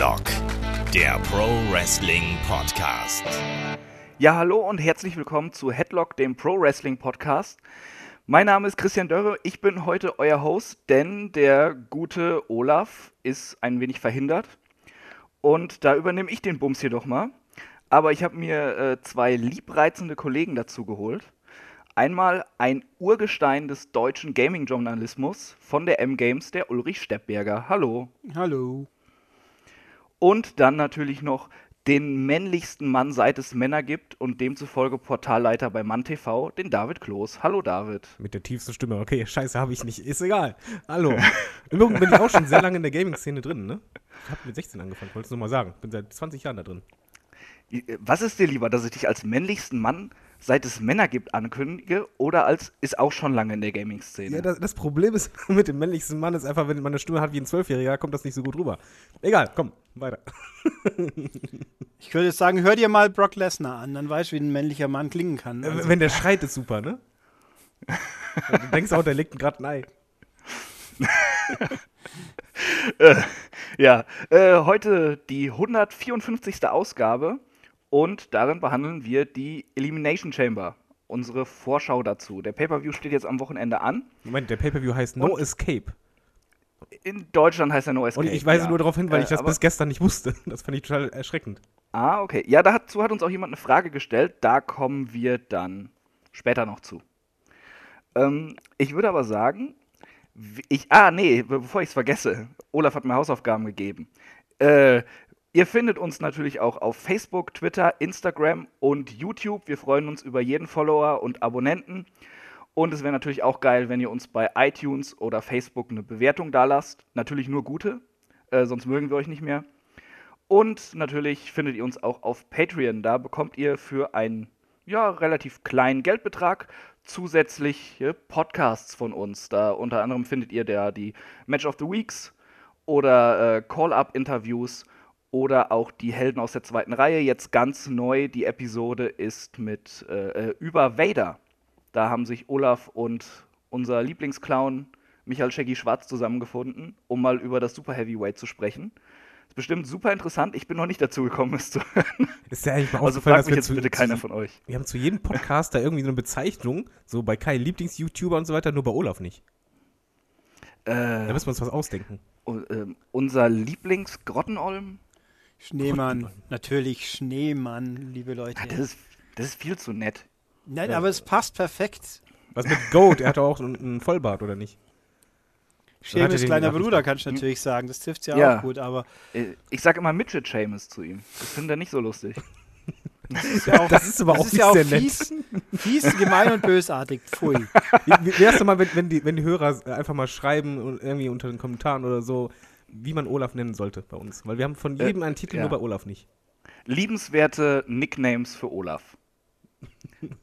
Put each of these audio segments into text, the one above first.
Headlock, der Pro Wrestling Podcast. Ja, hallo und herzlich willkommen zu Headlock, dem Pro Wrestling Podcast. Mein Name ist Christian Dörre, ich bin heute euer Host, denn der gute Olaf ist ein wenig verhindert. Und da übernehme ich den Bums hier doch mal. Aber ich habe mir äh, zwei liebreizende Kollegen dazu geholt. Einmal ein Urgestein des deutschen Gaming-Journalismus von der M-Games, der Ulrich Steppberger. Hallo. Hallo. Und dann natürlich noch den männlichsten Mann, seit es Männer gibt und demzufolge Portalleiter bei MannTV, den David Kloß. Hallo David. Mit der tiefsten Stimme. Okay, scheiße, habe ich nicht. Ist egal. Hallo. Im Übrigen bin ich auch schon sehr lange in der Gaming-Szene drin, ne? Ich habe mit 16 angefangen, wollte es nur mal sagen. Bin seit 20 Jahren da drin. Was ist dir lieber, dass ich dich als männlichsten Mann seit es Männer gibt, ankündige oder als ist auch schon lange in der Gaming-Szene. Ja, das, das, Problem ist mit dem männlichsten Mann ist einfach, wenn man eine Stimme hat wie ein Zwölfjähriger, kommt das nicht so gut rüber. Egal, komm, weiter. ich würde sagen, hör dir mal Brock Lesnar an, dann weißt du, wie ein männlicher Mann klingen kann. Also. Wenn der schreit, ist super, ne? du denkst auch, der legt gerade ein Ei. äh, ja, äh, heute die 154. Ausgabe und darin behandeln wir die Elimination Chamber, unsere Vorschau dazu. Der Pay-Per-View steht jetzt am Wochenende an. Moment, der Pay-Per-View heißt No und Escape. In Deutschland heißt er No Escape. Und ich weise ja. nur darauf hin, weil äh, ich das bis gestern nicht wusste. Das fand ich total erschreckend. Ah, okay. Ja, dazu hat uns auch jemand eine Frage gestellt. Da kommen wir dann später noch zu. Ähm, ich würde aber sagen, ich, ah, nee, bevor ich es vergesse, Olaf hat mir Hausaufgaben gegeben. Äh, Ihr findet uns natürlich auch auf Facebook, Twitter, Instagram und YouTube. Wir freuen uns über jeden Follower und Abonnenten. Und es wäre natürlich auch geil, wenn ihr uns bei iTunes oder Facebook eine Bewertung da lasst. Natürlich nur gute, äh, sonst mögen wir euch nicht mehr. Und natürlich findet ihr uns auch auf Patreon. Da bekommt ihr für einen ja, relativ kleinen Geldbetrag zusätzliche Podcasts von uns. Da unter anderem findet ihr da die Match of the Weeks oder äh, Call-Up-Interviews oder auch die Helden aus der zweiten Reihe. Jetzt ganz neu, die Episode ist mit äh, äh, über Vader. Da haben sich Olaf und unser Lieblingsclown Michael Shaggy Schwarz zusammengefunden, um mal über das Super Heavyweight zu sprechen. Ist bestimmt super interessant. Ich bin noch nicht dazu gekommen, es zu hören. Ist ja eigentlich mal also fragt mich jetzt zu, bitte keiner von euch. Wir haben zu jedem Podcast da irgendwie so eine Bezeichnung, so bei Kai Lieblings-YouTuber und so weiter, nur bei Olaf nicht. Äh, da müssen wir uns was ausdenken. Uh, unser Lieblings-Grottenolm? Schneemann, natürlich Schneemann, liebe Leute. Ja, das, ist, das ist viel zu nett. Nein, ja. aber es passt perfekt. Was mit Goat? Er hat doch auch einen Vollbart, oder nicht? Seamus kleiner Bruder, kannst du natürlich sagen. Das trifft ja, ja auch gut, aber. Äh, ich sag immer Midget Seamus zu ihm. Das findet er nicht so lustig. Das ist, ja auch, das ist aber auch ist ja auch fies, fies, gemein und bösartig. Pfui. Wie wär's denn mal, wenn, wenn, die, wenn die Hörer einfach mal schreiben und irgendwie unter den Kommentaren oder so, wie man Olaf nennen sollte bei uns. Weil wir haben von äh, jedem äh, einen Titel, ja. nur bei Olaf nicht. Liebenswerte Nicknames für Olaf.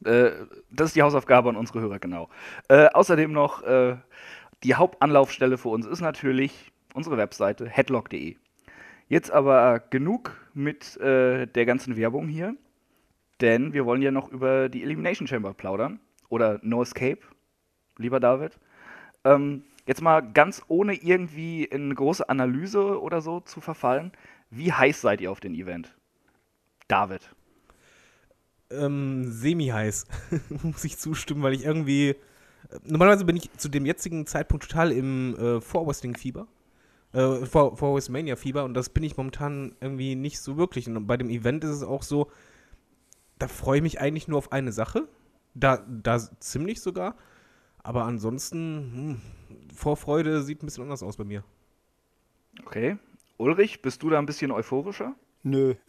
Äh, das ist die Hausaufgabe an unsere Hörer, genau. Äh, außerdem noch, äh, die Hauptanlaufstelle für uns ist natürlich unsere Webseite headlock.de. Jetzt aber genug mit äh, der ganzen Werbung hier, denn wir wollen ja noch über die Elimination Chamber plaudern. Oder No Escape, lieber David. Ähm, Jetzt mal ganz ohne irgendwie in eine große Analyse oder so zu verfallen. Wie heiß seid ihr auf den Event? David. Ähm, semi-heiß, muss ich zustimmen, weil ich irgendwie. Normalerweise bin ich zu dem jetzigen Zeitpunkt total im äh, Vorwrestling-Fieber. Äh, vor, vor WrestleMania-Fieber und das bin ich momentan irgendwie nicht so wirklich. Und bei dem Event ist es auch so, da freue ich mich eigentlich nur auf eine Sache. Da, da ziemlich sogar. Aber ansonsten, hm, Vorfreude sieht ein bisschen anders aus bei mir. Okay. Ulrich, bist du da ein bisschen euphorischer? Nö.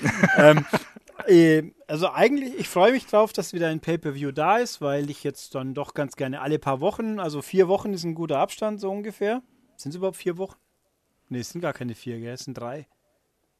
ähm, äh, also eigentlich, ich freue mich drauf, dass wieder ein Pay-Per-View da ist, weil ich jetzt dann doch ganz gerne alle paar Wochen, also vier Wochen ist ein guter Abstand so ungefähr. Sind es überhaupt vier Wochen? Ne, es sind gar keine vier, gell? es sind drei.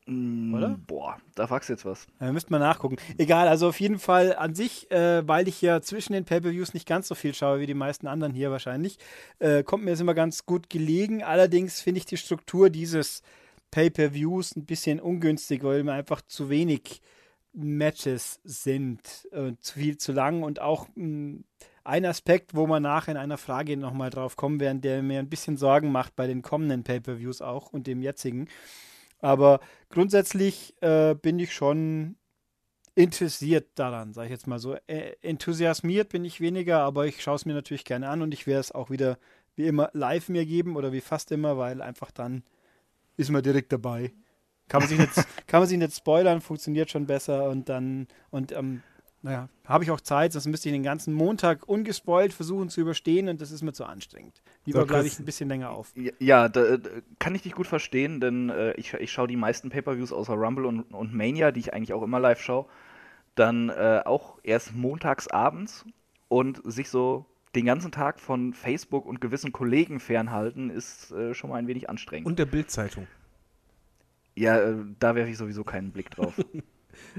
Mm, Oder? Boah, da fragst du jetzt was. Ja, müsste man nachgucken. Egal, also auf jeden Fall an sich, äh, weil ich ja zwischen den Pay-Per-Views nicht ganz so viel schaue wie die meisten anderen hier wahrscheinlich, äh, kommt mir das immer ganz gut gelegen. Allerdings finde ich die Struktur dieses Pay-Per-Views ein bisschen ungünstig, weil mir einfach zu wenig Matches sind, äh, zu viel zu lang und auch mh, mm, ein Aspekt, wo wir nachher in einer Frage nochmal drauf kommen werden, der mir ein bisschen Sorgen macht bei den kommenden Pay-Per-Views auch und dem jetzigen Aber grundsätzlich äh, bin ich schon interessiert daran, sage ich jetzt mal so. Äh, enthusiasmiert bin ich weniger, aber ich schaue es mir natürlich gerne an und ich werde es auch wieder wie immer live mir geben oder wie fast immer, weil einfach dann ist man direkt dabei. Kann man sich nicht, kann man sich nicht spoilern, funktioniert schon besser und dann und ähm, naja, habe ich auch Zeit, sonst müsste ich den ganzen Montag ungespoilt versuchen zu überstehen und das ist mir zu anstrengend. Lieber So, bleibe ich ein bisschen länger auf. Ja, Ja, da, da kann ich dich gut verstehen, denn äh, ich, ich schaue die meisten Pay-Per-Views außer Rumble und, und Mania, die ich eigentlich auch immer live schaue, dann äh, auch erst montags abends und sich so den ganzen Tag von Facebook und gewissen Kollegen fernhalten, ist äh, schon mal ein wenig anstrengend. Und der Bildzeitung. Ja, äh, da werfe ich sowieso keinen Blick drauf.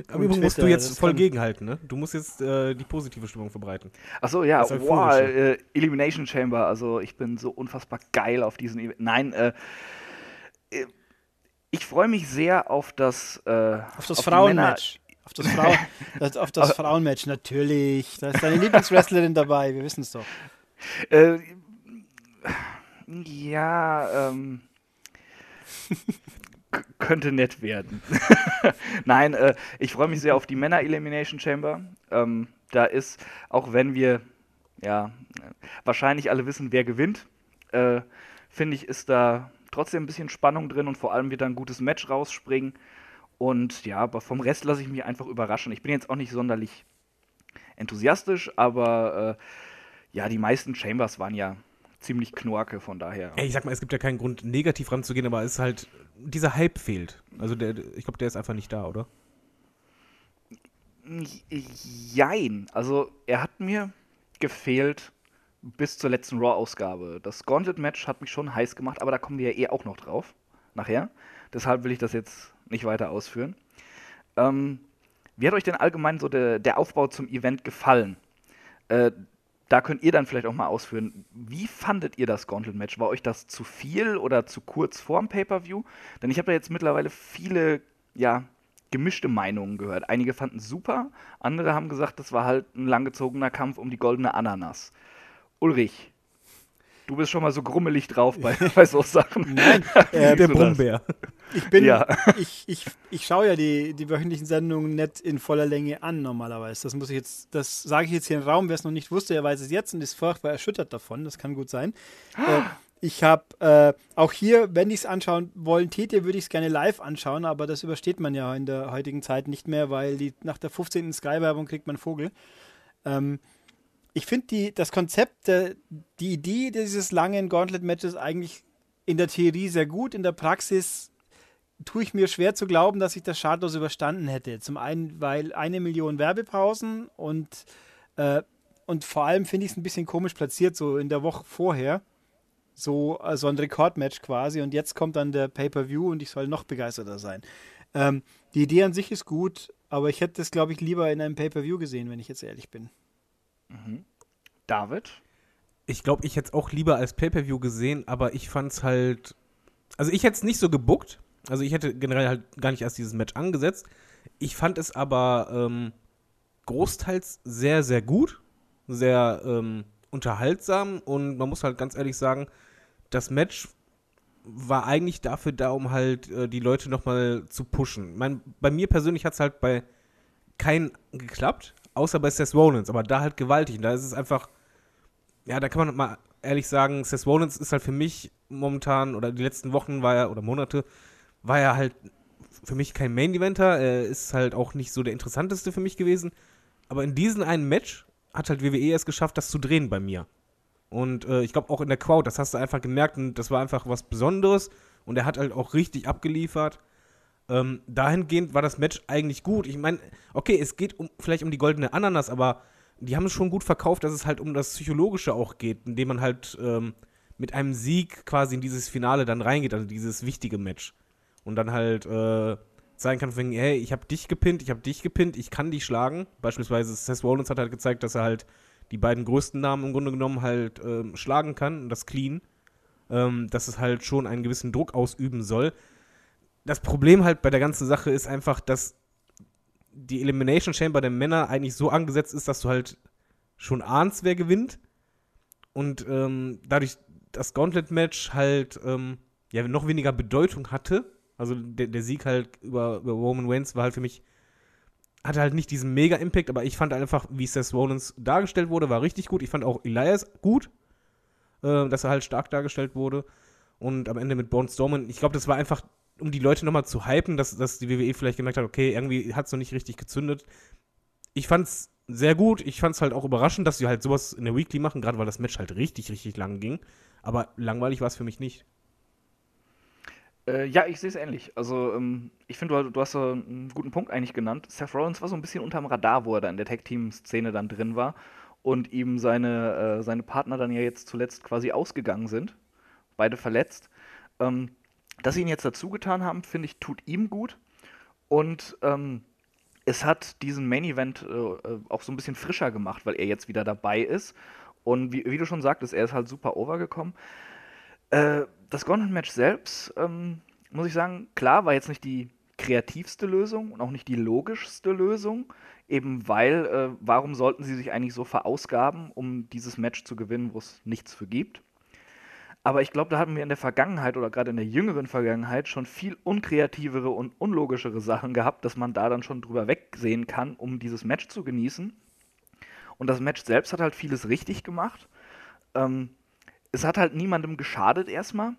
Aber übrigens musst du Twitter, jetzt voll gegenhalten, ne? Du musst jetzt äh, die positive Stimmung verbreiten. Achso, ja, wow, äh, Elimination Chamber, also ich bin so unfassbar geil auf diesen Event. Nein, äh, äh, ich freue mich sehr auf das, äh, Auf das Frauenmatch. Auf das, Frau das, auf das Frauenmatch, natürlich. Da ist deine Lieblingswrestlerin dabei, wir wissen es doch. Äh, ja, ähm, könnte nett werden. Nein, äh, ich freue mich sehr auf die Männer Elimination Chamber. Ähm, da ist, auch wenn wir ja wahrscheinlich alle wissen, wer gewinnt, äh, finde ich, ist da trotzdem ein bisschen Spannung drin und vor allem wird da ein gutes Match rausspringen. Und ja, aber vom Rest lasse ich mich einfach überraschen. Ich bin jetzt auch nicht sonderlich enthusiastisch, aber äh, ja, die meisten Chambers waren ja ziemlich knorke, von daher. Ey, ich sag mal, es gibt ja keinen Grund, negativ ranzugehen, aber es ist halt, dieser Hype fehlt. Also der, ich glaube, der ist einfach nicht da, oder? Jein. Also, er hat mir gefehlt bis zur letzten Raw-Ausgabe. Das Gauntlet-Match hat mich schon heiß gemacht, aber da kommen wir ja eh auch noch drauf. Nachher. Deshalb will ich das jetzt nicht weiter ausführen. Ähm, wie hat euch denn allgemein so der, der Aufbau zum Event gefallen? Äh, da könnt ihr dann vielleicht auch mal ausführen. Wie fandet ihr das Gauntlet-Match? War euch das zu viel oder zu kurz vorm Pay-Per-View? Denn ich habe da jetzt mittlerweile viele, ja, gemischte Meinungen gehört. Einige fanden es super, andere haben gesagt, das war halt ein langgezogener Kampf um die goldene Ananas. Ulrich, du bist schon mal so grummelig drauf bei, bei so Sachen. Nein, äh, Der? Brummbär. Ich bin, Ja. ich, ich, ich schaue ja die, die wöchentlichen Sendungen nicht in voller Länge an normalerweise. Das muss ich jetzt, das sage ich jetzt hier im Raum. Wer es noch nicht wusste, er weiß es jetzt und ist furchtbar erschüttert davon. Das kann gut sein. äh, ich habe äh, auch hier, wenn ich es anschauen wollen täte, würde ich es gerne live anschauen, aber das übersteht man ja in der heutigen Zeit nicht mehr, weil die, nach der 15. Sky-Werbung kriegt man Vogel. Ähm, ich finde das Konzept, äh, die Idee dieses langen Gauntlet-Matches eigentlich in der Theorie sehr gut, in der Praxis tue ich mir schwer zu glauben, dass ich das schadlos überstanden hätte. Zum einen, weil eine Million Werbepausen und, äh, und vor allem finde ich es ein bisschen komisch platziert, so in der Woche vorher. So, äh, so ein Rekordmatch quasi und jetzt kommt dann der Pay-Per-View und ich soll noch begeisterter sein. Ähm, die Idee an sich ist gut, aber ich hätte es, glaube ich, lieber in einem Pay-Per-View gesehen, wenn ich jetzt ehrlich bin. David? Ich glaube, ich hätte es auch lieber als Pay-Per-View gesehen, aber ich fand es halt. Also ich hätte es nicht so gebuckt. Also ich hätte generell halt gar nicht erst dieses Match angesetzt. Ich fand es aber ähm, großteils sehr, sehr gut. Sehr ähm, unterhaltsam und man muss halt ganz ehrlich sagen, das Match war eigentlich dafür da, um halt äh, die Leute nochmal zu pushen. Mein, bei mir persönlich hat es halt bei keinen geklappt, außer bei Seth Rollins, aber da halt gewaltig. Und da ist es einfach, ja, da kann man mal ehrlich sagen, Seth Rollins ist halt für mich momentan, oder die letzten Wochen war er, oder Monate, war er halt für mich kein Main-Eventer. Er ist halt auch nicht so der interessanteste für mich gewesen. Aber in diesem einen Match hat halt WWE es geschafft, das zu drehen bei mir. Und äh, ich glaube auch in der Crowd, das hast du einfach gemerkt und das war einfach was Besonderes. Und er hat halt auch richtig abgeliefert. Ähm, dahingehend war das Match eigentlich gut. Ich meine, okay, es geht um, vielleicht um die goldene Ananas, aber die haben es schon gut verkauft, dass es halt um das Psychologische auch geht, indem man halt ähm, mit einem Sieg quasi in dieses Finale dann reingeht, also dieses wichtige Match. Und dann halt äh, sagen kann, hey, ich habe dich gepinnt, ich habe dich gepinnt, ich kann dich schlagen. Beispielsweise Seth Rollins hat halt gezeigt, dass er halt die beiden größten Namen im Grunde genommen halt ähm, schlagen kann, und das clean. Ähm, dass es halt schon einen gewissen Druck ausüben soll. Das Problem halt bei der ganzen Sache ist einfach, dass die Elimination Chamber der Männer eigentlich so angesetzt ist, dass du halt schon ahnst, wer gewinnt. Und ähm, dadurch das Gauntlet-Match halt ähm, ja, noch weniger Bedeutung hatte, Also der, der Sieg halt über, über Roman Reigns war halt für mich, hatte halt nicht diesen Mega-Impact, aber ich fand einfach, wie Seth Rollins dargestellt wurde, war richtig gut. Ich fand auch Elias gut, äh, dass er halt stark dargestellt wurde. Und am Ende mit Braun Strowman, ich glaube, das war einfach, um die Leute nochmal zu hypen, dass, dass die WWE vielleicht gemerkt hat, okay, irgendwie hat es noch nicht richtig gezündet. Ich fand's sehr gut. Ich fand's halt auch überraschend, dass sie halt sowas in der Weekly machen, gerade weil das Match halt richtig, richtig lang ging. Aber langweilig war es für mich nicht. Äh, ja, ich sehe es ähnlich. Also, ähm, ich finde, du, du, hast so einen guten Punkt eigentlich genannt. Seth Rollins war so ein bisschen unterm Radar, wo er da in der Tag-Team-Szene dann drin war und ihm seine, äh, seine Partner dann ja jetzt zuletzt quasi ausgegangen sind. Beide verletzt. Ähm, dass sie ihn jetzt dazu getan haben, finde ich, tut ihm gut. Und ähm, es hat diesen Main Event äh, äh, auch so ein bisschen frischer gemacht, weil er jetzt wieder dabei ist. Und wie, wie du schon sagtest, er ist halt super overgekommen. Äh, das Gauntlet-Match selbst, ähm, muss ich sagen, klar, war jetzt nicht die kreativste Lösung und auch nicht die logischste Lösung, eben weil, äh, warum sollten sie sich eigentlich so verausgaben, um dieses Match zu gewinnen, wo es nichts für gibt. Aber ich glaube, da hatten wir in der Vergangenheit oder gerade in der jüngeren Vergangenheit schon viel unkreativere und unlogischere Sachen gehabt, dass man da dann schon drüber wegsehen kann, um dieses Match zu genießen. Und das Match selbst hat halt vieles richtig gemacht. Ähm, es hat halt niemandem geschadet erstmal.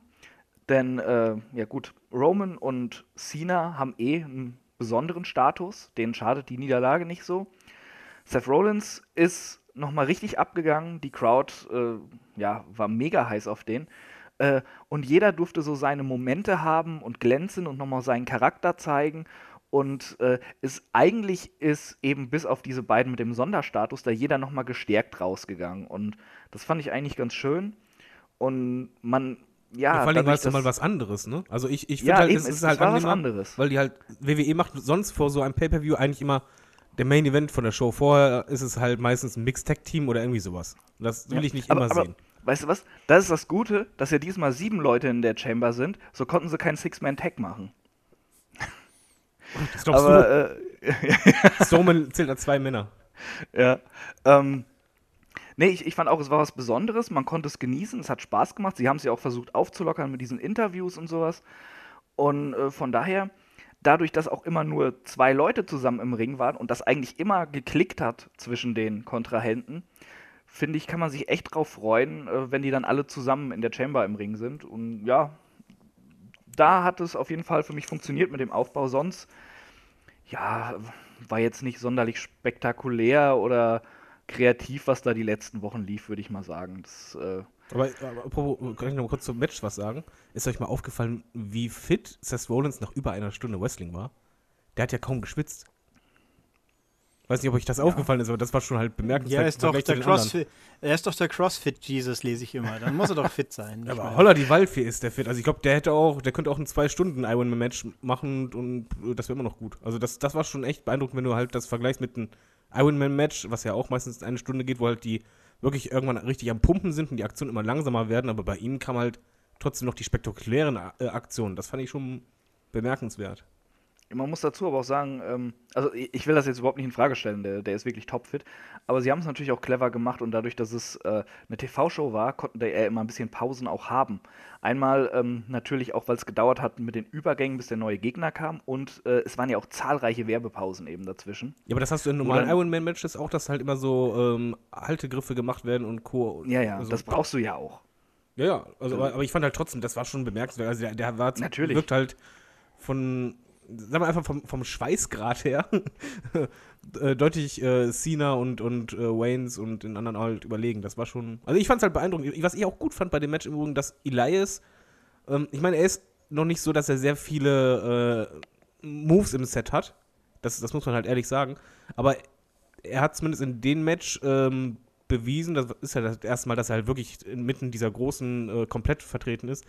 Denn, äh, ja gut, Roman und Cena haben eh einen besonderen Status. Denen schadet die Niederlage nicht so. Seth Rollins ist nochmal richtig abgegangen. Die Crowd äh, ja, war mega heiß auf den. Äh, und jeder durfte so seine Momente haben und glänzen und nochmal seinen Charakter zeigen. Und äh, ist, eigentlich ist eben bis auf diese beiden mit dem Sonderstatus da jeder nochmal gestärkt rausgegangen. Und das fand ich eigentlich ganz schön. Und man, ja. ja vor allem war es mal was anderes, ne? Also ich, ich finde ja, halt, eben, es ist halt was anderes. Weil die halt, WWE macht sonst vor so einem Pay-Per-View eigentlich immer der Main Event von der Show. Vorher ist es halt meistens ein Mixed-Tag-Team oder irgendwie sowas. Das will ja. ich nicht aber, immer aber, sehen. Weißt du was? Das ist das Gute, dass ja diesmal sieben Leute in der Chamber sind. So konnten sie keinen Six-Man-Tag machen. Das glaubst aber, du? Äh, Strowman zählt als zwei Männer. Ja. Ähm, nee, ich, ich fand auch, es war was Besonderes. Man konnte es genießen. Es hat Spaß gemacht. Sie haben es ja auch versucht aufzulockern mit diesen Interviews und sowas. Und äh, von daher, dadurch, dass auch immer nur zwei Leute zusammen im Ring waren und das eigentlich immer geklickt hat zwischen den Kontrahenten, finde ich, kann man sich echt drauf freuen, äh, wenn die dann alle zusammen in der Chamber im Ring sind. Und ja, da hat es auf jeden Fall für mich funktioniert mit dem Aufbau. Sonst, ja, war jetzt nicht sonderlich spektakulär oder kreativ, was da die letzten Wochen lief, würde ich mal sagen. Das, äh aber, aber kann ich noch mal kurz zum Match was sagen? Ist euch mal aufgefallen, wie fit Seth Rollins nach über einer Stunde Wrestling war? Der hat ja kaum geschwitzt. Weiß nicht, ob euch das ja. aufgefallen ist, aber das war schon halt bemerkenswert. Ja, ist doch der Crossfit, er ist doch der Crossfit-Jesus, lese ich immer. Dann muss er doch fit sein. aber meine. Holla die Waldfee ist der fit. Also ich glaube, der hätte auch, der könnte auch ein zwei Stunden Ironman-Match machen und, und das wäre immer noch gut. Also das, das war schon echt beeindruckend, wenn du halt das vergleichst mit einem Ironman-Match, was ja auch meistens eine Stunde geht, wo halt die wirklich irgendwann richtig am Pumpen sind und die Aktionen immer langsamer werden, aber bei ihm kam halt trotzdem noch die spektakulären äh, Aktionen. Das fand ich schon bemerkenswert. Man muss dazu aber auch sagen, ähm, also ich will das jetzt überhaupt nicht in Frage stellen, der, der ist wirklich topfit, aber sie haben es natürlich auch clever gemacht und dadurch, dass es äh, eine TV-Show war, konnten da eher immer ein bisschen Pausen auch haben. Einmal ähm, natürlich auch, weil es gedauert hat mit den Übergängen, bis der neue Gegner kam und äh, es waren ja auch zahlreiche Werbepausen eben dazwischen. Ja, aber das hast du in normalen Ironman-Matches auch, dass halt immer so ähm, Haltegriffe gemacht werden und Co. Ja, ja, also, das brauchst du ja auch. Ja, ja, also, aber, aber, ich fand halt trotzdem, das war schon bemerkenswert. Also der, der war Natürlich. wirkt halt von sagen wir einfach vom, vom Schweißgrad her, äh, deutlich äh, Cena und, und äh, Waynes und den anderen halt überlegen. Das war schon. Also ich fand es halt beeindruckend. Was ich auch gut fand bei dem Match im Übrigen, dass Elias, ähm, ich meine, er ist noch nicht so, dass er sehr viele äh, Moves im Set hat. Das, das muss man halt ehrlich sagen. Aber er hat zumindest in dem Match ähm, bewiesen, das ist ja das erste Mal, dass er halt wirklich inmitten dieser großen äh, komplett vertreten ist,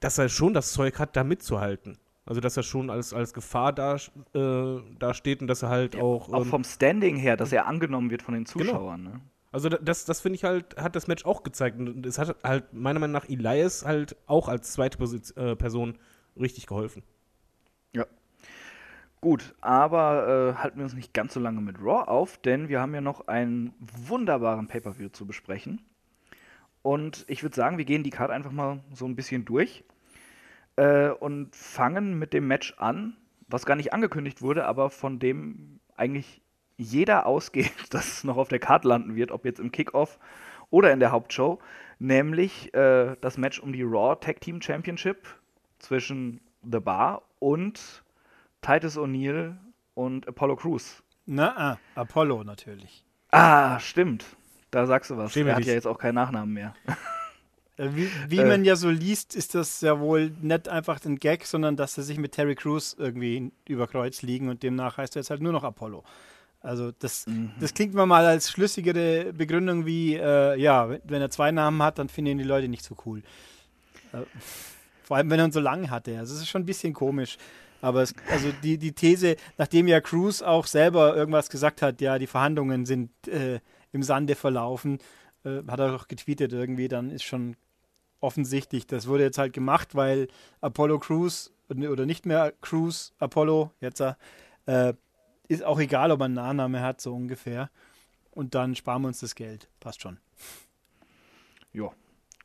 dass er schon das Zeug hat, da mitzuhalten. Also, dass er schon als, als Gefahr da, äh, da steht und dass er halt ja, auch. Auch ähm, vom Standing her, dass er angenommen wird von den genau. Zuschauern. Genau. Ne? Also, das, das finde ich halt, hat das Match auch gezeigt. Und es hat halt meiner Meinung nach Elias halt auch als zweite äh, Person richtig geholfen. Ja. Gut, aber äh, halten wir uns nicht ganz so lange mit Raw auf, denn wir haben ja noch einen wunderbaren Pay-Per-View zu besprechen. Und ich würde sagen, wir gehen die Karte einfach mal so ein bisschen durch. Äh, und fangen mit dem Match an, was gar nicht angekündigt wurde, aber von dem eigentlich jeder ausgeht, dass es noch auf der Karte landen wird, ob jetzt im Kickoff oder in der Hauptshow, nämlich äh, das Match um die Raw Tag Team Championship zwischen The Bar und Titus O'Neil und Apollo Crews. Na, ah, Apollo natürlich. Ah, stimmt. Da sagst du was. Schäme er hat ja jetzt auch keinen Nachnamen mehr. Äh, Wie, wie Äh. man ja so liest, ist das ja wohl nicht einfach ein Gag, sondern dass sie sich mit Terry Crews irgendwie über Kreuz liegen und demnach heißt er jetzt halt nur noch Apollo. Also das, Mhm. das klingt mir mal als schlüssigere Begründung wie, äh, ja, wenn- er zwei Namen hat, dann finden ihn die Leute nicht so cool. Äh, vor allem, wenn er ihn so lang hatte. Also es ist schon ein bisschen komisch. Aber es, also die, die These, nachdem ja Cruz auch selber irgendwas gesagt hat, ja, die Verhandlungen sind äh, im Sande verlaufen, äh, hat er doch getweetet irgendwie, dann ist schon offensichtlich, das wurde jetzt halt gemacht, weil Apollo Crews oder nicht mehr Crews, Apollo, jetzt äh, ist auch egal, ob er einen Nachname hat, so ungefähr. Und dann sparen wir uns das Geld. Passt schon. Ja.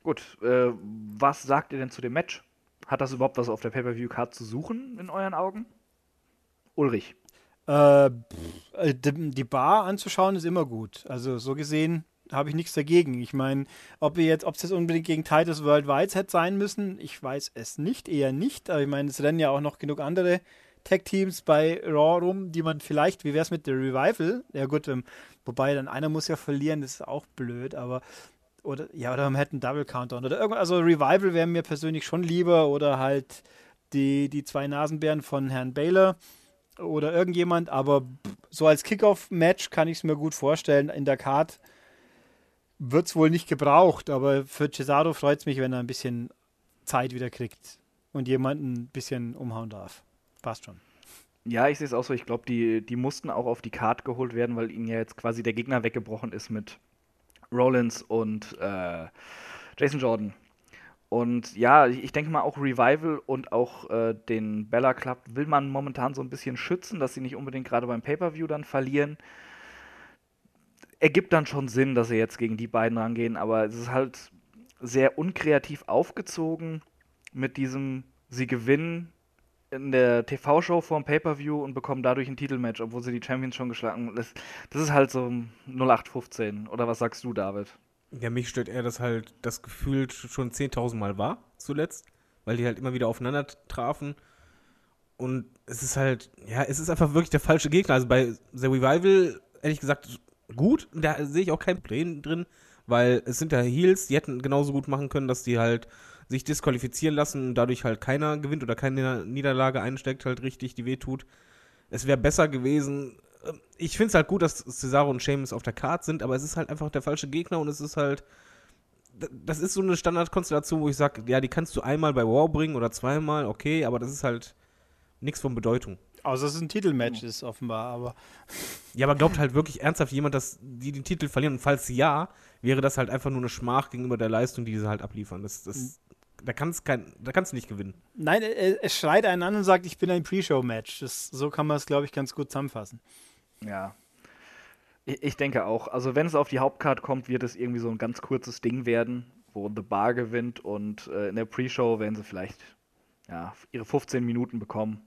Gut. Äh, was sagt ihr denn zu dem Match? Hat das überhaupt was auf der Pay-Per-View-Card zu suchen, in euren Augen? Ulrich. Äh, äh, die Bar anzuschauen ist immer gut. Also so gesehen habe ich nichts dagegen. Ich meine, ob wir jetzt, ob es jetzt unbedingt gegen Titus Worldwide hätte sein müssen, ich weiß es nicht, eher nicht. Aber ich meine, es rennen ja auch noch genug andere Tag-Teams bei Raw rum, die man vielleicht, wie wäre es mit der Revival? Ja gut, ähm, wobei dann einer muss ja verlieren, das ist auch blöd, aber oder ja, oder man hätte einen Double Countdown oder irgendwas. Also Revival wäre mir persönlich schon lieber oder halt die, die zwei Nasenbären von Herrn Baylor oder irgendjemand, aber so als Kickoff-Match kann ich es mir gut vorstellen. In der Card wird es wohl nicht gebraucht, aber für Cesaro freut es mich, wenn er ein bisschen Zeit wieder kriegt und jemanden ein bisschen umhauen darf. Passt schon. Ja, ich sehe es auch so. Ich glaube, die, die mussten auch auf die Card geholt werden, weil ihnen ja jetzt quasi der Gegner weggebrochen ist mit Rollins und äh, Jason Jordan. Und ja, ich ich denke mal auch Revival und auch äh, den Bella Club will man momentan so ein bisschen schützen, dass sie nicht unbedingt gerade beim Pay-Per-View dann verlieren. Ergibt dann schon Sinn, dass sie jetzt gegen die beiden rangehen, aber es ist halt sehr unkreativ aufgezogen mit diesem, sie gewinnen in der TV-Show vorm Pay-Per-View und bekommen dadurch ein Titelmatch, obwohl sie die Champions schon geschlagen haben. Das, das ist halt so 0815. Oder was sagst du, David? Ja, mich stört eher, dass halt das Gefühl schon 10.000 Mal war, zuletzt, weil die halt immer wieder aufeinander trafen. Und es ist halt, ja, es ist einfach wirklich der falsche Gegner. Also bei The Revival, ehrlich gesagt, gut, da sehe ich auch kein Problem drin, weil es sind ja Heels, die hätten genauso gut machen können, dass die halt sich disqualifizieren lassen und dadurch halt keiner gewinnt oder keine Niederlage einsteckt, halt richtig, die wehtut. Es wäre besser gewesen. Ähm, Ich finde es halt gut, dass Cesaro und Sheamus auf der Karte sind, aber es ist halt einfach der falsche Gegner und es ist halt. Das ist so eine Standardkonstellation, wo ich sage, ja, die kannst du einmal bei War bringen oder zweimal, okay, aber das ist halt nichts von Bedeutung. Außer es ist ein Titelmatch, ist offenbar, aber Ja, aber glaubt halt wirklich ernsthaft jemand, dass die den Titel verlieren? Und falls ja, wäre das halt einfach nur eine Schmach gegenüber der Leistung, die sie halt abliefern. Das, das, da kannst kein, da kannst du nicht gewinnen. nein, es, es schreit einen an und sagt, ich bin ein Pre-Show-Match. So kann man es, glaube ich, ganz gut zusammenfassen. Ja. Ich, ich denke auch. Also, wenn es auf die Hauptcard kommt, wird es irgendwie so ein ganz kurzes Ding werden, wo The Bar gewinnt und äh, in der Pre-Show werden sie vielleicht ja, ihre 15 Minuten bekommen.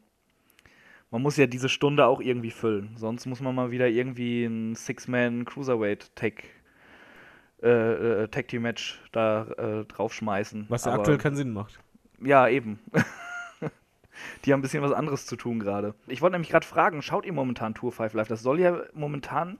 Man muss ja diese Stunde auch irgendwie füllen. Sonst muss man mal wieder irgendwie ein Six-Man Cruiserweight Tag, äh, äh, Tag Team Match da äh, draufschmeißen. Was ja Aber- aktuell keinen Sinn macht. ja, eben. Die haben ein bisschen was anderes zu tun gerade. Ich wollte nämlich gerade fragen, schaut ihr momentan Tour 5 Live? Das soll ja momentan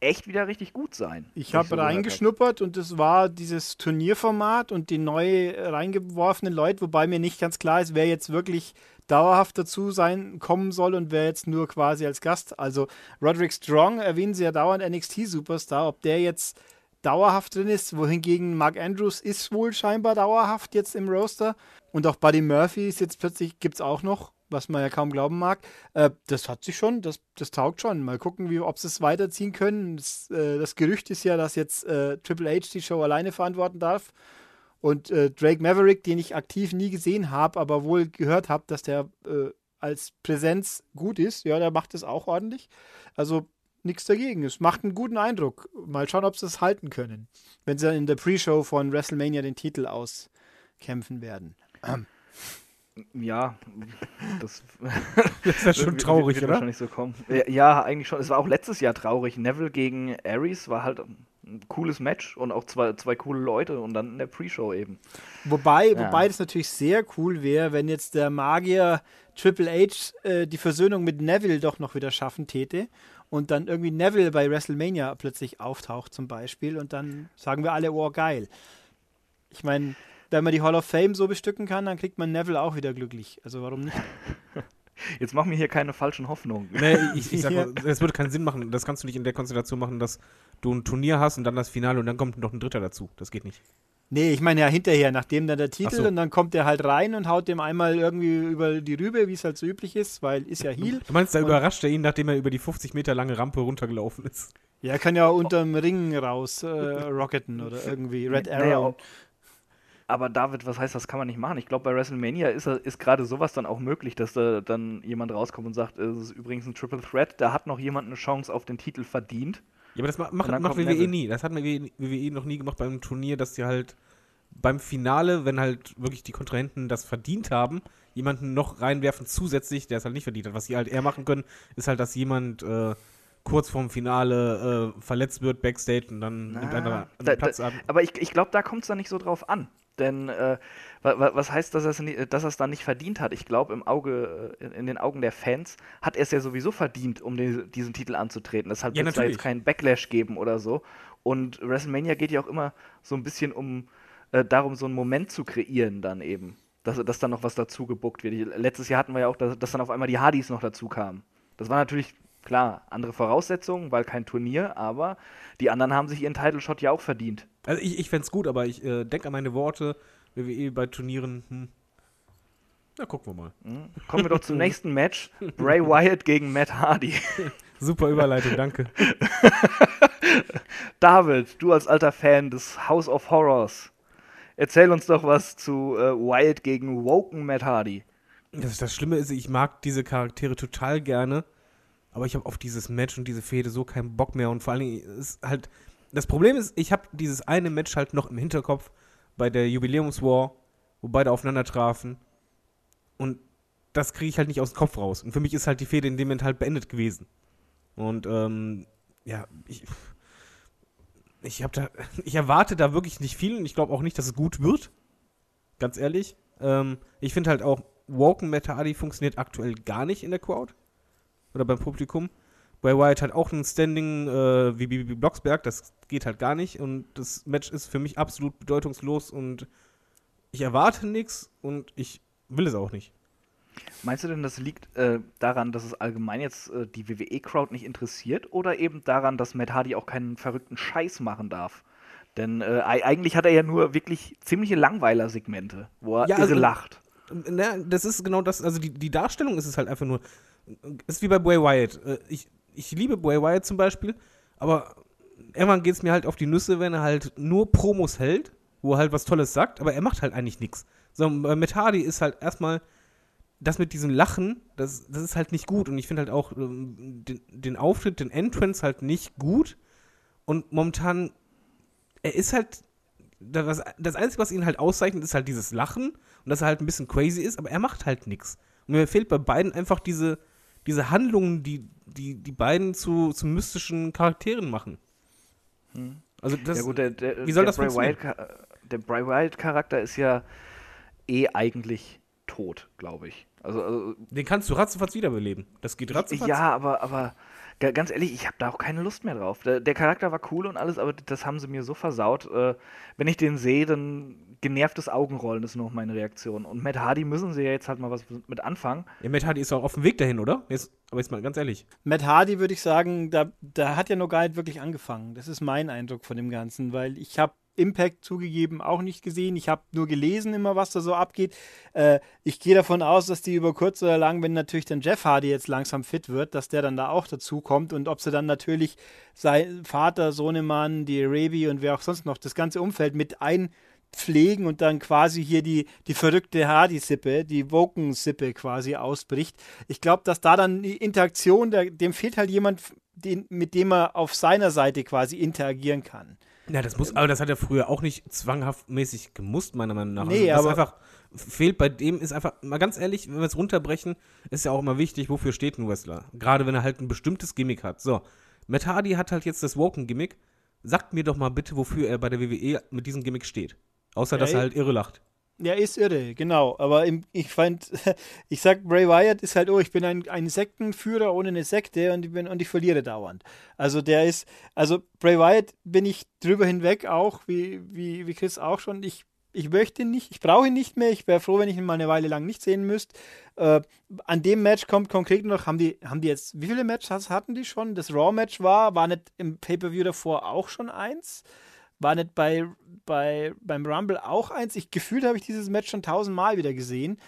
echt wieder richtig gut sein. Ich habe reingeschnuppert und es war dieses Turnierformat und die neu reingeworfenen Leute, wobei mir nicht ganz klar ist, wer jetzt wirklich dauerhaft dazu sein kommen soll und wer jetzt nur quasi als Gast. Also Roderick Strong erwähnen sie ja dauernd NXT Superstar, ob der jetzt dauerhaft drin ist, wohingegen Mark Andrews ist wohl scheinbar dauerhaft jetzt im Roster und auch Buddy Murphy ist jetzt plötzlich gibt es auch noch, was man ja kaum glauben mag. Äh, das hat sich schon, das, das taugt schon. Mal gucken, wie, ob sie es weiterziehen können. Das, äh, das Gerücht ist ja, dass jetzt äh, Triple H die Show alleine verantworten darf. Und äh, Drake Maverick, den ich aktiv nie gesehen habe, aber wohl gehört habe, dass der äh, als Präsenz gut ist, ja, der macht es auch ordentlich. Also nichts dagegen. Es macht einen guten Eindruck. Mal schauen, ob sie es halten können, wenn sie dann in der Pre-Show von WrestleMania den Titel auskämpfen werden. Ja, das, Das ist ja schon wird- traurig, wird oder? wahrscheinlich so kommen. Ja, ja, eigentlich schon. Es war auch letztes Jahr traurig. Neville gegen Ares war halt ein cooles Match und auch zwei, zwei coole Leute und dann in der Pre-Show eben. Wobei, Ja. wobei das natürlich sehr cool wäre, wenn jetzt der Magier Triple H äh, die Versöhnung mit Neville doch noch wieder schaffen täte und dann irgendwie Neville bei WrestleMania plötzlich auftaucht zum Beispiel und dann sagen wir alle, oh geil. Ich meine, wenn man die Hall of Fame so bestücken kann, dann kriegt man Neville auch wieder glücklich. Also warum nicht? Jetzt mach mir hier keine falschen Hoffnungen. Nee, ich, ich sag mal, es würde keinen Sinn machen. Das kannst du nicht in der Konstellation machen, dass du ein Turnier hast und dann das Finale und dann kommt noch ein Dritter dazu. Das geht nicht. Nee, ich meine ja hinterher, nachdem dann der Titel so. und dann kommt der halt rein und haut dem einmal irgendwie über die Rübe, wie es halt so üblich ist, weil ist ja Heel. Du meinst, da überrascht er ihn, nachdem er über die 50 Meter lange Rampe runtergelaufen ist. Ja, er kann ja unterm Ring raus äh, rocketen oder irgendwie Red Naja, Arrow. Aber David, was heißt, das kann man nicht machen? Ich glaube, bei WrestleMania ist, ist gerade sowas dann auch möglich, dass da dann jemand rauskommt und sagt, es ist übrigens ein Triple Threat, da hat noch jemand eine Chance auf den Titel verdient. Ja, aber das macht, macht WWE nie. Das hat WWE WWE noch nie gemacht beim Turnier, dass die halt beim Finale, wenn halt wirklich die Kontrahenten das verdient haben, jemanden noch reinwerfen zusätzlich, der es halt nicht verdient hat. Was sie halt eher machen können, ist halt, dass jemand äh, kurz vorm Finale äh, verletzt wird backstage und dann nimmt einer Ah, einen da- Platz da- an. Aber ich, ich glaube, da kommt es dann nicht so drauf an. Denn äh, wa- wa- was heißt, dass er es dann nicht verdient hat? Ich glaube, im Auge, äh, in, den Augen der Fans hat er es ja sowieso verdient, um den, diesen Titel anzutreten. Deshalb Ja, wird es da jetzt keinen Backlash geben oder so. Und WrestleMania geht ja auch immer so ein bisschen um äh, darum, so einen Moment zu kreieren dann eben. Dass, dass dann noch was dazu gebuckt wird. Letztes Jahr hatten wir ja auch, dass, dass dann auf einmal die Hardys noch dazu kamen. Das war natürlich, klar, andere Voraussetzungen, weil kein Turnier, aber die anderen haben sich ihren Title-Shot ja auch verdient. Also ich, ich fände es gut, aber ich äh, denke an meine Worte, WWE bei Turnieren, hm. Na, gucken wir mal. Hm? Kommen wir doch zum nächsten Match. Bray Wyatt gegen Matt Hardy. Super Überleitung, danke. David, du als alter Fan des House of Horrors, erzähl uns doch was zu äh, Wyatt gegen Woken Matt Hardy. Das, das Schlimme ist, ich mag diese Charaktere total gerne, aber ich habe auf dieses Match und diese Fehde so keinen Bock mehr. Und vor allen Dingen ist halt das Problem ist, ich habe dieses eine Match halt noch im Hinterkopf bei der Jubiläumswar, wo beide aufeinander trafen. Und das kriege ich halt nicht aus dem Kopf raus. Und für mich ist halt die Fehde in dem Moment halt beendet gewesen. Und ähm, ja ich ich habe da ich erwarte da wirklich nicht viel und ich glaube auch nicht, dass es gut wird, ganz ehrlich. Ähm, ich finde halt auch Woken Matt Hardy funktioniert aktuell gar nicht in der Crowd oder beim Publikum. Bray Wyatt hat auch ein Standing äh, wie Bibi Blocksberg, das geht halt gar nicht und das Match ist für mich absolut bedeutungslos und ich erwarte nichts und ich will es auch nicht. Meinst du denn, das liegt äh, daran, dass es allgemein jetzt äh, die WWE-Crowd nicht interessiert oder eben daran, dass Matt Hardy auch keinen verrückten Scheiß machen darf? Denn äh, ei- eigentlich hat er ja nur wirklich ziemliche Langweiler-Segmente, wo er Ja, irre also- lacht. Na, das ist genau das, also die, die Darstellung ist es halt einfach nur, ist wie bei Bray Wyatt. Äh, Ich, ich liebe Bray Wyatt zum Beispiel, aber irgendwann geht es mir halt auf die Nüsse, wenn er halt nur Promos hält, wo er halt was Tolles sagt, aber er macht halt eigentlich nichts. So, bei Matt Hardy ist halt erstmal das mit diesem Lachen, das, das ist halt nicht gut und ich finde halt auch ähm, den, den Auftritt, den Entrance halt nicht gut und momentan, er ist halt, das, das Einzige, was ihn halt auszeichnet, ist halt dieses Lachen und dass er halt ein bisschen crazy ist, aber er macht halt nichts. Und mir fehlt bei beiden einfach diese, diese Handlungen, die, die die beiden zu, zu mystischen Charakteren machen. Also das, ja gut, der, der, wie soll der das Bray funktionieren? Wyatt, der Bray Wyatt-Charakter ist ja eh eigentlich tot, glaube ich. Also, also den kannst du ratzefatz wiederbeleben. Das geht ratzefatz. Ja, aber, aber ga- ganz ehrlich, ich habe da auch keine Lust mehr drauf. Der, der Charakter war cool und alles, aber das haben sie mir so versaut. Äh, wenn ich den sehe, dann genervtes Augenrollen ist noch meine Reaktion. Und Matt Hardy müssen sie ja jetzt halt mal was mit anfangen. Ja, Matt Hardy ist auch auf dem Weg dahin, oder? Jetzt, aber jetzt mal ganz ehrlich. Matt Hardy würde ich sagen, da, da hat ja noch gar nicht wirklich angefangen. Das ist mein Eindruck von dem Ganzen, weil ich habe Impact zugegeben auch nicht gesehen. Ich habe nur gelesen immer, was da so abgeht. Äh, ich gehe davon aus, dass die über kurz oder lang, wenn natürlich dann Jeff Hardy jetzt langsam fit wird, dass der dann da auch dazu kommt und ob sie dann natürlich sein Vater, Sohnemann, die Arabi und wer auch sonst noch das ganze Umfeld mit einpflegen und dann quasi hier die, die verrückte Hardy-Sippe, die Woken-Sippe quasi ausbricht. Ich glaube, dass da dann die Interaktion, der, dem fehlt halt jemand, den, mit dem er auf seiner Seite quasi interagieren kann. Ja, das muss, aber das hat er früher auch nicht zwanghaft mäßig gemusst, meiner Meinung nach. Nee, also, aber- einfach fehlt bei dem, ist einfach, mal ganz ehrlich, wenn wir es runterbrechen, ist ja auch immer wichtig, wofür steht ein Wrestler. Gerade wenn er halt ein bestimmtes Gimmick hat. So, Matt Hardy hat halt jetzt das Woken-Gimmick. Sagt mir doch mal bitte, wofür er bei der WWE mit diesem Gimmick steht. Außer, dass Ja, er halt irre lacht. Ja, ist irre, genau. Aber im, ich fand, ich sag, Bray Wyatt ist halt, oh, ich bin ein, ein Sektenführer ohne eine Sekte und ich, bin, und ich verliere dauernd. Also der ist, also Bray Wyatt bin ich drüber hinweg auch, wie, wie, wie Chris auch schon. Ich, ich möchte ihn nicht, ich brauche ihn nicht mehr. Ich wäre froh, wenn ich ihn mal eine Weile lang nicht sehen müsste. Äh, an dem Match kommt konkret noch, haben die, haben die jetzt, wie viele Matches hatten die schon? Das Raw-Match war, war nicht im Pay-Per-View davor auch schon eins? War nicht bei, bei, beim Rumble auch eins? Ich gefühlt habe ich dieses Match schon tausendmal wieder gesehen.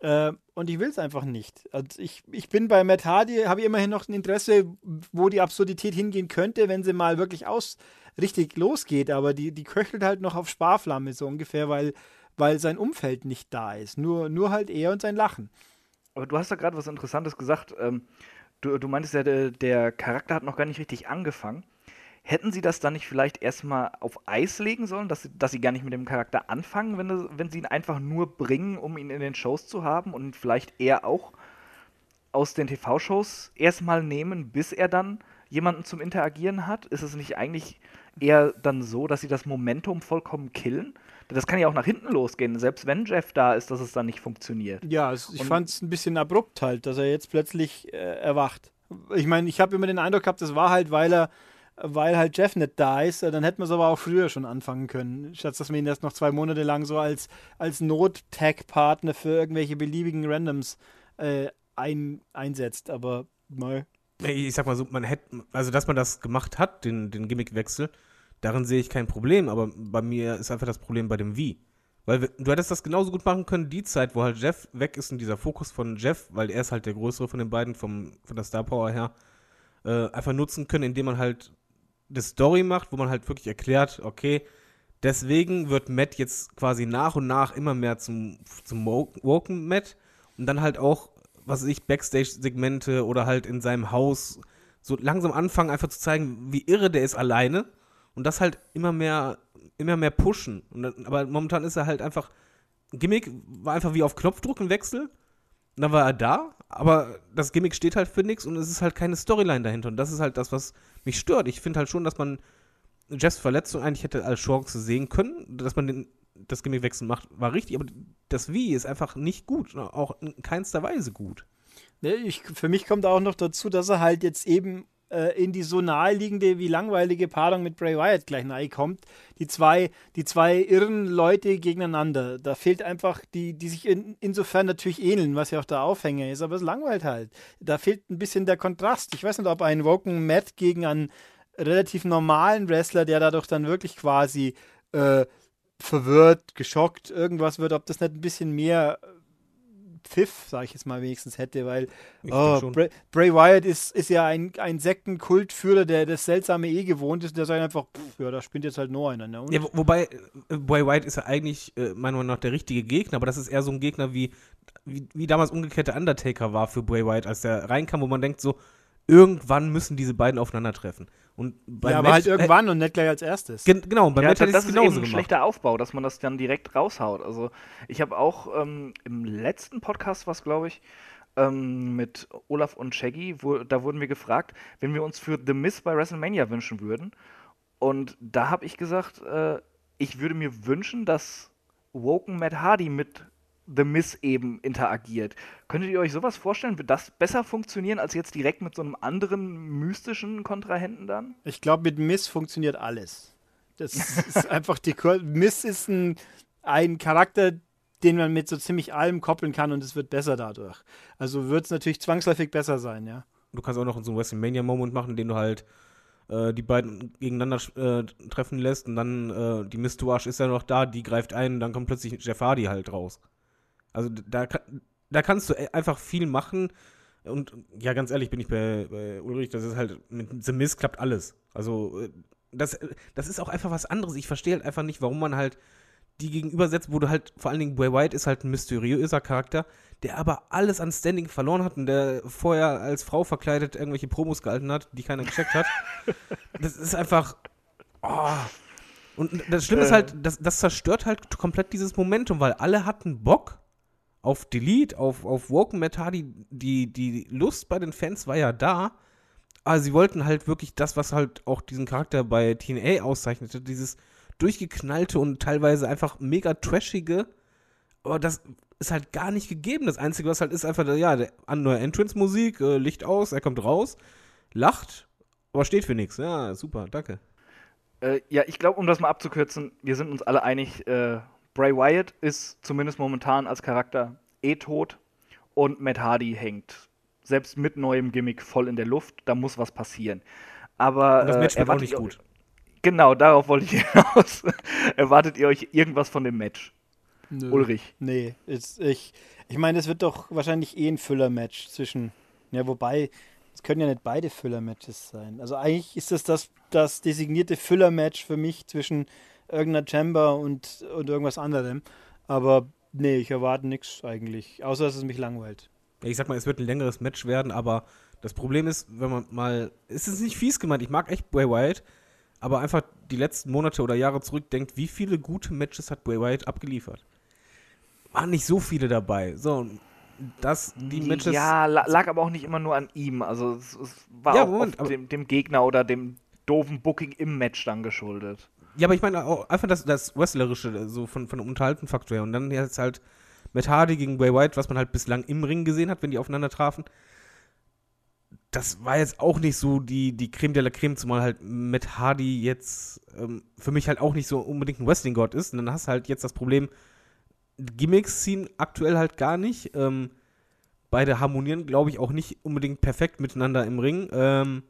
Äh, und ich will es einfach nicht. Also ich, ich bin bei Matt Hardy, habe immerhin noch ein Interesse, wo die Absurdität hingehen könnte, wenn sie mal wirklich aus richtig losgeht. Aber die, die köchelt halt noch auf Sparflamme so ungefähr, weil, weil sein Umfeld nicht da ist. Nur, nur halt er und sein Lachen. Aber du hast da gerade was Interessantes gesagt. Ähm, du, du meintest ja, der, der Charakter hat noch gar nicht richtig angefangen. Hätten sie das dann nicht vielleicht erstmal auf Eis legen sollen, dass sie, dass sie gar nicht mit dem Charakter anfangen, wenn, wenn sie ihn einfach nur bringen, um ihn in den Shows zu haben und vielleicht eher auch aus den TV-Shows erstmal nehmen, bis er dann jemanden zum Interagieren hat? Ist es nicht eigentlich eher dann so, dass sie das Momentum vollkommen killen? Das kann ja auch nach hinten losgehen, selbst wenn Jeff da ist, dass es dann nicht funktioniert. Ja, es, ich fand es ein bisschen abrupt halt, dass er jetzt plötzlich äh, erwacht. Ich meine, ich habe immer den Eindruck gehabt, das war halt, weil er, weil halt Jeff nicht da ist. Äh, Dann hätten wir es aber auch früher schon anfangen können, statt dass wir ihn erst noch zwei Monate lang so als, als Not-Tag-Partner für irgendwelche beliebigen Randoms äh, ein, einsetzt. Aber neu. Ich sag mal so, man hätte, also dass man das gemacht hat, den, den Gimmickwechsel, darin sehe ich kein Problem, aber bei mir ist einfach das Problem bei dem Wie. Weil wir- du hättest das genauso gut machen können, die Zeit, wo halt Jeff weg ist und dieser Fokus von Jeff, weil er ist halt der größere von den beiden, vom, von der Star Power her, äh, einfach nutzen können, indem man halt eine Story macht, wo man halt wirklich erklärt, okay, deswegen wird Matt jetzt quasi nach und nach immer mehr zum, zum Wo- Woken Matt und dann halt auch, was weiß ich, Backstage-Segmente oder halt in seinem Haus so langsam anfangen, einfach zu zeigen, wie irre der ist alleine und das halt immer mehr, immer mehr pushen. Dann, aber momentan ist er halt einfach, Gimmick war einfach wie auf Knopfdruck ein Wechsel und dann war er da, aber das Gimmick steht halt für nichts und es ist halt keine Storyline dahinter und das ist halt das, was mich stört. Ich finde halt schon, dass man Jeffs Verletzung eigentlich hätte als Chance sehen können, dass man den, das Gimmickwechsel macht, war richtig, aber das Wie ist einfach nicht gut, auch in keinster Weise gut. Ne, ich, für mich kommt auch noch dazu, dass er halt jetzt eben äh, in die so naheliegende wie langweilige Paarung mit Bray Wyatt gleich nahe kommt. Die zwei, die zwei irren Leute gegeneinander. Da fehlt einfach, die, die sich in, insofern natürlich ähneln, was ja auch der Aufhänger ist, aber es langweilt halt. Da fehlt ein bisschen der Kontrast. Ich weiß nicht, ob ein Woken Matt gegen einen relativ normalen Wrestler, der dadurch dann wirklich quasi äh, verwirrt, geschockt, irgendwas wird, ob das nicht ein bisschen mehr Pfiff, sag ich jetzt mal wenigstens hätte, weil oh, schon. Bray, Wyatt ist, ist ja ein, ein Sektenkultführer, der das seltsame eh gewohnt ist, der sagt einfach, pff, ja, da spinnt jetzt halt nur einer. Ne? Und Ja, wo- wobei, äh, Bray White ist ja eigentlich, äh, meiner Meinung nach, der richtige Gegner, aber das ist eher so ein Gegner wie, wie, wie damals umgekehrte Undertaker war für Bray White, als der reinkam, wo man denkt so, irgendwann müssen diese beiden aufeinandertreffen. Und bei ja, aber Matt- halt irgendwann und nicht gleich als erstes. Gen genau, bei Ja, ich das es ist genauso eben ein gemacht. schlechter Aufbau, dass man das dann direkt raushaut. Also ich habe auch ähm, im letzten Podcast, was glaube ich, ähm, mit Olaf und Shaggy, wo, da wurden wir gefragt, wenn wir uns für The Miz bei WrestleMania wünschen würden. Und da habe ich gesagt, äh, ich würde mir wünschen, dass Woken Matt Hardy mit The Miz eben interagiert. Könntet ihr euch sowas vorstellen? Wird das besser funktionieren als jetzt direkt mit so einem anderen mystischen Kontrahenten dann? Ich glaube, mit Miss funktioniert alles. Das ist einfach die Kur Miss ist ein, ein Charakter, den man mit so ziemlich allem koppeln kann und es wird besser dadurch. Also wird es natürlich zwangsläufig besser sein, ja. Du kannst auch noch so einen WrestleMania-Moment machen, in dem du halt äh, die beiden gegeneinander äh, treffen lässt und dann äh, die Miss Touage ist ja noch da, die greift ein, dann kommt plötzlich Jeff Hardy halt raus. Also da, da kannst du e- einfach viel machen und ja, ganz ehrlich bin ich bei, bei Ulrich, das ist halt, mit The Miz klappt alles. Also äh, das, äh, das ist auch einfach was anderes. Ich verstehe halt einfach nicht, warum man halt die gegenübersetzt, wo du halt, vor allen Dingen Bray White ist halt ein mysteriöser Charakter, der aber alles an Standing verloren hat und der vorher als Frau verkleidet irgendwelche Promos gehalten hat, die keiner gecheckt hat. das ist einfach. Oh, Und das Schlimme ist halt, das, das zerstört halt komplett dieses Momentum, weil alle hatten Bock auf Delete, auf, auf Woken Matt Hardy. Die, die Lust bei den Fans war ja da, aber sie wollten halt wirklich das, was halt auch diesen Charakter bei TNA auszeichnete, dieses durchgeknallte und teilweise einfach mega trashige, aber das ist halt gar nicht gegeben. Das Einzige, was halt ist, einfach, ja, der, neue Entrance-Musik, äh, Licht aus, er kommt raus, lacht, aber steht für nichts. Ja, super, danke. Äh, ja, ich glaube, um das mal abzukürzen, wir sind uns alle einig, äh, Bray Wyatt ist zumindest momentan als Charakter eh tot und Matt Hardy hängt selbst mit neuem Gimmick voll in der Luft. Da muss was passieren. Aber Und das äh, Match wird auch erwartet nicht ihr- gut. Genau, darauf wollte ich hinaus. Erwartet ihr euch irgendwas von dem Match? Nö. Ulrich. Nee, ist, ich, ich meine, es wird doch wahrscheinlich eh ein Füller-Match zwischen. Ja, wobei, es können ja nicht beide Füller-Matches sein. Also eigentlich ist das das, das designierte Füller-Match für mich zwischen irgendeiner Chamber und, und irgendwas anderem. Aber nee, ich erwarte nichts eigentlich. Außer, dass es mich langweilt. Ja, ich sag mal, es wird ein längeres Match werden, aber das Problem ist, wenn man mal. Es ist nicht fies gemeint, ich mag echt Bray Wyatt, aber einfach die letzten Monate oder Jahre zurückdenkt, wie viele gute Matches hat Bray Wyatt abgeliefert? Waren nicht so viele dabei. So, und das, die Matches. Ja, la lag aber auch nicht immer nur an ihm. Also es, es war Ja, auch Moment, dem, dem Gegner oder dem doofen Booking im Match dann geschuldet. Ja, aber ich meine auch einfach das, das Wrestlerische, so von, von dem Unterhalten-Faktor her. Und dann jetzt halt Matt Hardy gegen Bray Wyatt, was man halt bislang im Ring gesehen hat, wenn die aufeinander trafen. Das war jetzt auch nicht so die, die Creme de la Creme, zumal halt Matt Hardy jetzt ähm, für mich halt auch nicht so unbedingt ein Wrestling-Gott ist. Und dann hast du halt jetzt das Problem, Gimmicks ziehen aktuell halt gar nicht. Ähm, beide harmonieren, glaube ich, auch nicht unbedingt perfekt miteinander im Ring. Ähm,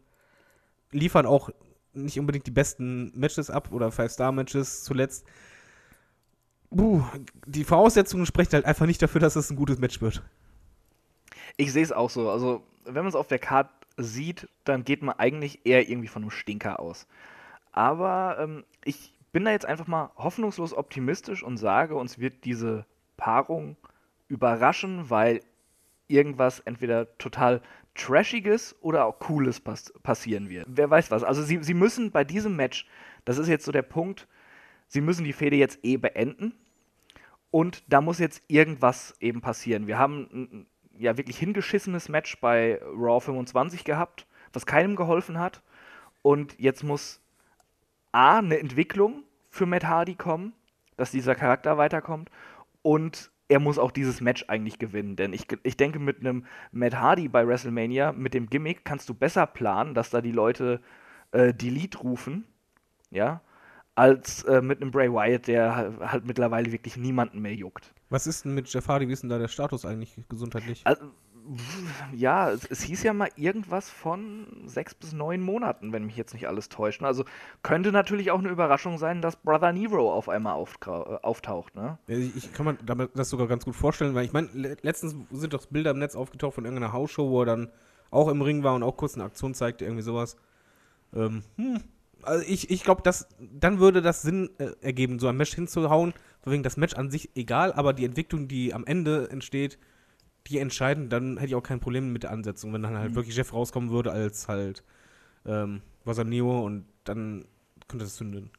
liefern auch nicht unbedingt die besten Matches ab oder Five-Star-Matches zuletzt. Puh, die Voraussetzungen sprechen halt einfach nicht dafür, dass es ein gutes Match wird. Ich sehe es auch so. Also, wenn man es auf der Karte sieht, dann geht man eigentlich eher irgendwie von einem Stinker aus. Aber ähm, ich bin da jetzt einfach mal hoffnungslos optimistisch und sage, uns wird diese Paarung überraschen, weil irgendwas entweder total Trashiges oder auch Cooles pass passieren wird. Wer weiß was. Also, sie, sie müssen bei diesem Match, das ist jetzt so der Punkt, sie müssen die Fehde jetzt eh beenden. Und da muss jetzt irgendwas eben passieren. Wir haben ein, ja wirklich hingeschissenes Match bei Raw 25 gehabt, was keinem geholfen hat. Und jetzt muss A, eine Entwicklung für Matt Hardy kommen, dass dieser Charakter weiterkommt. Und er muss auch dieses Match eigentlich gewinnen. Denn ich, ich denke, mit einem Matt Hardy bei WrestleMania, mit dem Gimmick, kannst du besser planen, dass da die Leute äh, Delete rufen. Ja. Als äh, mit einem Bray Wyatt, der halt- mittlerweile wirklich niemanden mehr juckt. Was ist denn mit Jeff Hardy? Wie ist denn da der Status eigentlich gesundheitlich? Also, ja, es, es hieß ja mal irgendwas von sechs bis neun Monaten, wenn mich jetzt nicht alles täuscht. ne? Also könnte natürlich auch eine Überraschung sein, dass Brother Nero auf einmal äh, auftaucht. Ne? Ich, kann mir das sogar ganz gut vorstellen, weil ich meine, le letztens sind doch Bilder im Netz aufgetaucht von irgendeiner Hausshow, wo er dann auch im Ring war und auch kurz eine Aktion zeigte, irgendwie sowas. Ähm, hm. Also ich, ich glaube, dann würde das Sinn äh, ergeben, so ein Match hinzuhauen, wegen das Match an sich egal, aber die Entwicklung, die am Ende entsteht, die entscheiden, dann hätte ich auch kein Problem mit der Ansetzung, wenn dann halt wirklich Jeff rauskommen würde als halt ähm, Wasaneo und dann könnte das zünden.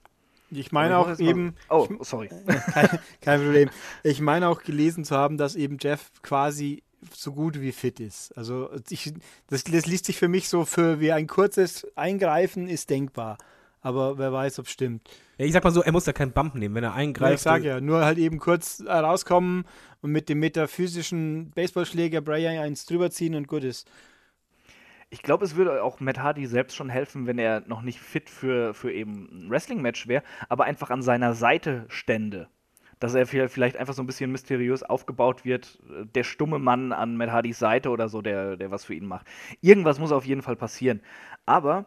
Ich meine auch eben, Mal, oh, sorry. kein, kein Problem. Ich meine auch gelesen zu haben, dass eben Jeff quasi so gut wie fit ist. Also ich, das, das liest sich für mich so für wie ein kurzes Eingreifen ist denkbar. Aber wer weiß, ob es stimmt. Ja, ich sag mal so, er muss ja keinen Bump nehmen, wenn er Ja, eingreift. ich sage ja, nur halt eben kurz äh, rauskommen und mit dem metaphysischen Baseballschläger Brian eins drüber ziehen und gut ist. Ich glaube, es würde auch Matt Hardy selbst schon helfen, wenn er noch nicht fit für, für eben ein Wrestling-Match wäre, aber einfach an seiner Seite stände. Dass er vi- vielleicht einfach so ein bisschen mysteriös aufgebaut wird, äh, der stumme Mann an Matt Hardys Seite oder so, der, der was für ihn macht. Irgendwas muss auf jeden Fall passieren. Aber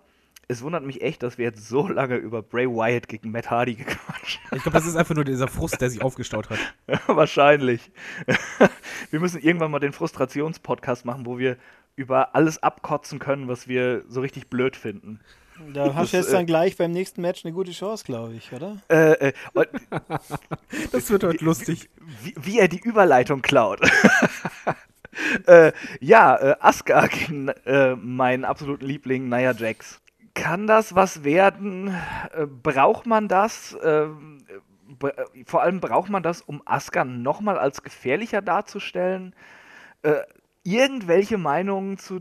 es wundert mich echt, dass wir jetzt so lange über Bray Wyatt gegen Matt Hardy gequatscht haben. Ich glaube, das ist einfach nur dieser Frust, der sich aufgestaut hat. Wahrscheinlich. wir müssen irgendwann mal den Frustrationspodcast machen, wo wir über alles abkotzen können, was wir so richtig blöd finden. Da hast du jetzt äh, dann gleich beim nächsten Match eine gute Chance, glaube ich, oder? Äh, äh, Das wird heute lustig. wie, wie er die Überleitung klaut. äh, ja, äh, Asuka gegen äh, meinen absoluten Liebling Nia Jax. Kann das was werden? Äh, braucht man das? Ähm, äh, vor allem braucht man das, um Asuka nochmal als gefährlicher darzustellen? Äh, irgendwelche Meinungen zu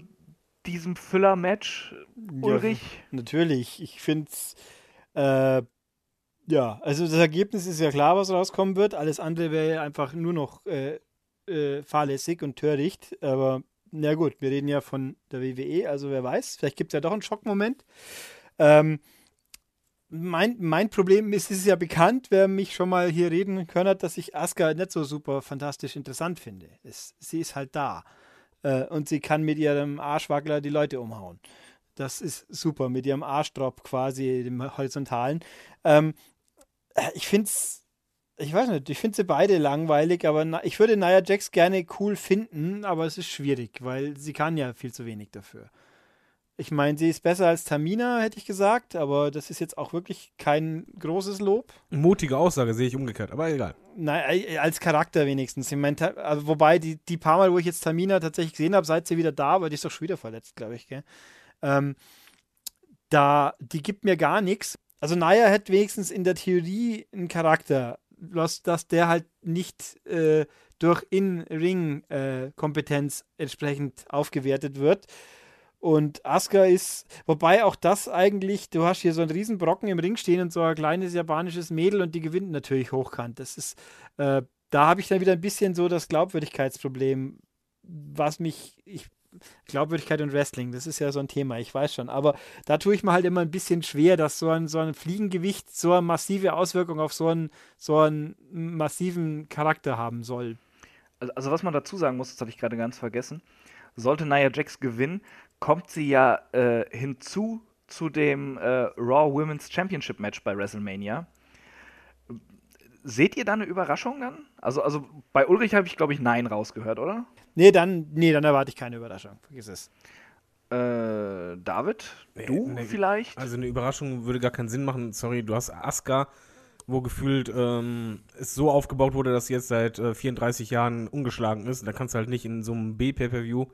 diesem Füller-Match, Ulrich? Ja, natürlich. Ich finde es. Äh, ja, also das Ergebnis ist ja klar, was rauskommen wird. Alles andere wäre einfach nur noch äh, äh, fahrlässig und töricht. Aber na gut, wir reden ja von der WWE, also wer weiß. Vielleicht gibt es ja doch einen Schockmoment. Ähm, mein, mein Problem ist, es ist ja bekannt, wer mich schon mal hier reden können hat, dass ich Asuka nicht so super fantastisch interessant finde. Es, sie ist halt da. Äh, und sie kann mit ihrem Arschwackler die Leute umhauen. Das ist super, mit ihrem Arschdrop quasi, dem horizontalen. Ähm, äh, ich finde es, ich weiß nicht, ich finde sie beide langweilig, aber ich würde Nia Jax gerne cool finden, aber es ist schwierig, weil sie kann ja viel zu wenig dafür. Ich meine, sie ist besser als Tamina, hätte ich gesagt, aber das ist jetzt auch wirklich kein großes Lob. Mutige Aussage sehe ich umgekehrt, aber egal. Nein, äh, als Charakter wenigstens. Ich meine, also wobei die, die paar Mal, wo ich jetzt Tamina tatsächlich gesehen habe, seit sie wieder da war, die ist doch schon wieder verletzt, glaube ich, gell? Ähm, da, die gibt mir gar nichts. Also Naya hätte wenigstens in der Theorie einen Charakter, dass, dass der halt nicht äh, durch In-Ring-Kompetenz äh, entsprechend aufgewertet wird. Und Asuka ist, wobei auch das eigentlich, du hast hier so einen riesen Brocken im Ring stehen und so ein kleines japanisches Mädel und die gewinnt natürlich hochkant. Das ist, äh, da habe ich dann wieder ein bisschen so das Glaubwürdigkeitsproblem, was mich, ich, Glaubwürdigkeit und Wrestling, das ist ja so ein Thema, ich weiß schon. Aber da tue ich mir halt immer ein bisschen schwer, dass so ein, so ein Fliegengewicht so eine massive Auswirkung auf so einen, so einen massiven Charakter haben soll. Also, also was man dazu sagen muss, das habe ich gerade ganz vergessen. Sollte Nia Jax gewinnen, kommt sie ja äh, hinzu zu dem äh, Raw Women's Championship Match bei WrestleMania. Seht ihr da eine Überraschung dann? Also, also bei Ulrich habe ich, glaube ich, Nein rausgehört, oder? Nee, dann, nee, dann erwarte ich keine Überraschung. Vergiss es. Äh, David, nee, du nee, vielleicht? Also eine Überraschung würde gar keinen Sinn machen. Sorry, du hast Asuka, wo gefühlt ähm, es so aufgebaut wurde, dass sie jetzt seit äh, 34 Jahren ungeschlagen ist. Da kannst du halt nicht in so einem B-Pay-Per-View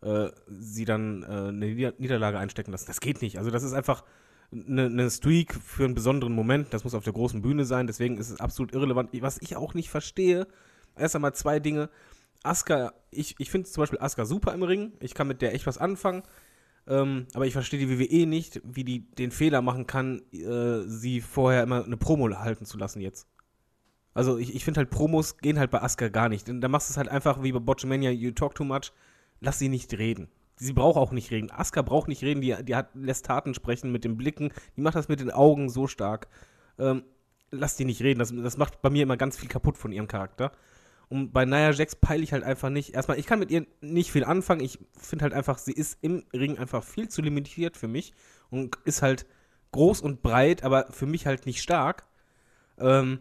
äh, sie dann äh, eine Niederlage einstecken lassen. Das geht nicht. Also das ist einfach eine, eine Streak für einen besonderen Moment. Das muss auf der großen Bühne sein. Deswegen ist es absolut irrelevant. Was ich auch nicht verstehe, erst einmal zwei Dinge. Asuka, ich, ich finde zum Beispiel Asuka super im Ring. Ich kann mit der echt was anfangen. Ähm, aber ich verstehe die WWE nicht, wie die den Fehler machen kann, äh, sie vorher immer eine Promo halten zu lassen jetzt. Also ich, ich finde halt, Promos gehen halt bei Asuka gar nicht. Da machst du es halt einfach wie bei Botchamania, you talk too much lass sie nicht reden. Sie braucht auch nicht reden. Aska braucht nicht reden, die, die hat, lässt Taten sprechen mit den Blicken, die macht das mit den Augen so stark. Ähm, lass die nicht reden. Das, das macht bei mir immer ganz viel kaputt von ihrem Charakter. Und bei Nia Jax peile ich halt einfach nicht. Erstmal, ich kann mit ihr nicht viel anfangen. Ich finde halt einfach, sie ist im Ring einfach viel zu limitiert für mich und ist halt groß und breit, aber für mich halt nicht stark. Ähm,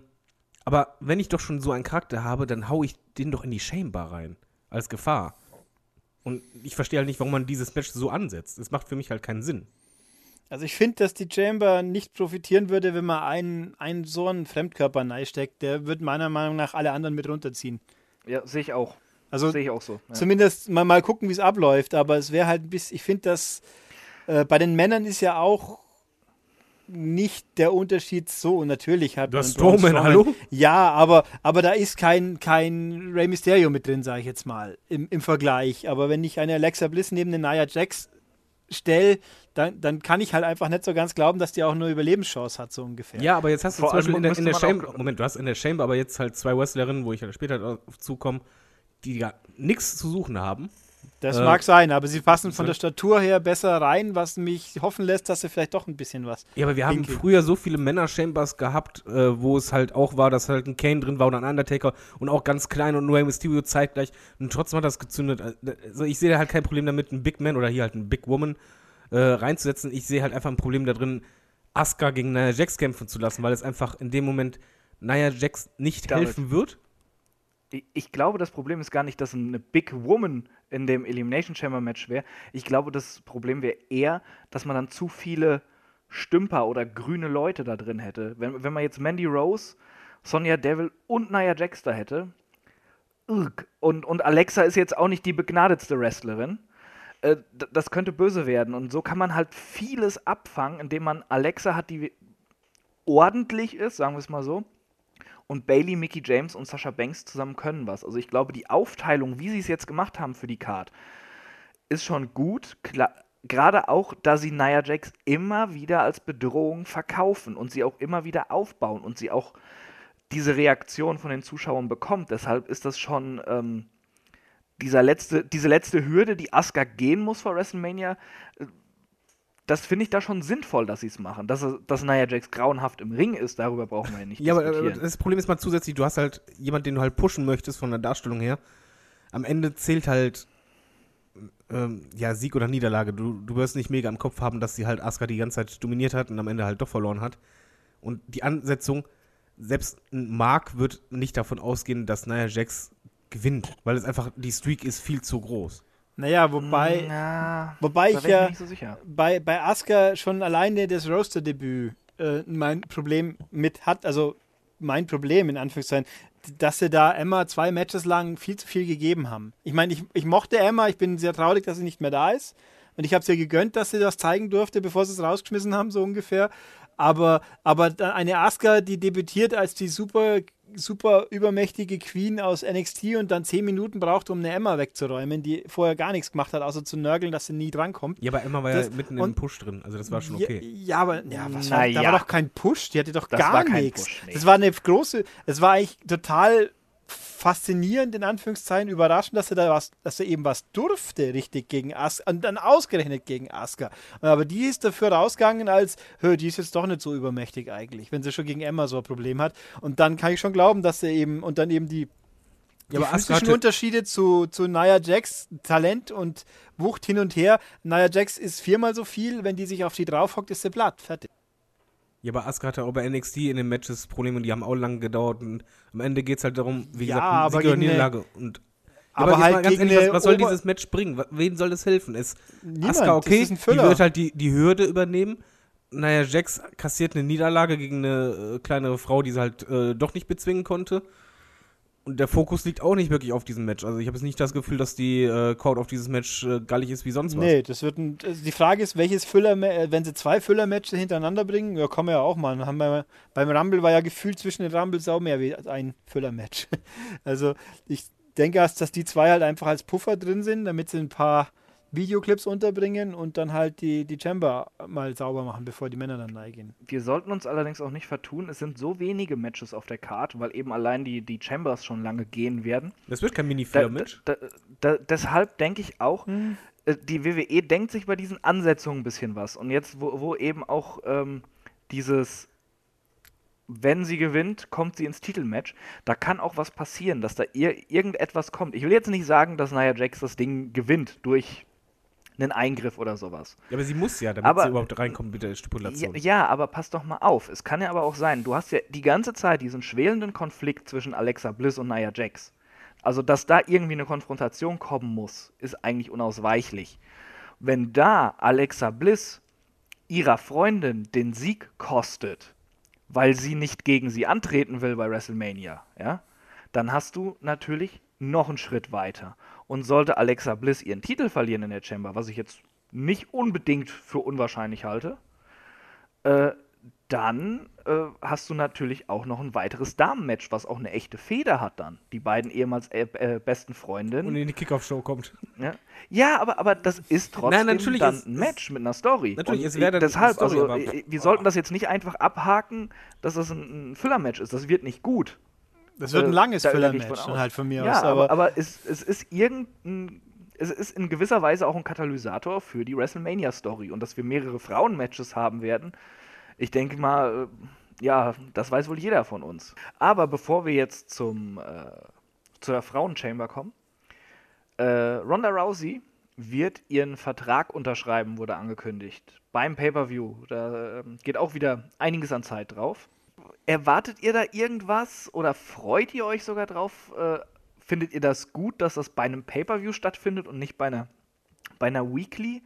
aber wenn ich doch schon so einen Charakter habe, dann hau ich den doch in die Shamebar rein. Als Gefahr. Und ich verstehe halt nicht, warum man dieses Match so ansetzt. Es macht für mich halt keinen Sinn. Also ich finde, dass die Chamber nicht profitieren würde, wenn man einen, einen so einen Fremdkörper steckt. Der wird meiner Meinung nach alle anderen mit runterziehen. Ja, sehe ich auch. Also sehe ich auch so. Ja. Zumindest mal, mal gucken, wie es abläuft. Aber es wäre halt ein bisschen, ich finde, dass äh, bei den Männern ist ja auch nicht der Unterschied so. Natürlich hat du hast Strowman, hallo? Ja, aber, aber da ist kein, kein Rey Mysterio mit drin, sage ich jetzt mal, im, im Vergleich. Aber wenn ich eine Alexa Bliss neben den Nia Jax stelle, dann, dann kann ich halt einfach nicht so ganz glauben, dass die auch nur Überlebenschance hat, so ungefähr. Ja, aber jetzt hast du Vor zum Beispiel in der, in der Chamber, Moment, du hast in der Chamber aber jetzt halt zwei Wrestlerinnen, wo ich halt später zukomme, die ja nichts zu suchen haben. Das äh, mag sein, aber sie passen von der Statur her besser rein, was mich hoffen lässt, dass sie vielleicht doch ein bisschen was. Ja, aber wir haben früher so viele Männer-Chambers gehabt, äh, wo es halt auch war, dass halt ein Kane drin war und ein Undertaker und auch ganz klein und ein Mysterio zeitgleich und trotzdem hat das gezündet. Also ich sehe halt kein Problem damit, einen Big Man oder hier halt einen Big Woman äh, reinzusetzen. Ich sehe halt einfach ein Problem da drin, Asuka gegen Nia Jax kämpfen zu lassen, weil es einfach in dem Moment Nia Jax nicht David. helfen wird. Ich glaube, das Problem ist gar nicht, dass eine Big Woman in dem Elimination Chamber Match wäre. Ich glaube, das Problem wäre eher, dass man dann zu viele Stümper oder grüne Leute da drin hätte. Wenn, wenn man jetzt Mandy Rose, Sonja Devil und Nia Jax da hätte. Und, und Alexa ist jetzt auch nicht die begnadetste Wrestlerin. äh, das könnte böse werden. Und so kann man halt vieles abfangen, indem man Alexa hat, die ordentlich ist, sagen wir es mal so. Und Bailey, Mickey James und Sasha Banks zusammen können was. Also ich glaube, die Aufteilung, wie sie es jetzt gemacht haben für die Card, ist schon gut. Gerade auch, da sie Nia Jax immer wieder als Bedrohung verkaufen und sie auch immer wieder aufbauen und sie auch diese Reaktion von den Zuschauern bekommt. Deshalb ist das schon ähm, dieser letzte, diese letzte Hürde, die Asuka gehen muss vor WrestleMania. Das finde ich da schon sinnvoll, dass sie es machen. Dass, dass Nia Jax grauenhaft im Ring ist, darüber brauchen wir ja nicht Ja, aber äh, diskutieren. das Problem ist mal zusätzlich, du hast halt jemanden, den du halt pushen möchtest von der Darstellung her. Am Ende zählt halt ähm, ja, Sieg oder Niederlage. Du, du wirst nicht mega im Kopf haben, dass sie halt Asuka die ganze Zeit dominiert hat und am Ende halt doch verloren hat. Und die Ansetzung, selbst ein Mark wird nicht davon ausgehen, dass Nia Jax gewinnt, weil es einfach, die Streak ist viel zu groß. Naja, wobei, ja, wobei da ich ich ja nicht so bei, bei Asuka schon alleine das Roaster-Debüt äh, mein Problem mit hat, also mein Problem in Anführungszeichen, dass sie da Emma zwei Matches lang viel zu viel gegeben haben. Ich meine, ich, ich mochte Emma, ich bin sehr traurig, dass sie nicht mehr da ist. Und ich habe es ihr gegönnt, dass sie das zeigen durfte, bevor sie es rausgeschmissen haben, so ungefähr. Aber, aber eine Asuka, die debütiert als die super, super übermächtige Queen aus NXT und dann zehn Minuten braucht, um eine Emma wegzuräumen, die vorher gar nichts gemacht hat, außer zu nörgeln, dass sie nie drankommt. Ja, aber Emma war Das- ja mitten im Push drin, also das war schon okay. Ja, ja aber ja, was Na war, da ja. war doch kein Push, die hatte doch Das gar nichts. Push, nee. Das war eine große, es war eigentlich total faszinierend, in Anführungszeichen, überraschend, dass er da was, dass er eben was durfte, richtig gegen Asuka, und dann ausgerechnet gegen Asuka. Aber die ist dafür rausgegangen, als, hör, die ist jetzt doch nicht so übermächtig eigentlich, wenn sie schon gegen Emma so ein Problem hat. Und dann kann ich schon glauben, dass er eben, und dann eben die die Ja, physischen Unterschiede zu, zu Nia Jax, Talent und Wucht hin und her. Nia Jax ist viermal so viel, wenn die sich auf die draufhockt, ist sie platt. Fertig. Ja, aber Asuka hatte auch bei NXT in den Matches Probleme, die haben auch lange gedauert und am Ende geht es halt darum, wie Ja, gesagt, aber Sieg oder Niederlage. Und Aber jetzt halt ganz ehrlich, was, was soll dieses Match bringen? Wen soll das helfen? Ist Niemand, Asuka okay? die wird halt die, die Hürde übernehmen. Naja, Jax kassiert eine Niederlage gegen eine äh, kleinere Frau, die sie halt äh, doch nicht bezwingen konnte. Und der Fokus liegt auch nicht wirklich auf diesem Match. Also ich habe jetzt nicht das Gefühl, dass die äh, Crowd auf dieses Match äh, gallig ist wie sonst was. Nee, das wird ein, also die Frage ist, welches Füller, äh, wenn sie zwei Füller-Matches hintereinander bringen, ja, kann man ja auch mal. Haben wir, beim Rumble war ja gefühlt zwischen den Rumbles auch mehr wie ein Füller-Match. Also ich denke erst, dass die zwei halt einfach als Puffer drin sind, damit sie ein paar Videoclips unterbringen und dann halt die, die Chamber mal sauber machen, bevor die Männer dann reingehen. Wir sollten uns allerdings auch nicht vertun, es sind so wenige Matches auf der Card, weil eben allein die, die Chambers schon lange gehen werden. Das wird kein Da, Mini-Filler-Match. da, da, deshalb denke ich auch, Hm. äh, die WWE denkt sich bei diesen Ansetzungen ein bisschen was. Und jetzt, wo, wo eben auch ähm, dieses, wenn sie gewinnt, kommt sie ins Titelmatch, da kann auch was passieren, dass da ir irgendetwas kommt. Ich will jetzt nicht sagen, dass Nia Jax das Ding gewinnt durch einen Eingriff oder sowas. Ja, aber sie muss ja, damit Aber- sie überhaupt reinkommt mit der Ja, Stipulation. ja, aber pass doch mal auf. Es kann ja aber auch sein, du hast ja die ganze Zeit diesen schwelenden Konflikt zwischen Alexa Bliss und Nia Jax. Also, dass da irgendwie eine Konfrontation kommen muss, ist eigentlich unausweichlich. Wenn da Alexa Bliss ihrer Freundin den Sieg kostet, weil sie nicht gegen sie antreten will bei WrestleMania, ja, dann hast du natürlich noch einen Schritt weiter. Und sollte Alexa Bliss ihren Titel verlieren in der Chamber, was ich jetzt nicht unbedingt für unwahrscheinlich halte, äh, dann äh, hast du natürlich auch noch ein weiteres Damenmatch, was auch eine echte Feder hat dann. Die beiden ehemals äh, äh, besten Und Freundinnen. in die Kickoff-Show kommt. Ja, ja aber, aber das ist trotzdem natürlich, dann es- ein Match mit einer Story. Natürlich, Und es wäre deshalb, Story, also, äh, wir sollten das jetzt nicht einfach abhaken, dass das ein, ein Filler-Match ist. Das wird nicht gut. Das wird ein Äh, langes ich Filler-Match halt von mir Ja, aus. aber, Aber, es, es ist irgendein. Es ist in gewisser Weise auch ein Katalysator für die WrestleMania-Story. Und dass wir mehrere Frauen-Matches haben werden, ich denke mal, äh, ja, das weiß wohl jeder von uns. Aber bevor wir jetzt zum, äh, zu der Frauen-Chamber kommen, äh, Ronda Rousey wird ihren Vertrag unterschreiben, wurde angekündigt. Beim Pay-Per-View. Da ähm, geht auch wieder einiges an Zeit drauf. Erwartet ihr da irgendwas oder freut ihr euch sogar drauf? Äh, findet ihr das gut, dass das bei einem Pay-Per-View stattfindet und nicht bei einer, bei einer Weekly?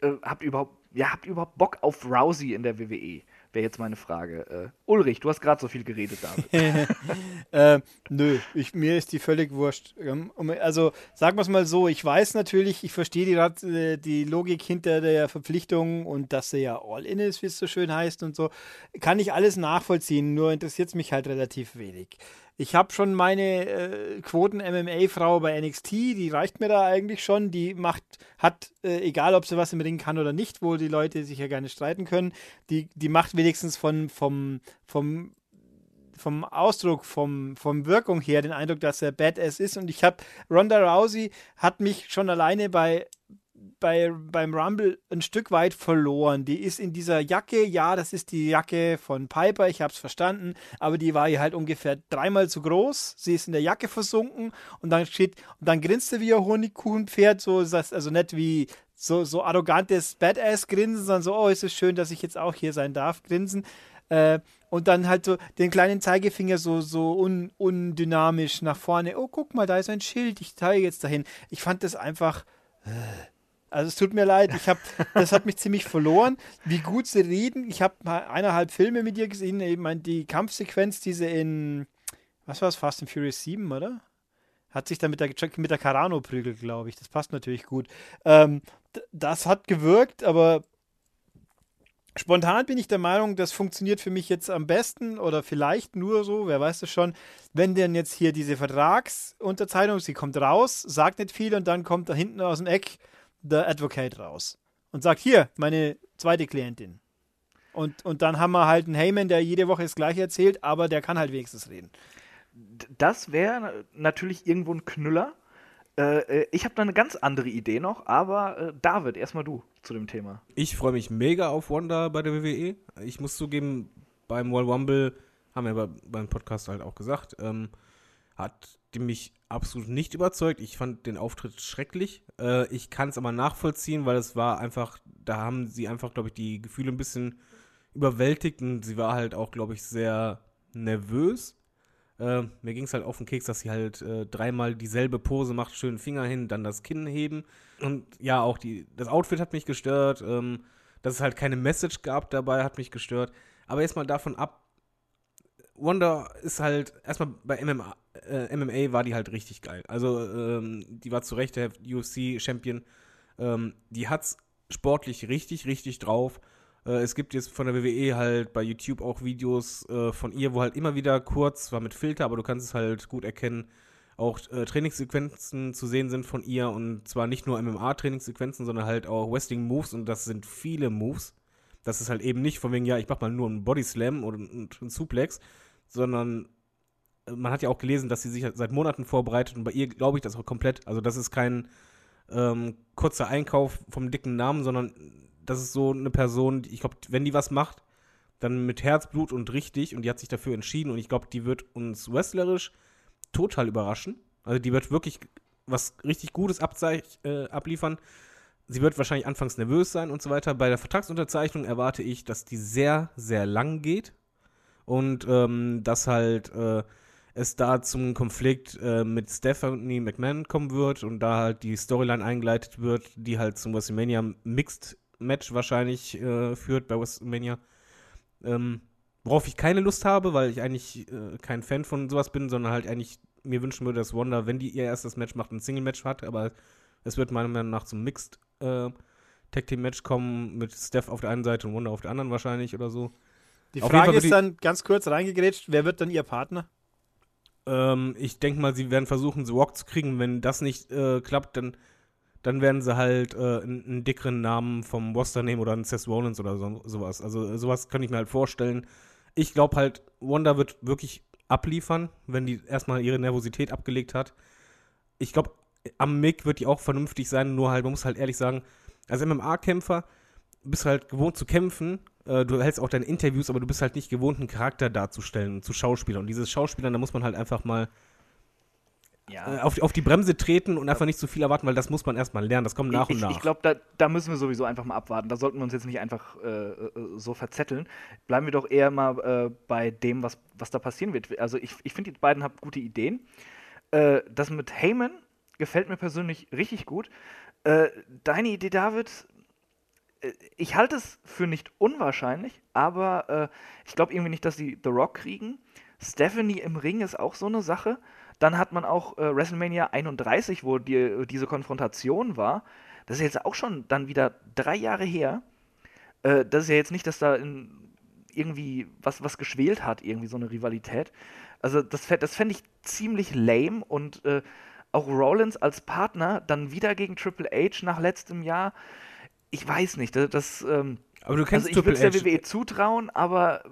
Äh, habt, ihr überhaupt, ja, habt ihr überhaupt Bock auf Rousey in der WWE? Wäre jetzt meine Frage. Äh, Ulrich, du hast gerade so viel geredet, David. äh, nö, ich, mir ist die völlig wurscht. Ähm, also sagen wir es mal so, ich weiß natürlich, ich verstehe die, äh, die Logik hinter der Verpflichtung und dass sie ja All-In ist, wie es so schön heißt und so. Kann ich alles nachvollziehen, nur interessiert es mich halt relativ wenig. Ich habe schon meine äh, Quoten-MMA-Frau bei NXT, die reicht mir da eigentlich schon. Die macht, hat, äh, egal ob sie was im Ring kann oder nicht, wo die Leute sich ja gerne streiten können, die, die macht wenigstens von, vom, vom, vom Ausdruck, vom, vom Wirkung her den Eindruck, dass er Badass ist. Und ich habe, Ronda Rousey hat mich schon alleine bei bei, beim Rumble ein Stück weit verloren. Die ist in dieser Jacke, ja, das ist die Jacke von Piper, ich habe es verstanden, aber die war hier halt ungefähr dreimal zu groß. Sie ist in der Jacke versunken und dann steht, und dann grinst sie wie ein Honigkuchenpferd, so ist das also nicht wie so, so arrogantes Badass-Grinsen, sondern so, oh, ist es schön, dass ich jetzt auch hier sein darf, grinsen. Äh, und dann halt so den kleinen Zeigefinger so, so un, undynamisch nach vorne. Oh, guck mal, da ist ein Schild, ich zeige jetzt dahin. Ich fand das einfach. Äh, also es tut mir leid, ich habe, das hat mich ziemlich verloren. Wie gut sie reden. Ich habe eineinhalb Filme mit ihr gesehen. Meine, die Kampfsequenz, diese in, was war es, Fast and Furious 7, oder? Hat sich dann mit der, mit der Carano prügelt, glaube ich. Das passt natürlich gut. Ähm, das hat gewirkt, aber spontan bin ich der Meinung, das funktioniert für mich jetzt am besten oder vielleicht nur so, wer weiß es schon, wenn denn jetzt hier diese Vertragsunterzeichnung, sie kommt raus, sagt nicht viel und dann kommt da hinten aus dem Eck The Advocate raus und sagt, hier, meine zweite Klientin. Und, und dann haben wir halt einen Heyman, der jede Woche das gleiche erzählt, aber der kann halt wenigstens reden. Das wäre natürlich irgendwo ein Knüller. Äh, äh ich habe da eine ganz andere Idee noch, aber äh, David, erstmal du zu dem Thema. Ich freue mich mega auf Wanda bei der WWE. Ich muss zugeben, beim World Rumble, haben wir beim Podcast halt auch gesagt, ähm, hat mich absolut nicht überzeugt. Ich fand den Auftritt schrecklich. Äh, ich kann es aber nachvollziehen, weil es war einfach, da haben sie einfach, glaube ich, die Gefühle ein bisschen überwältigt und sie war halt auch, glaube ich, sehr nervös. Äh, mir ging es halt auf den Keks, dass sie halt äh, dreimal dieselbe Pose macht, schönen Finger hin, dann das Kinn heben. Und ja, auch die, das Outfit hat mich gestört. Ähm, dass es halt keine Message gab dabei, hat mich gestört. Aber jetzt mal davon ab, Wanda ist halt, erstmal bei MMA, äh, MMA war die halt richtig geil. Also, ähm, die war zu Recht der UFC-Champion. Ähm, die hat's sportlich richtig, richtig drauf. Äh, es gibt jetzt von der WWE halt bei YouTube auch Videos äh, von ihr, wo halt immer wieder kurz, zwar mit Filter, aber du kannst es halt gut erkennen, auch äh, Trainingssequenzen zu sehen sind von ihr und zwar nicht nur MMA-Trainingssequenzen, sondern halt auch Wrestling-Moves und das sind viele Moves. Das ist halt eben nicht von wegen, ja, ich mach mal nur einen Body Slam oder einen, einen Suplex, sondern äh, man hat ja auch gelesen, dass sie sich seit Monaten vorbereitet und bei ihr glaube ich das auch komplett. Also das ist kein ähm, kurzer Einkauf vom dicken Namen, sondern das ist so eine Person, die, ich glaube, wenn die was macht, dann mit Herzblut und richtig und die hat sich dafür entschieden und ich glaube, die wird uns wrestlerisch total überraschen. Also die wird wirklich was richtig Gutes äh, abliefern. Sie wird wahrscheinlich anfangs nervös sein und so weiter. Bei der Vertragsunterzeichnung erwarte ich, dass die sehr, sehr lang geht und ähm, dass halt äh, es da zum Konflikt äh, mit Stephanie McMahon kommen wird und da halt die Storyline eingeleitet wird, die halt zum WrestleMania Mixed Match wahrscheinlich äh, führt bei WrestleMania. Ähm, worauf ich keine Lust habe, weil ich eigentlich äh, kein Fan von sowas bin, sondern halt eigentlich mir wünschen würde, dass Wanda, wenn die ihr erstes Match macht, ein Single-Match hat, aber es wird meiner Meinung nach zum Mixed äh, Tag Team Match kommen mit Steph auf der einen Seite und Wanda auf der anderen wahrscheinlich oder so. Die Frage ist dann ganz kurz reingegrätscht, wer wird dann ihr Partner? Ähm, ich denke mal, sie werden versuchen, The Rock zu kriegen. Wenn das nicht äh, klappt, dann, dann werden sie halt äh, einen, einen, dickeren Namen vom Roster nehmen oder einen Seth Rollins oder so, sowas. Also sowas kann ich mir halt vorstellen. Ich glaube halt, Wanda wird wirklich abliefern, wenn die erstmal ihre Nervosität abgelegt hat. Ich glaube, am Mick wird die auch vernünftig sein, nur halt, man muss halt ehrlich sagen, als MMA-Kämpfer bist du halt gewohnt zu kämpfen äh, du hältst auch deine Interviews, aber du bist halt nicht gewohnt, einen Charakter darzustellen, zu Schauspielern. Und dieses Schauspielern, da muss man halt einfach mal ja. äh, auf, auf, die Bremse treten und einfach nicht zu viel erwarten, weil das muss man erstmal lernen. Das kommt nach ich, und nach. Ich glaube, da, da, müssen wir sowieso einfach mal abwarten. Da sollten wir uns jetzt nicht einfach äh, äh, so verzetteln. Bleiben wir doch eher mal äh, bei dem, was, was da passieren wird. Also ich, ich finde, die beiden haben gute Ideen. Äh, das mit Heyman gefällt mir persönlich richtig gut. Deine Idee, David, äh, ich halte es für nicht unwahrscheinlich, aber äh, ich glaube irgendwie nicht, dass sie The Rock kriegen. Stephanie im Ring ist auch so eine Sache. Dann hat man auch äh, WrestleMania 31, wo die, diese Konfrontation war. Das ist jetzt auch schon dann wieder drei Jahre her. Äh, das ist ja jetzt nicht, dass da in, irgendwie was, was geschwelt hat, irgendwie so eine Rivalität. Also das, das fände ich ziemlich lame und äh, auch Rollins als Partner dann wieder gegen Triple H nach letztem Jahr. Ich weiß nicht, das, das ähm, Aber du kennst also ich würde der. WWE zutrauen, aber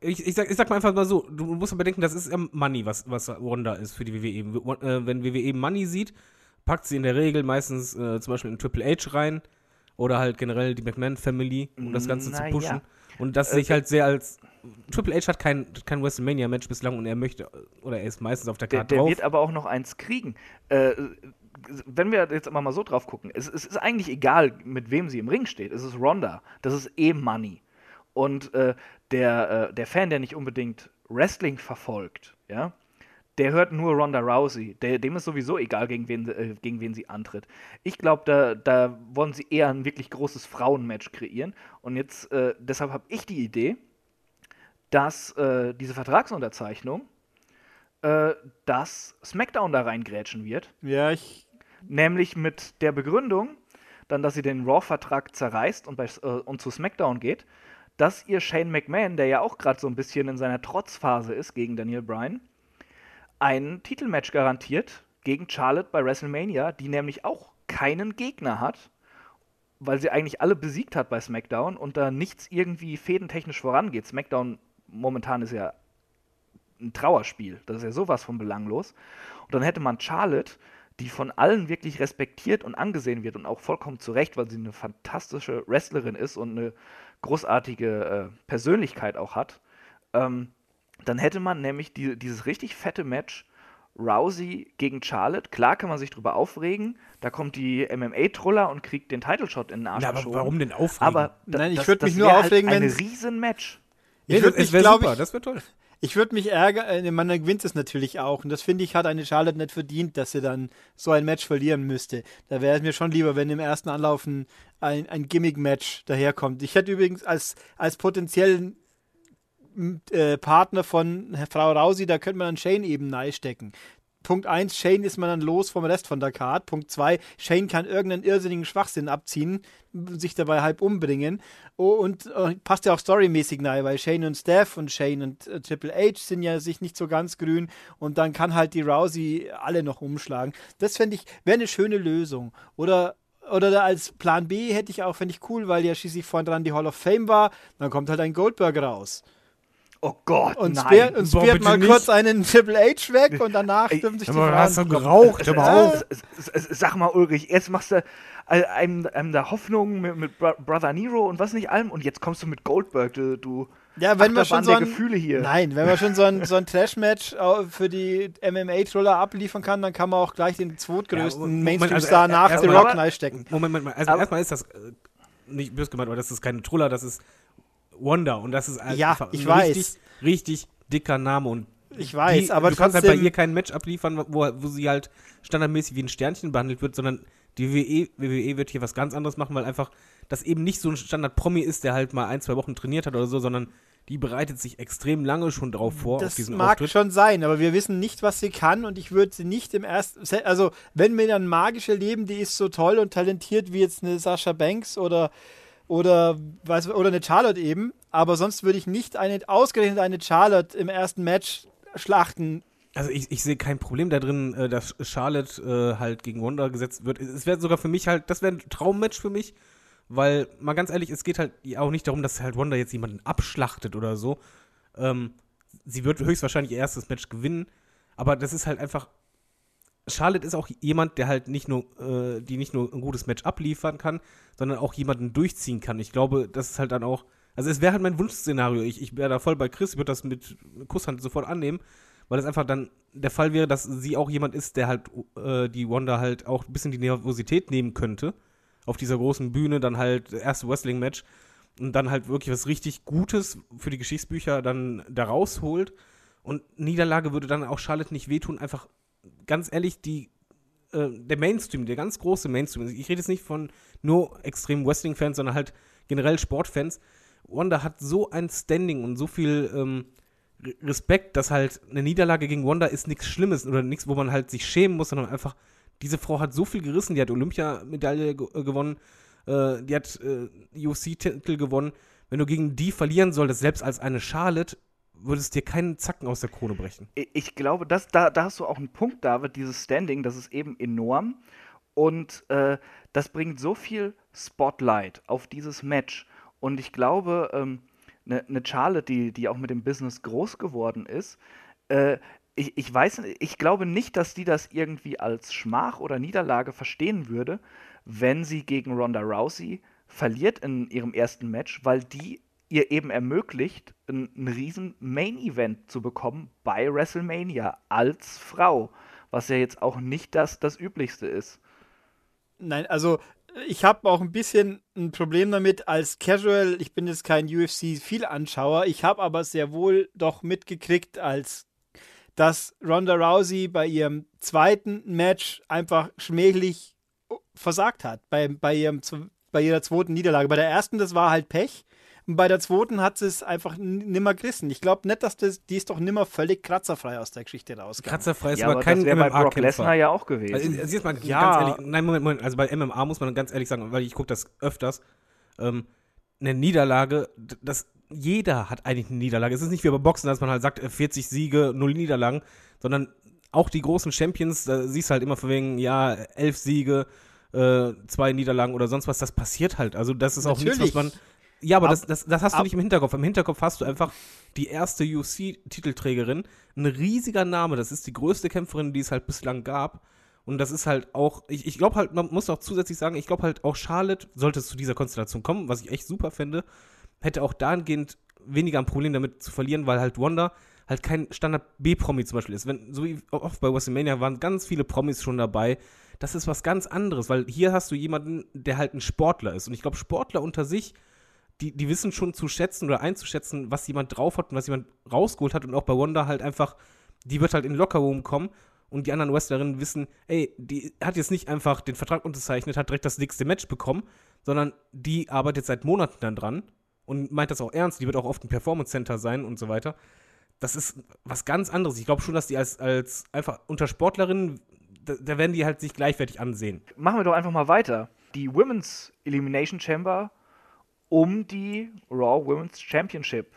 Ich, ich, sag, ich sag mal einfach mal so, du musst mal bedenken, das ist ja Money, was, was Wanda ist für die WWE. Äh, wenn WWE Money sieht, packt sie in der Regel meistens äh, zum Beispiel in Triple H rein oder halt generell die McMahon-Family, um das Ganze Na zu pushen. ja. Und das Äh, sehe ich halt sehr als. Triple H hat kein, kein WrestleMania-Match bislang und er möchte, oder er ist meistens auf der der, Karte der drauf. wird aber auch noch eins kriegen. Äh, wenn wir jetzt immer mal so drauf gucken, es, es ist eigentlich egal, mit wem sie im Ring steht. Es ist Ronda. Das ist eh Money. Und äh, der, äh, der Fan, der nicht unbedingt Wrestling verfolgt, ja, der hört nur Ronda Rousey. Der, dem ist sowieso egal, gegen wen, sie- äh, gegen wen sie antritt. Ich glaube, da, da wollen sie eher ein wirklich großes Frauenmatch kreieren. Und jetzt, äh, deshalb habe ich die Idee, dass äh, diese Vertragsunterzeichnung, äh, dass SmackDown da reingrätschen wird. Ja, ich. Nämlich mit der Begründung, dann, dass sie den Raw-Vertrag zerreißt und, bei, äh, und zu SmackDown geht, dass ihr Shane McMahon, der ja auch gerade so ein bisschen in seiner Trotzphase ist gegen Daniel Bryan, ein Titelmatch garantiert gegen Charlotte bei WrestleMania, die nämlich auch keinen Gegner hat, weil sie eigentlich alle besiegt hat bei SmackDown und da nichts irgendwie fädentechnisch vorangeht. SmackDown momentan ist ja ein Trauerspiel. Das ist ja sowas von belanglos. Und dann hätte man Charlotte, die von allen wirklich respektiert und angesehen wird und auch vollkommen zu Recht, weil sie eine fantastische Wrestlerin ist und eine großartige äh, Persönlichkeit auch hat. Ähm, dann hätte man nämlich die, dieses richtig fette Match Rousey gegen Charlotte. Klar kann man sich drüber aufregen. Da kommt die MMA-Troller und kriegt den Title-Shot in den Arsch Ja, aber warum denn aufregen? Aber da- Nein, ich das- würd das mich nur halt aufregen, ein wenn's- Riesen-Match. Ich Ich ich- das wäre toll. Ich würde mich ärgern, äh, man gewinnt es natürlich auch. Und das finde ich, hat eine Charlotte nicht verdient, dass sie dann so ein Match verlieren müsste. Da wäre es mir schon lieber, wenn im ersten Anlauf ein, ein, Gimmick-Match daherkommt. Ich hätte übrigens als, als potenziellen äh, Partner von Frau Rausi, da könnte man an Shane eben nahe stecken. Punkt 1, Shane ist man dann los vom Rest von der Card. Punkt 2, Shane kann irgendeinen irrsinnigen Schwachsinn abziehen, sich dabei halb umbringen. Oh, und äh, passt ja auch storymäßig nahe, weil Shane und Steph und Shane und äh, Triple H sind ja sich nicht so ganz grün und dann kann halt die Rousey alle noch umschlagen. Das fände ich, wäre eine schöne Lösung. Oder oder als Plan B hätte ich auch, fände ich cool, weil ja schließlich vorhin dran die Hall of Fame war, dann kommt halt ein Goldberg raus. Oh Gott, Und nein. sperrt, und Boah, mal nicht. kurz einen Triple H weg und danach Ey, dürfen sich die Aber Frauen hast du geraucht, hör Äh, mal auf. Sag mal, Ulrich, jetzt machst du äh, einem, einem da Hoffnung mit, mit Bro Brother Nero und was nicht allem und jetzt kommst du mit Goldberg, du, du Ja, wenn wir schon so ein, Gefühle hier. Nein, wenn man schon so ein, so ein Trash-Match für die MMA-Troller abliefern kann, dann kann man auch gleich den zweitgrößten Ja, Mainstream-Star also, nach The mal- Rock reinstecken. Moment, Moment, also Aber- erstmal ist das äh, nicht böse gemeint, aber das ist keine Troller, das ist Wanda und das ist Ja, einfach ich ein weiß. richtig, richtig dicker Name und Ich weiß, die, aber du kannst halt bei trotzdem- ihr kein Match abliefern, wo, wo sie halt standardmäßig wie ein Sternchen behandelt wird, sondern die WWE, WWE wird hier was ganz anderes machen, weil einfach das eben nicht so ein Standard-Promi ist, der halt mal ein, zwei Wochen trainiert hat oder so, sondern die bereitet sich extrem lange schon drauf vor, auf Das mag Auftritt. schon sein, aber wir wissen nicht, was sie kann und ich würde sie nicht im ersten. Also, wenn mir dann magische Leben, die ist so toll und talentiert wie jetzt eine Sascha Banks oder, oder, weiß, oder eine Charlotte eben, aber sonst würde ich nicht eine, ausgerechnet eine Charlotte im ersten Match schlachten. Also ich, ich sehe kein Problem da drin, äh, dass Charlotte äh, halt gegen Wanda gesetzt wird. Es wäre sogar für mich halt, das wäre ein Traummatch für mich, weil, mal ganz ehrlich, es geht halt auch nicht darum, dass halt Wanda jetzt jemanden abschlachtet oder so. Ähm, sie wird höchstwahrscheinlich ihr erstes Match gewinnen, aber das ist halt einfach. Charlotte ist auch jemand, der halt nicht nur, äh, die nicht nur ein gutes Match abliefern kann, sondern auch jemanden durchziehen kann. Ich glaube, das ist halt dann auch, also es wäre halt mein Wunschszenario. Ich, ich wäre da voll bei Chris, ich würde das mit Kusshand sofort annehmen, weil es einfach dann der Fall wäre, dass sie auch jemand ist, der halt äh, die Wanda halt auch ein bisschen die Nervosität nehmen könnte. Auf dieser großen Bühne, dann halt erste Wrestling-Match und dann halt wirklich was richtig Gutes für die Geschichtsbücher dann da rausholt. Und Niederlage würde dann auch Charlotte nicht wehtun. Einfach, ganz ehrlich, die äh, der Mainstream, der ganz große Mainstream, ich rede jetzt nicht von nur extremen Wrestling-Fans, sondern halt generell Sportfans, Wanda hat so ein Standing und so viel ähm, Respekt, dass halt eine Niederlage gegen Wanda ist nichts Schlimmes oder nichts, wo man halt sich schämen muss, sondern einfach, diese Frau hat so viel gerissen, die hat Olympiamedaille ge äh, gewonnen, äh, die hat äh, UFC-Titel gewonnen. Wenn du gegen die verlieren solltest, selbst als eine Charlotte, würde es dir keinen Zacken aus der Krone brechen. Ich glaube, das, da, da hast du auch einen Punkt, David, dieses Standing, das ist eben enorm. Und äh, das bringt so viel Spotlight auf dieses Match. Und ich glaube, ähm, eine ne Charlotte, die, die auch mit dem Business groß geworden ist, äh, ich, ich weiß, ich glaube nicht, dass die das irgendwie als Schmach oder Niederlage verstehen würde, wenn sie gegen Ronda Rousey verliert in ihrem ersten Match, weil die ihr eben ermöglicht, ein, ein riesen Main-Event zu bekommen bei WrestleMania als Frau, was ja jetzt auch nicht das, das Üblichste ist. Nein, also ich habe auch ein bisschen ein Problem damit als Casual. Ich bin jetzt kein UFC-Viel-Anschauer. Ich habe aber sehr wohl doch mitgekriegt, als dass Ronda Rousey bei ihrem zweiten Match einfach schmählich versagt hat. Bei, bei, ihrem, bei ihrer zweiten Niederlage. Bei der ersten, das war halt Pech. Und bei der zweiten hat sie es einfach nimmer gerissen. Ich glaube nicht, dass das, die ist doch nimmer völlig kratzerfrei aus der Geschichte raus. Kratzerfrei ist ja, aber, aber kein das wäre bei Brock. Lesnar ja auch gewesen. Also, also jetzt mal Ja. ganz ehrlich, nein, Moment, Moment, also bei MMA muss man ganz ehrlich sagen, weil ich gucke das öfters, ähm, eine Niederlage, das, jeder hat eigentlich eine Niederlage. Es ist nicht wie bei Boxen, dass man halt sagt, äh, 40 Siege, 0 Niederlagen, sondern auch die großen Champions, da siehst du halt immer von wegen, ja, 11 Siege, äh, zwei Niederlagen oder sonst was, das passiert halt. Also das ist auch nichts, was Natürlich. man ja, aber Ab- das, das, das hast du nicht im Hinterkopf. Im Hinterkopf hast du einfach die erste UFC-Titelträgerin, ein riesiger Name. Das ist die größte Kämpferin, die es halt bislang gab. Und das ist halt auch, ich, ich glaube halt, man muss auch zusätzlich sagen, ich glaube halt auch Charlotte, sollte es zu dieser Konstellation kommen, was ich echt super fände, hätte auch dahingehend weniger ein Problem damit zu verlieren, weil halt Wanda halt kein Standard-B-Promi zum Beispiel ist. Wenn, so wie oft bei WrestleMania waren ganz viele Promis schon dabei. Das ist was ganz anderes, weil hier hast du jemanden, der halt ein Sportler ist. Und ich glaube, Sportler unter sich, die, die wissen schon zu schätzen oder einzuschätzen, was jemand drauf hat und was jemand rausgeholt hat. Und auch bei Wanda halt einfach, die wird halt in den Lockerroom kommen und die anderen Wrestlerinnen wissen, ey, die hat jetzt nicht einfach den Vertrag unterzeichnet, hat direkt das nächste Match bekommen, sondern die arbeitet seit Monaten dann dran und meint das auch ernst. Die wird auch oft im Performance Center sein und so weiter. Das ist was ganz anderes. Ich glaube schon, dass die als, als einfach unter Sportlerinnen, da, da werden die halt sich gleichwertig ansehen. Machen wir doch einfach mal weiter. Die Women's Elimination Chamber um die Raw Women's Championship.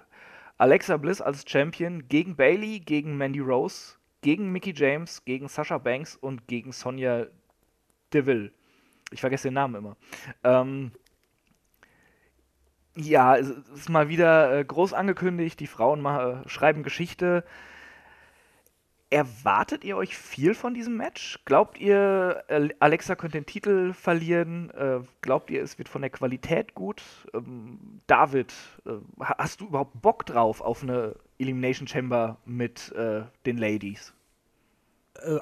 Alexa Bliss als Champion gegen Bailey, gegen Mandy Rose, gegen Mickey James, gegen Sasha Banks und gegen Sonja Deville. Ich vergesse den Namen immer. Ähm, ja, es ist mal wieder äh, groß angekündigt. Die Frauen ma- äh, schreiben Geschichte. Erwartet ihr euch viel von diesem Match? Glaubt ihr, Alexa könnte den Titel verlieren? Äh, glaubt ihr, es wird von der Qualität gut? Ähm, David, äh, ha- hast du überhaupt Bock drauf auf eine Elimination Chamber mit äh, den Ladies?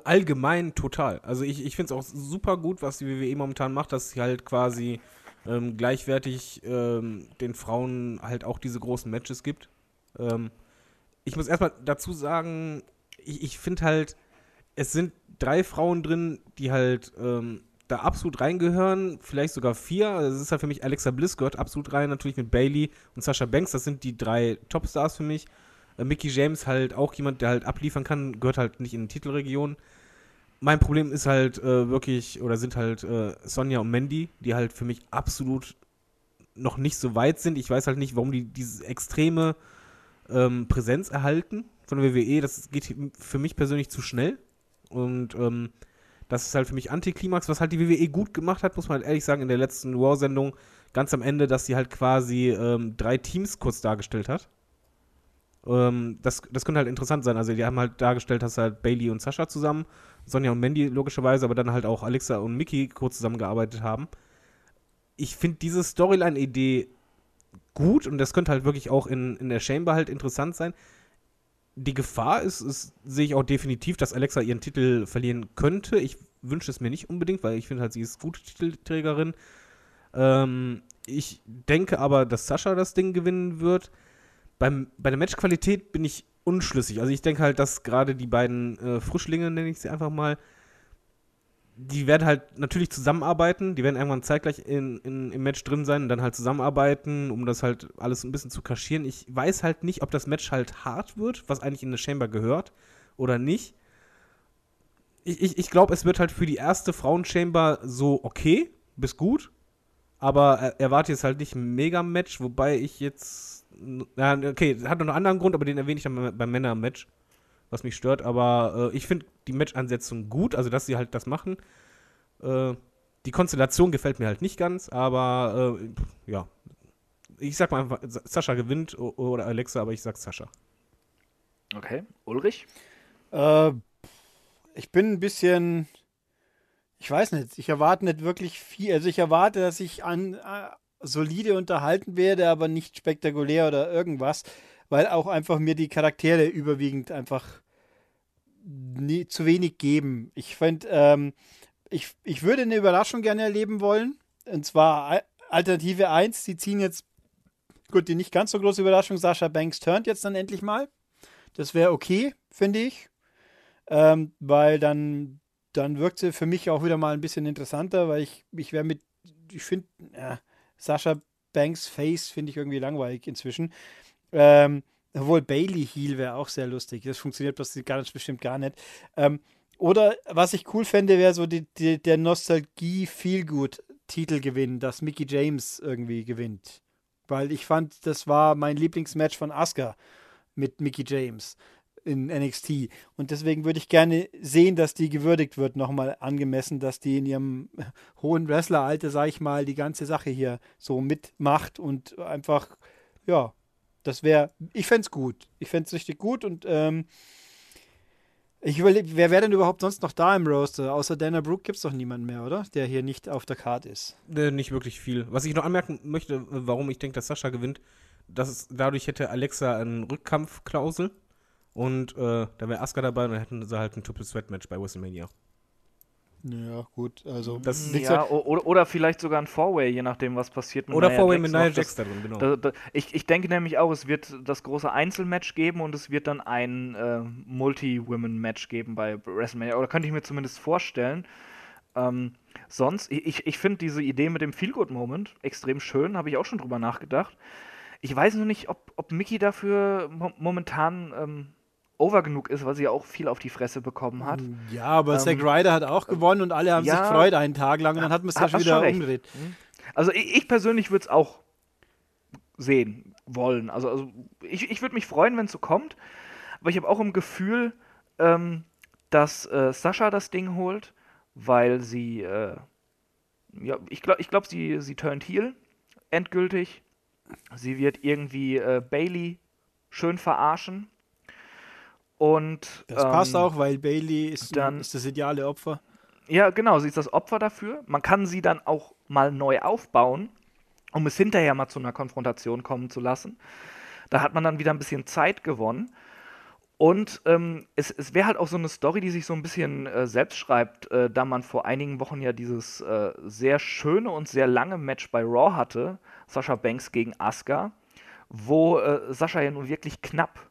allgemein total. Also ich, ich finde es auch super gut, was die WWE momentan macht, dass sie halt quasi ähm, gleichwertig ähm, den Frauen halt auch diese großen Matches gibt. Ähm, ich muss erstmal dazu sagen, ich, ich finde halt, es sind drei Frauen drin, die halt ähm, da absolut reingehören, vielleicht sogar vier. Also es ist halt für mich Alexa Bliss gehört absolut rein, natürlich mit Bailey und Sasha Banks, das sind die drei Topstars für mich. Äh, Mickey James halt auch jemand, der halt abliefern kann, gehört halt nicht in die Titelregion. Mein Problem ist halt äh, wirklich, oder sind halt äh, Sonja und Mandy, die halt für mich absolut noch nicht so weit sind. Ich weiß halt nicht, warum die diese extreme ähm, Präsenz erhalten von der WWE. Das geht für mich persönlich zu schnell. Und ähm, das ist halt für mich Antiklimax, was halt die WWE gut gemacht hat, muss man halt ehrlich sagen, in der letzten War-Sendung, ganz am Ende, dass sie halt quasi ähm, drei Teams kurz dargestellt hat. Ähm, das, das könnte halt interessant sein. Also die haben halt dargestellt, dass halt Bailey und Sascha zusammen, Sonja und Mandy logischerweise, aber dann halt auch Alexa und Mickey kurz zusammengearbeitet haben. Ich finde diese Storyline-Idee gut und das könnte halt wirklich auch in, in der Chamber halt interessant sein. Die Gefahr ist, ist sehe ich auch definitiv, dass Alexa ihren Titel verlieren könnte. Ich wünsche es mir nicht unbedingt, weil ich finde halt, sie ist gute Titelträgerin. Ähm, ich denke aber, dass Sascha das Ding gewinnen wird. Beim, bei der Matchqualität bin ich unschlüssig. Also ich denke halt, dass gerade die beiden äh, Frischlinge, nenne ich sie einfach mal, die werden halt natürlich zusammenarbeiten, die werden irgendwann zeitgleich in, in, im Match drin sein und dann halt zusammenarbeiten, um das halt alles ein bisschen zu kaschieren. Ich weiß halt nicht, ob das Match halt hart wird, was eigentlich in eine Chamber gehört oder nicht. Ich, ich, ich glaube, es wird halt für die erste Frauenchamber so okay, bis gut, aber er- erwarte jetzt halt nicht ein Mega-Match, wobei ich jetzt. Ja, okay, hat noch einen anderen Grund, aber den erwähne ich dann beim Männer-Match, was mich stört. Aber äh, ich finde die Match-Ansetzung gut, also dass sie halt das machen. Äh, die Konstellation gefällt mir halt nicht ganz, aber äh, ja. Ich sag mal einfach, Sa- Sascha gewinnt oder Alexa, aber ich sag Sascha. Okay. Ulrich? Äh, ich bin ein bisschen, ich weiß nicht, ich erwarte nicht wirklich viel. Also ich erwarte, dass ich an äh, solide unterhalten werde, aber nicht spektakulär oder irgendwas, weil auch einfach mir die Charaktere überwiegend einfach nie, zu wenig geben. Ich finde, ähm, ich, ich würde eine Überraschung gerne erleben wollen. Und zwar Al- Alternative 1, die ziehen jetzt, gut, die nicht ganz so große Überraschung, Sascha Banks turnt jetzt dann endlich mal. Das wäre okay, finde ich. Ähm, weil dann, dann wirkt sie für mich auch wieder mal ein bisschen interessanter, weil ich, ich wäre mit, ich finde, ja, Sascha Banks Face finde ich irgendwie langweilig inzwischen. Ähm, obwohl Bailey Heel wäre auch sehr lustig. Das funktioniert das ganz bestimmt gar nicht. Ähm, oder was ich cool fände, wäre so die, die, der Nostalgie-Feelgood-Titelgewinn, dass Mickey James irgendwie gewinnt. Weil ich fand, das war mein Lieblingsmatch von Asuka mit Mickey James in NXT. Und deswegen würde ich gerne sehen, dass die gewürdigt wird, nochmal angemessen, dass die in ihrem hohen Wrestleralter, sag ich mal, die ganze Sache hier so mitmacht und einfach, ja, das wäre, ich fände es gut. Ich fände es richtig gut und ähm, ich überlege, wer wäre denn überhaupt sonst noch da im Roster? Außer Dana Brooke gibt es doch niemanden mehr, oder? Der hier nicht auf der Karte ist. Äh, nicht wirklich viel. Was ich noch anmerken möchte, äh, warum ich denke, dass Sascha gewinnt, dass es, dadurch hätte Alexa einen Rückkampfklausel und äh, da wäre Asuka dabei und dann hätten sie halt ein Triple Threat Match bei WrestleMania. Ja, gut, also Das- Ja, oder, oder vielleicht sogar ein Four-Way, je nachdem, was passiert mit Oder Four-Way mit. Nia Jax da drin, genau. Da, da, ich, ich denke nämlich auch, es wird das große Einzelmatch geben und es wird dann ein äh, Multi-Women-Match geben bei WrestleMania. Oder könnte ich mir zumindest vorstellen. Ähm, sonst, ich, ich- ich finde diese Idee mit dem Feel-Good-Moment extrem schön, habe ich auch schon drüber nachgedacht. Ich weiß nur nicht, ob, ob Mickey dafür mo momentan ähm, over genug ist, weil sie ja auch viel auf die Fresse bekommen hat. ja, aber Ähm, Zack Ryder hat auch gewonnen und alle haben ja. sich gefreut einen Tag lang und dann hat man es ja Hast schon schon wieder umgedreht. Also ich, ich persönlich würde es auch sehen wollen. Also, also ich, ich würde mich freuen, wenn es so kommt. Aber ich habe auch im Gefühl, ähm, dass äh, Sascha das Ding holt, weil sie, äh, ja, ich glaube, ich glaub, sie, sie turnt heel endgültig. Sie wird irgendwie äh, Bailey schön verarschen. Und Das passt ähm, auch, weil Bailey ist, dann- ist das ideale Opfer. ja, genau, sie ist das Opfer dafür. Man kann sie dann auch mal neu aufbauen, um es hinterher mal zu einer Konfrontation kommen zu lassen. Da hat man dann wieder ein bisschen Zeit gewonnen. Und ähm, es, es wäre halt auch so eine Story, die sich so ein bisschen äh, selbst schreibt, äh, da man vor einigen Wochen ja dieses äh, sehr schöne und sehr lange Match bei Raw hatte, Sascha Banks gegen Asuka, wo äh, Sascha ja nun wirklich knapp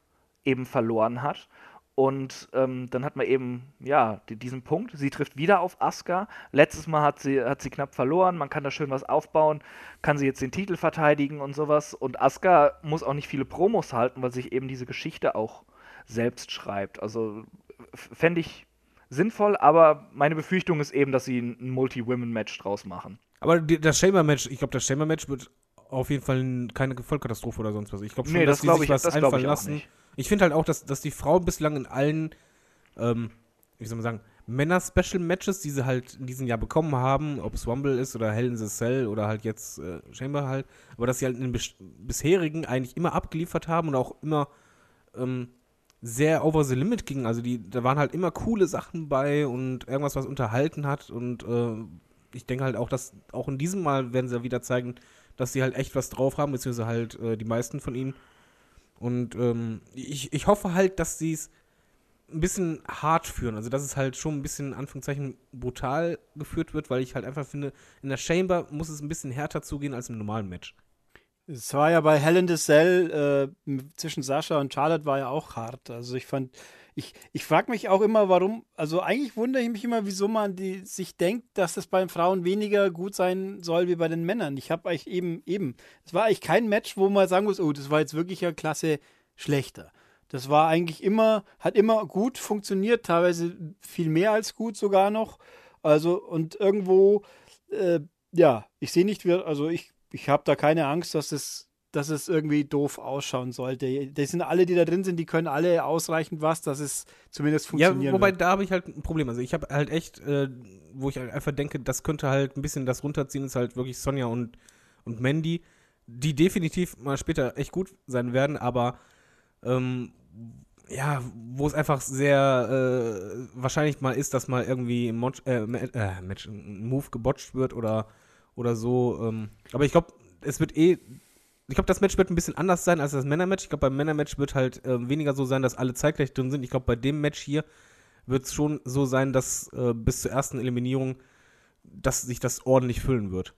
eben verloren hat. Und ähm, dann hat man eben, ja, die, diesen Punkt. Sie trifft wieder auf Asuka. Letztes Mal hat sie, hat sie knapp verloren. Man kann da schön was aufbauen. Kann sie jetzt den Titel verteidigen und sowas. Und Asuka muss auch nicht viele Promos halten, weil sich eben diese Geschichte auch selbst schreibt. Also fände ich sinnvoll, aber meine Befürchtung ist eben, dass sie ein Multi-Women-Match draus machen. Aber das Chamber-Match, ich glaube, das Chamber-Match wird auf jeden Fall keine Vollkatastrophe oder sonst was. Ich glaube schon, Nee, dass das glaub sich ich- was das einfallen lassen. nicht. Ich finde halt auch, dass, dass die Frau bislang in allen, ähm, wie soll man sagen, Männer-Special-Matches, die sie halt in diesem Jahr bekommen haben, ob es Rumble ist oder Hell in the Cell oder halt jetzt äh, Chamber halt, aber dass sie halt in den bis bisherigen eigentlich immer abgeliefert haben und auch immer ähm, sehr over the limit gingen. Also die, da waren halt immer coole Sachen bei und irgendwas, was unterhalten hat und äh, ich denke halt auch, dass auch in diesem Mal werden sie ja wieder zeigen, dass sie halt echt was drauf haben, beziehungsweise halt äh, die meisten von ihnen. Und ähm, ich, ich hoffe halt, dass sie es ein bisschen hart führen. Also, dass es halt schon ein bisschen, in Anführungszeichen, brutal geführt wird, weil ich halt einfach finde, in der Chamber muss es ein bisschen härter zugehen als im normalen Match. Es war ja bei Hell in Cell äh, zwischen Sascha und Charlotte war ja auch hart. Also ich fand, ich, ich frage mich auch immer, warum, also eigentlich wundere ich mich immer, wieso man die, sich denkt, dass das bei den Frauen weniger gut sein soll wie bei den Männern. Ich habe eigentlich eben, eben, es war eigentlich kein Match, wo man sagen muss, oh, das war jetzt wirklich eine Klasse schlechter. Das war eigentlich immer, hat immer gut funktioniert, teilweise viel mehr als gut sogar noch. Also, und irgendwo, äh, ja, ich sehe nicht, also ich, ich habe da keine Angst, dass es dass es irgendwie doof ausschauen sollte. Das sind alle, die da drin sind, die können alle ausreichend was, dass es zumindest funktioniert. Ja, wobei wird. da habe ich halt ein Problem. Also ich habe halt echt, äh, wo ich halt einfach denke, das könnte halt ein bisschen das runterziehen, ist halt wirklich Sonja und, und Mandy, die definitiv mal später echt gut sein werden, aber ähm, ja, wo es einfach sehr äh, wahrscheinlich mal ist, dass mal irgendwie ein, äh, äh, Match, ein Move gebotcht wird oder, oder so. Ähm, aber ich glaube, es wird eh ich glaube, das Match wird ein bisschen anders sein als das Männermatch. Ich glaube, beim Männermatch wird halt äh, weniger so sein, dass alle zeitgleich drin sind. Ich glaube, bei dem Match hier wird es schon so sein, dass äh, bis zur ersten Eliminierung, dass sich das ordentlich füllen wird.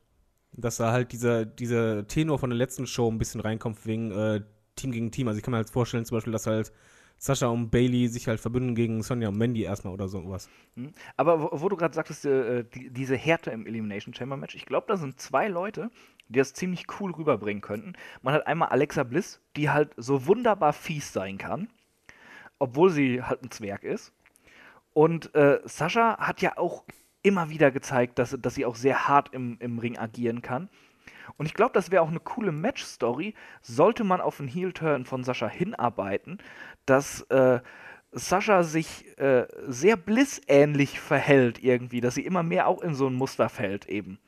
Dass da halt dieser, dieser Tenor von der letzten Show ein bisschen reinkommt wegen äh, Team gegen Team. Also ich kann mir halt vorstellen, zum Beispiel, dass halt Sascha und Bailey sich halt verbünden gegen Sonja und Mandy erstmal oder sowas. Hm. Aber wo, wo du gerade sagtest, äh, die, diese Härte im Elimination Chamber Match, ich glaube, da sind zwei Leute, die das ziemlich cool rüberbringen könnten. Man hat einmal Alexa Bliss, die halt so wunderbar fies sein kann, obwohl sie halt ein Zwerg ist. Und äh, Sascha hat ja auch immer wieder gezeigt, dass, dass sie auch sehr hart im, im Ring agieren kann. Und ich glaube, das wäre auch eine coole Match-Story, sollte man auf einen Heel-Turn von Sascha hinarbeiten, dass äh, Sascha sich äh, sehr Bliss-ähnlich verhält irgendwie, dass sie immer mehr auch in so ein Muster fällt eben.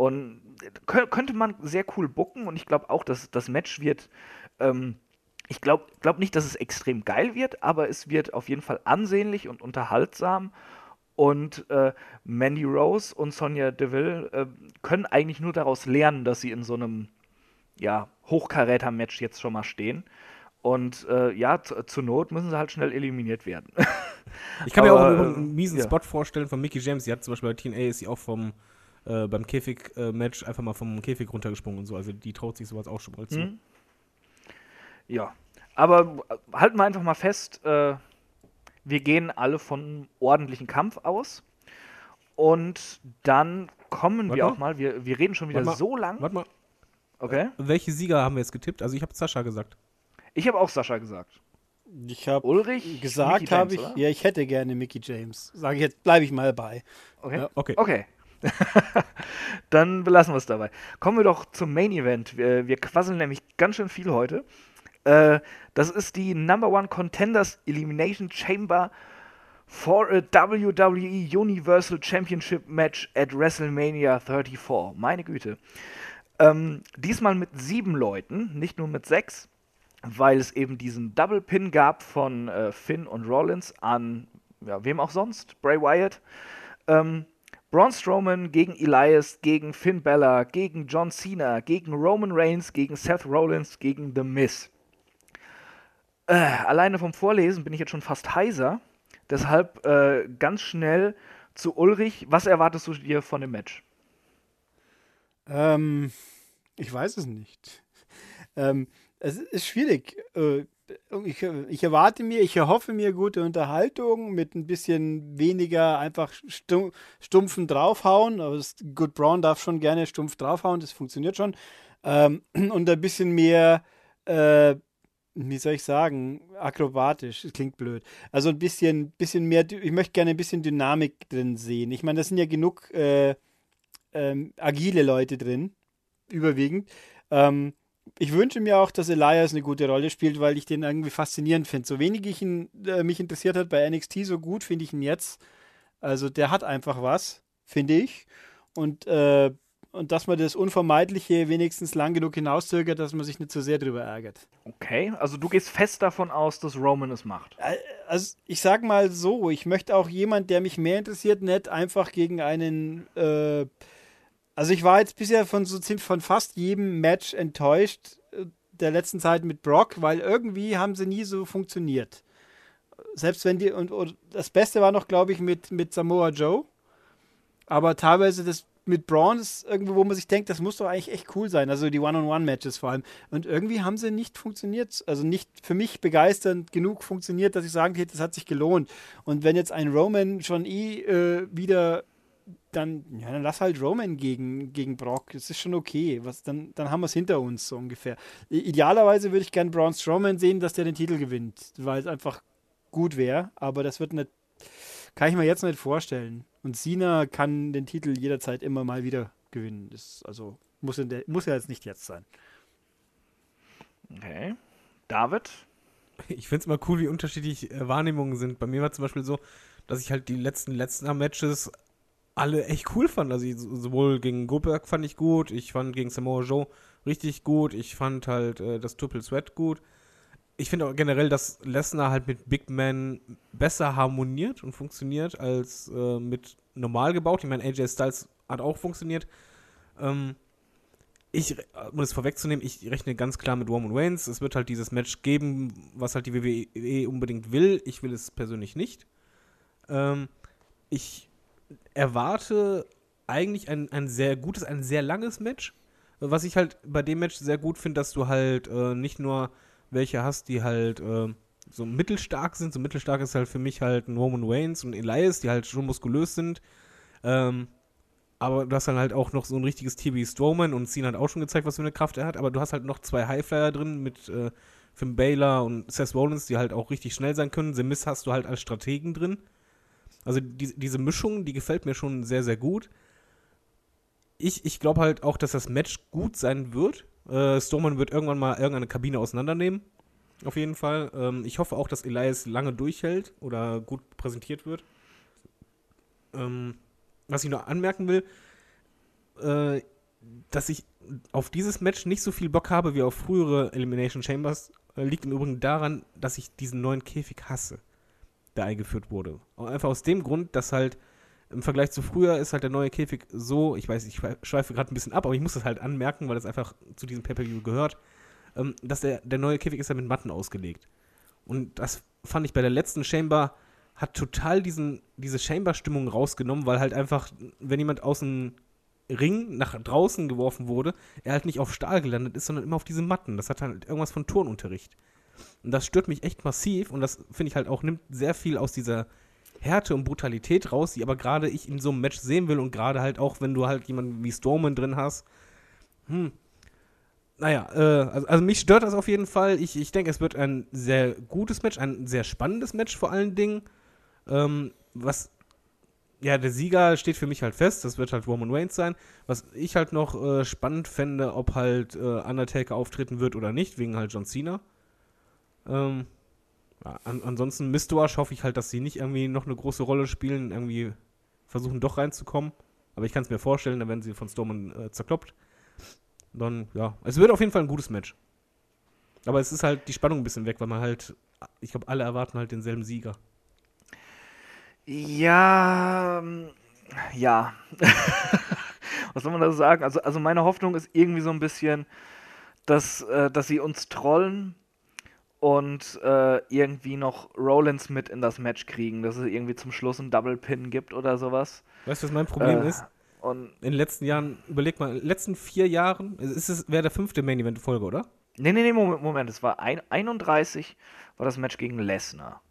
Und könnte man sehr cool bucken und ich glaube auch, dass das Match wird. Ähm, ich glaube glaub nicht, dass es extrem geil wird, aber es wird auf jeden Fall ansehnlich und unterhaltsam. Und äh, Mandy Rose und Sonja Deville äh, können eigentlich nur daraus lernen, dass sie in so einem ja, Hochkaräter-Match jetzt schon mal stehen. Und äh, ja, zur Not müssen sie halt schnell eliminiert werden. ich kann Aber, mir auch einen miesen ja. Spot vorstellen von Mickey James. Sie hat zum Beispiel bei TNA ist sie auch vom äh, beim Käfig-Match einfach mal vom Käfig runtergesprungen und so. Also die traut sich sowas auch schon mal zu. Mhm. Ja, aber halten wir einfach mal fest, äh, wir gehen alle von ordentlichen Kampf aus. Und dann kommen warte wir mal. auch mal, wir, wir reden schon wieder mal, so lang. Warte mal. Okay. Äh, welche Sieger haben wir jetzt getippt? Also ich habe Sascha gesagt. Ich habe auch Sascha gesagt. Ich habe Ulrich gesagt, habe ich, oder? ja, ich hätte gerne Mickey James. Sage ich jetzt, bleibe ich mal bei. Okay. Ja. Okay. okay. Dann belassen wir es dabei. Kommen wir doch zum Main Event. Wir, wir quasseln nämlich ganz schön viel heute. Äh, das ist die Number One Contenders Elimination Chamber for a WWE Universal Championship Match at WrestleMania 34. Meine Güte. Ähm, diesmal mit sieben Leuten, nicht nur mit sechs, weil es eben diesen Double Pin gab von äh, Finn und Rollins an, ja, wem auch sonst, Bray Wyatt. Ähm, Braun Strowman gegen Elias, gegen Finn Bella, gegen John Cena, gegen Roman Reigns, gegen Seth Rollins, gegen The Miz. Äh, alleine vom Vorlesen bin ich jetzt schon fast heiser. Deshalb äh, ganz schnell zu Ulrich. Was erwartest du dir von dem Match? Ähm, ich weiß es nicht. Ähm, es ist schwierig. Äh, ich, ich, erwarte mir, ich erhoffe mir gute Unterhaltung mit ein bisschen weniger einfach stumpfen draufhauen. Aber das Good Brown darf schon gerne stumpf draufhauen, das funktioniert schon. Ähm, und ein bisschen mehr, äh, wie soll ich sagen, akrobatisch. Das klingt blöd. Also ein bisschen, bisschen mehr, ich möchte gerne ein bisschen Dynamik drin sehen. Ich meine, da sind ja genug äh, ähm, agile Leute drin, überwiegend. Ähm, ich wünsche mir auch, dass Elias eine gute Rolle spielt, weil ich den irgendwie faszinierend finde. So wenig ich ihn, äh, mich interessiert hat bei NXT, so gut finde ich ihn jetzt. Also der hat einfach was, finde ich. Und, äh, und dass man das Unvermeidliche wenigstens lang genug hinauszögert, dass man sich nicht zu so sehr drüber ärgert. Okay, also du gehst fest davon aus, dass Roman es macht. Äh, also ich sag mal so, ich möchte auch jemand, der mich mehr interessiert, nicht einfach gegen einen äh, also ich war jetzt bisher von so von fast jedem Match enttäuscht äh, der letzten Zeit mit Brock, weil irgendwie haben sie nie so funktioniert. Selbst wenn die und, und das Beste war noch, glaube ich, mit, mit Samoa Joe. Aber teilweise das mit Braun ist irgendwo, wo man sich denkt, das muss doch eigentlich echt cool sein. Also die One-on-One-Matches vor allem. Und irgendwie haben sie nicht funktioniert, also nicht für mich begeisternd genug funktioniert, dass ich sagen hätte, das hat sich gelohnt. Und wenn jetzt ein Roman schon eh äh, wieder dann, ja, dann lass halt Roman gegen, gegen Brock. Das ist schon okay. Was, dann, dann haben wir es hinter uns, so ungefähr. Idealerweise würde ich gerne Braun Strowman sehen, dass der den Titel gewinnt, weil es einfach gut wäre. Aber das wird nicht, kann ich mir jetzt nicht vorstellen. Und Cena kann den Titel jederzeit immer mal wieder gewinnen. Das, also muss, der, muss ja jetzt nicht jetzt sein. Okay. David? Ich finde es immer cool, wie unterschiedlich äh, Wahrnehmungen sind. Bei mir war zum Beispiel so, dass ich halt die letzten letzten Matches alle echt cool fand. Also ich, sowohl gegen Goldberg fand ich gut, ich fand gegen Samoa Joe richtig gut, ich fand halt äh, das Triple Sweat gut. Ich finde auch generell, dass Lesnar halt mit Big Man besser harmoniert und funktioniert als äh, mit normal gebaut. Ich meine, AJ Styles hat auch funktioniert. Ähm, ich, um es vorwegzunehmen, ich rechne ganz klar mit Roman Reigns. Es wird halt dieses Match geben, was halt die WWE unbedingt will. Ich will es persönlich nicht. Ähm, ich erwarte eigentlich ein, ein sehr gutes, ein sehr langes Match. Was ich halt bei dem Match sehr gut finde, dass du halt äh, nicht nur welche hast, die halt äh, so mittelstark sind. So mittelstark ist halt für mich halt ein Roman Reigns und Elias, die halt schon muskulös sind. Ähm, aber du hast dann halt auch noch so ein richtiges TB Strowman und Cena hat auch schon gezeigt, was für eine Kraft er hat. Aber du hast halt noch zwei Highflyer drin mit äh, Finn Baylor und Seth Rollins, die halt auch richtig schnell sein können. The Miz hast du halt als Strategen drin. Also die, diese Mischung, die gefällt mir schon sehr, sehr gut. Ich, ich glaube halt auch, dass das Match gut sein wird. Äh, Strowman wird irgendwann mal irgendeine Kabine auseinandernehmen. Auf jeden Fall. Ähm, ich hoffe auch, dass Elias lange durchhält oder gut präsentiert wird. Ähm, was ich noch anmerken will, äh, dass ich auf dieses Match nicht so viel Bock habe wie auf frühere Elimination Chambers, äh, liegt im Übrigen daran, dass ich diesen neuen Käfig hasse der eingeführt wurde. Einfach aus dem Grund, dass halt im Vergleich zu früher ist halt der neue Käfig so, ich weiß, ich schweife gerade ein bisschen ab, aber ich muss das halt anmerken, weil das einfach zu diesem Pay-Per-View gehört, ähm, dass der, der neue Käfig ist ja mit Matten ausgelegt. Und das fand ich bei der letzten Chamber, hat total diesen, diese Chamber-Stimmung rausgenommen, weil halt einfach, wenn jemand aus dem Ring nach draußen geworfen wurde, er halt nicht auf Stahl gelandet ist, sondern immer auf diese Matten. Das hat halt irgendwas von Turnunterricht. Und das stört mich echt massiv und das finde ich halt auch, nimmt sehr viel aus dieser Härte und Brutalität raus, die aber gerade ich in so einem Match sehen will und gerade halt auch, wenn du halt jemanden wie Storman drin hast. Hm. Naja, äh, also, also, mich stört das auf jeden Fall. Ich, ich denke, es wird ein sehr gutes Match, ein sehr spannendes Match vor allen Dingen. Ähm, was, ja, der Sieger steht für mich halt fest, das wird halt Roman Reigns sein. Was ich halt noch äh, spannend fände, ob halt äh, Undertaker auftreten wird oder nicht, wegen halt John Cena. Ähm, an, ansonsten Mistwash hoffe ich halt, dass sie nicht irgendwie noch eine große Rolle spielen, irgendwie versuchen doch reinzukommen. Aber ich kann es mir vorstellen, dann werden sie von Stormen äh, zerkloppt. Dann, ja, es wird auf jeden Fall ein gutes Match. Aber es ist halt die Spannung ein bisschen weg, weil man halt, ich glaube, alle erwarten halt denselben Sieger. Ja, ähm, ja. Was soll man da sagen? Also, also meine Hoffnung ist irgendwie so ein bisschen, dass, äh, dass sie uns trollen und äh, irgendwie noch Rollins mit in das Match kriegen, dass es irgendwie zum Schluss einen Double Pin gibt oder sowas. Weißt du, was mein Problem äh, ist? Und in den letzten Jahren, überleg mal, in den letzten vier Jahren, ist es wäre der fünfte Main Event Folge, oder? Nee, nee, nee, Moment, Moment, es war ein, 31 war das Match gegen Lesnar.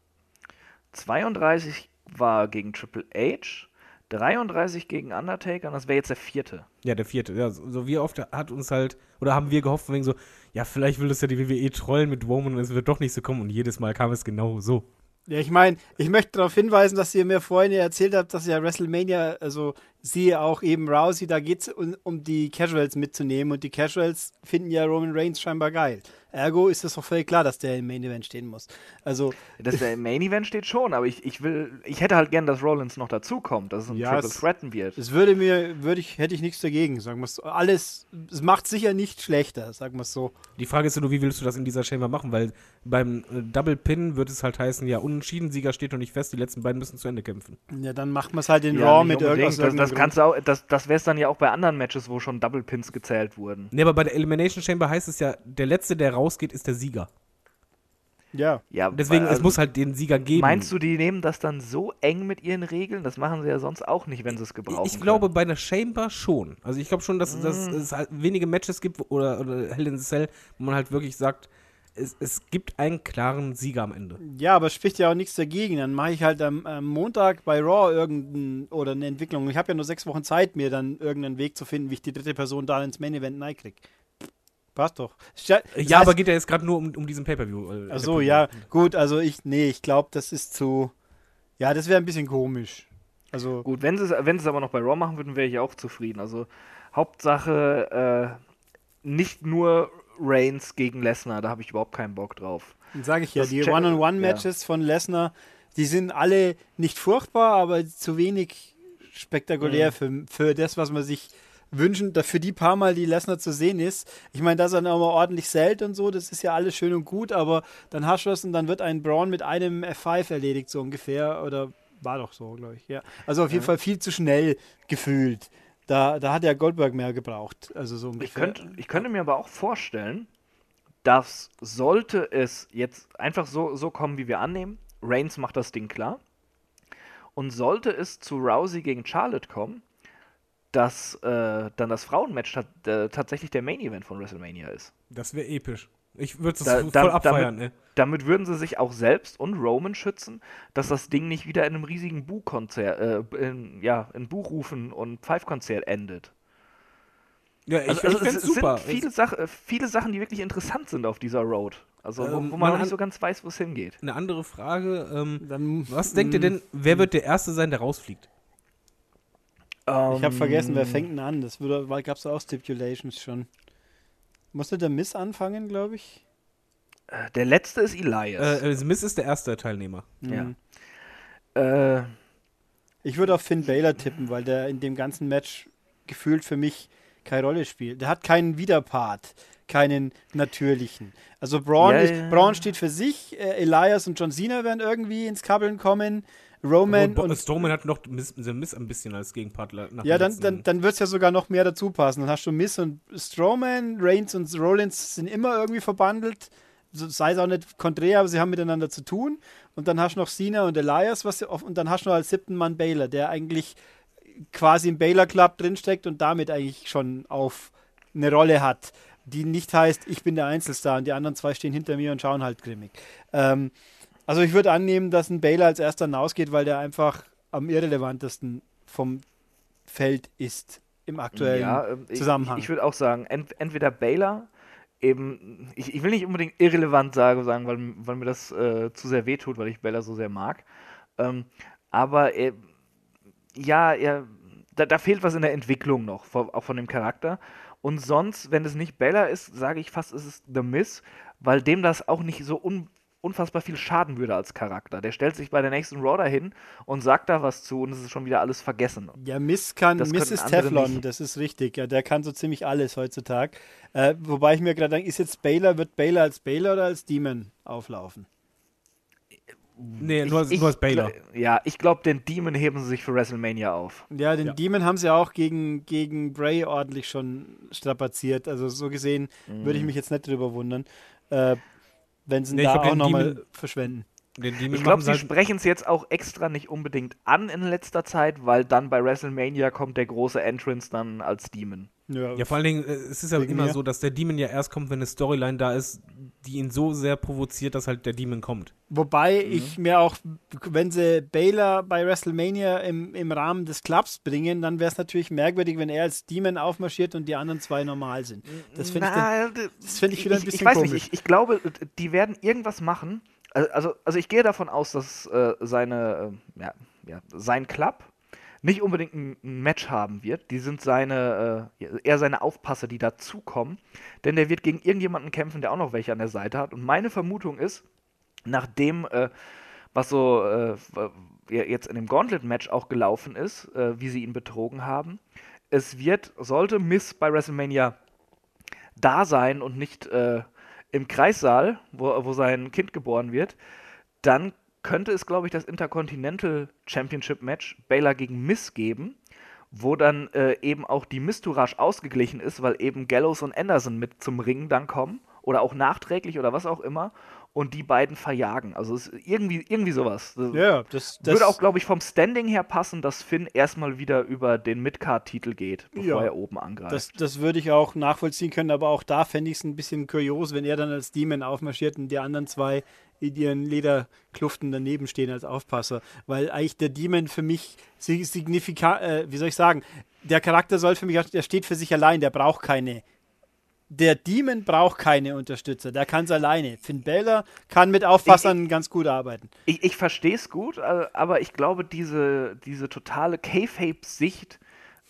32 war gegen Triple H 33 gegen Undertaker und das wäre jetzt der vierte. Ja, der vierte. Ja, so wie oft hat uns halt, oder haben wir gehofft, wegen so, ja, vielleicht will das ja die WWE trollen mit Roman und es wird doch nicht so kommen und jedes Mal kam es genau so. Ja, ich meine, ich möchte darauf hinweisen, dass ihr mir vorhin erzählt habt, dass ja WrestleMania, also siehe auch eben Rousey, da geht es um, um die Casuals mitzunehmen und die Casuals finden ja Roman Reigns scheinbar geil. Ergo ist es doch völlig klar, dass der im Main Event stehen muss. Also dass der im Main Event steht schon, aber ich, ich will, ich hätte halt gern, dass Rollins noch dazukommt, dass es ein ja, Triple Threaten wird. Es würde mir, würde ich, hätte ich nichts dagegen, sagen wir es. Alles, es macht sicher nicht schlechter, sagen wir es so. Die Frage ist nur, wie willst du das in dieser Chamber machen? Weil beim äh, Double Pin wird es halt heißen, ja, unentschieden, Sieger steht noch nicht fest, die letzten beiden müssen zu Ende kämpfen. Ja, dann macht man es halt in ja, Raw mit irgendwas. Das, das kannst du auch, das, das wäre es dann ja auch bei anderen Matches, wo schon Double Pins gezählt wurden. Nee, aber bei der Elimination Chamber heißt es ja, der letzte, der rausgeht, ist der Sieger. Ja. Ja, Deswegen, weil- es muss halt den Sieger geben. Meinst du, die nehmen das dann so eng mit ihren Regeln? Das machen sie ja sonst auch nicht, wenn sie es gebrauchen. Ich glaube bei einer Chamber schon. Also ich glaube schon, dass, dass Mm. es halt wenige Matches gibt oder, oder Hell in the Cell, wo man halt wirklich sagt, es, es gibt einen klaren Sieger am Ende. Ja, aber es spricht ja auch nichts dagegen. Dann mache ich halt am, am Montag bei Raw irgendein oder eine Entwicklung. Ich habe ja nur sechs Wochen Zeit, mir dann irgendeinen Weg zu finden, wie ich die dritte Person da ins Main Event kriege. Passt doch. Das ja, heißt- aber geht ja jetzt gerade nur um, um diesen Pay-Per-View. äh, Ach so, Pay-Per-View. ja, gut, also ich, nee, ich glaube, das ist zu, ja, das wäre ein bisschen komisch. Also, Gut, wenn sie es wenn sie es aber noch bei Raw machen würden, wäre ich auch zufrieden. Also Hauptsache äh, nicht nur Reigns gegen Lesnar, da habe ich überhaupt keinen Bock drauf. dann sage ich ja, Das die One-on-One-Matches von Lesnar, die sind alle nicht furchtbar, aber zu wenig spektakulär für, für das, was man sich wünschen, für die paar Mal, die Lesnar zu sehen ist. Ich meine, dass er dann auch mal ordentlich zählt und so, das ist ja alles schön und gut, aber dann hast du es und dann wird ein Braun mit einem F5 erledigt, so ungefähr, oder war doch so, glaube ich, ja. Also auf jeden Fall viel zu schnell gefühlt. Da, da hat ja Goldberg mehr gebraucht, also so Ich könnte, ich könnte mir aber auch vorstellen, dass sollte es jetzt einfach so, so kommen, wie wir annehmen, Reigns macht das Ding klar, und sollte es zu Rousey gegen Charlotte kommen, dass äh, dann das Frauenmatch äh, tatsächlich der Main Event von WrestleMania ist. Das wäre episch. Ich würde es Da- voll da- abfeiern, damit, ne? damit würden sie sich auch selbst und Roman schützen, dass das Ding nicht wieder in einem riesigen Buchkonzert, äh, in, ja, in Buchrufen und Pfeifkonzert endet. Ja, ich, Also, ich also fänd's es, super. sind viele, Sach äh, viele Sachen, die wirklich interessant sind auf dieser Road. Also wo, Ähm, wo man noch nicht so ganz weiß, wo es hingeht. Eine andere Frage. Ähm, Dann, was denkt ihr denn, wer wird der Erste sein, der rausfliegt? Ich habe vergessen, Ähm. wer fängt denn an? Das gab es auch Stipulations schon. Musste der Miss anfangen, glaube ich? Äh, Der letzte ist Elias. Äh, äh, Miss ist der erste Teilnehmer. Ja. Mhm. Äh, Ich würde auf Finn Balor tippen, weil der in dem ganzen Match gefühlt für mich keine Rolle spielt. Der hat keinen Widerpart, keinen natürlichen. Also Braun, Ja, ist, ja. Braun steht für sich, äh, Elias und John Cena werden irgendwie ins Kabbeln kommen, Roman Bo- und Strowman hat noch Miss, Miss ein bisschen als Gegenpart nach ja, dann, dann, dann wird es ja sogar noch mehr dazu passen. Dann hast du Miss und Strowman, Reigns und Rollins sind immer irgendwie verbandelt. Sei es auch nicht konträr, aber sie haben miteinander zu tun. Und dann hast du noch Cena und Elias, was und dann hast du noch als siebten Mann Baylor, der eigentlich quasi im Baylor Club drinsteckt und damit eigentlich schon auf eine Rolle hat, die nicht heißt, ich bin der Einzelstar und die anderen zwei stehen hinter mir und schauen halt grimmig. Ähm, also ich würde annehmen, dass ein Baylor als erster hinausgeht, weil der einfach am irrelevantesten vom Feld ist im aktuellen ja, ähm, ich, Zusammenhang. Ich, ich würde auch sagen, ent, entweder Baylor, eben, ich, ich will nicht unbedingt irrelevant sagen, sagen weil, weil mir das äh, zu sehr wehtut, weil ich Baylor so sehr mag. Ähm, aber äh, ja, er, da, da fehlt was in der Entwicklung noch, von, auch von dem Charakter. Und sonst, wenn es nicht Baylor ist, sage ich fast, ist es The Miz, weil dem das auch nicht so un, unfassbar viel schaden würde als Charakter. Der stellt sich bei der nächsten Raw dahin und sagt da was zu und es ist schon wieder alles vergessen. Ja, Miss kann, Das Miss ist andere Teflon, nicht. das ist richtig. Ja, der kann so ziemlich alles heutzutage. Äh, wobei ich mir gerade denke, ist jetzt Baylor, wird Baylor als Baylor oder als Demon auflaufen? Nee, nur, als, nur als Baylor. gl- Ja, ich glaube, den Demon heben sie sich für WrestleMania auf. Ja, den Ja. Demon haben sie auch gegen, gegen Bray ordentlich schon strapaziert. Also so gesehen würde ich mich jetzt nicht drüber wundern, äh, wenn sie ihn Nee, ich da glaub, auch nochmal verschwenden. Ich glaube, sie halt- sprechen es jetzt auch extra nicht unbedingt an in letzter Zeit, weil dann bei WrestleMania kommt der große Entrance dann als Demon. Ja, Ja, vor allen Dingen, äh, es ist ja immer mir? so, dass der Demon ja erst kommt, wenn eine Storyline da ist, die ihn so sehr provoziert, dass halt der Demon kommt. Wobei Mhm. ich mir auch, wenn sie Baylor bei WrestleMania im, im Rahmen des Clubs bringen, dann wäre es natürlich merkwürdig, wenn er als Demon aufmarschiert und die anderen zwei normal sind. Das finde ich, das find ich wieder ein ich, bisschen ich weiß komisch. nicht, ich, ich glaube, die werden irgendwas machen. Also- Also, also ich gehe davon aus, dass äh, seine, äh, ja, ja, sein Club nicht unbedingt ein, ein Match haben wird. Die sind seine, äh, eher seine Aufpasser, die dazukommen. Denn der wird gegen irgendjemanden kämpfen, der auch noch welche an der Seite hat. Und meine Vermutung ist, nachdem, äh, was so äh, jetzt in dem Gauntlet-Match auch gelaufen ist, äh, wie sie ihn betrogen haben, es wird, sollte Miss bei WrestleMania da sein und nicht äh, im Kreissaal, wo, wo sein Kind geboren wird, dann könnte es, glaube ich, das Intercontinental Championship Match Baylor gegen Miss geben, wo dann äh, eben auch die Mistourage ausgeglichen ist, weil eben Gallows und Anderson mit zum Ringen dann kommen oder auch nachträglich oder was auch immer und die beiden verjagen. Also es ist irgendwie, irgendwie sowas. Das Ja, das, das würde auch, glaube ich, vom Standing her passen, dass Finn erstmal wieder über den Midcard-Titel geht, bevor Ja. er oben angreift. Das, das würde ich auch nachvollziehen können, aber auch da fände ich es ein bisschen kurios, wenn er dann als Demon aufmarschiert und die anderen zwei in ihren Lederkluften daneben stehen als Aufpasser. Weil eigentlich der Demon für mich signifikant, äh, wie soll ich sagen, der Charakter soll für mich, der steht für sich allein, der braucht keine. Der Demon braucht keine Unterstützer, der kann es alleine. Finn Balor kann mit Aufpassern ganz gut arbeiten. ich ich verstehe es gut, äh, aber ich glaube, diese, diese totale K-Fape-Sicht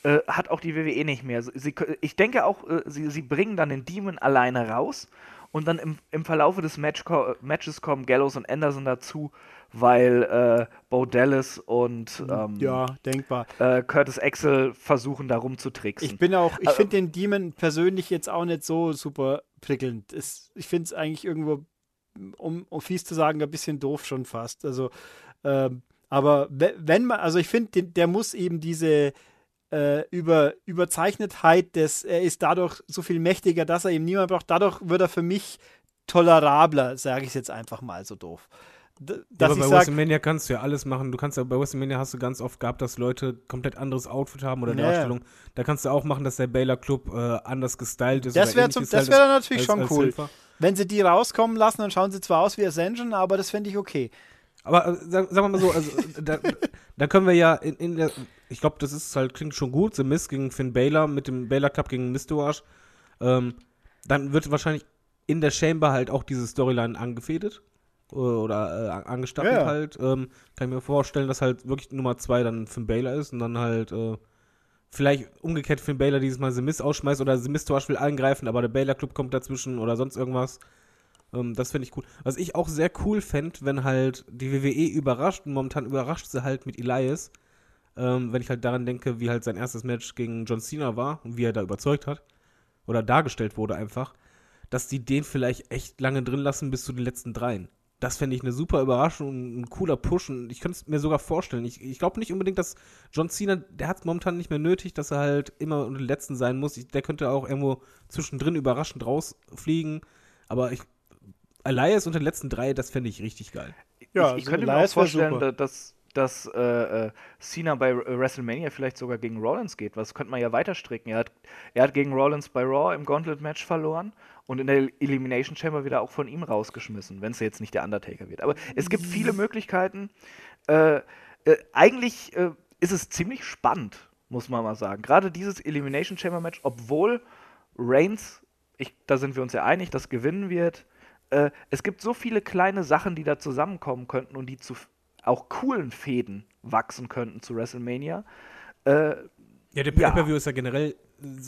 äh, hat auch die WWE nicht mehr. Sie, ich denke auch, äh, sie, sie bringen dann den Demon alleine raus und dann im, im Verlaufe des Match Matches kommen Gallows und Anderson dazu, weil äh, Bo Dallas und ähm, Ja, denkbar. äh, Curtis Axel versuchen, da rumzutricksen. Ich bin auch, ich Also- finde den Demon persönlich jetzt auch nicht so super prickelnd. Es, ich finde es eigentlich irgendwo, um, um fies zu sagen, ein bisschen doof schon fast. Also, ähm, aber we- wenn man, also ich finde, der muss eben diese äh, über, Überzeichnetheit des, er ist dadurch so viel mächtiger, dass er eben niemand braucht. Dadurch wird er für mich tolerabler, sage ich es jetzt einfach mal so doof. Ja, aber bei WrestleMania kannst du ja alles machen. Du kannst ja bei WrestleMania hast du ganz oft gehabt, dass Leute komplett anderes Outfit haben oder ja. Darstellung. Da kannst du auch machen, dass der Baylor Club äh, anders gestylt ist. das wäre wär dann natürlich als- schon als cool. Helfer. Wenn sie die rauskommen lassen, dann schauen sie zwar aus wie Ascension, aber das fände ich okay. Aber äh, sag- sagen wir mal so, also da, da können wir ja in, in der, ich glaube, das ist halt, klingt schon gut, The Miz gegen Finn Baylor mit dem Baylor Cup gegen Mistwash. Ähm, dann wird wahrscheinlich in der Chamber halt auch diese Storyline angefädet äh, oder äh, angestachelt Ja, ja. halt. Ähm, kann ich mir vorstellen, dass halt wirklich Nummer zwei dann Finn Baylor ist und dann halt äh, vielleicht umgekehrt Finn Baylor dieses Mal The Miz ausschmeißt oder The Mistwash will angreifen, aber der Baylor Club kommt dazwischen oder sonst irgendwas. Ähm, das finde ich cool. Was ich auch sehr cool fände, wenn halt die WWE überrascht, und momentan überrascht sie halt mit Elias, ähm, wenn ich halt daran denke, wie halt sein erstes Match gegen John Cena war und wie er da überzeugt hat oder dargestellt wurde einfach, dass die den vielleicht echt lange drin lassen bis zu den letzten dreien. Das fände ich eine super Überraschung und ein cooler Push und ich könnte es mir sogar vorstellen. Ich, ich glaube nicht unbedingt, dass John Cena, der hat es momentan nicht mehr nötig, dass er halt immer unter den Letzten sein muss. Ich, der könnte auch irgendwo zwischendrin überraschend rausfliegen, aber ich, Elias unter den letzten drei, das fände ich richtig geil. Ja, ich, ich also könnte mir auch Elias vorstellen, dass, dass äh, äh, Cena bei WrestleMania vielleicht sogar gegen Rollins geht. Was könnte man ja weiter stricken. Er hat, er hat gegen Rollins bei Raw im Gauntlet-Match verloren und in der Elimination Chamber wieder auch von ihm rausgeschmissen, wenn es jetzt nicht der Undertaker wird. Aber es gibt viele Möglichkeiten. Äh, äh, eigentlich äh, ist es ziemlich spannend, muss man mal sagen. Gerade dieses Elimination Chamber Match, obwohl Reigns, ich, da sind wir uns ja einig, das gewinnen wird. Äh, es gibt so viele kleine Sachen, die da zusammenkommen könnten und die zu auch coolen Fäden wachsen könnten zu WrestleMania. Äh, Ja, der Ja. Pay-Per-View ist ja generell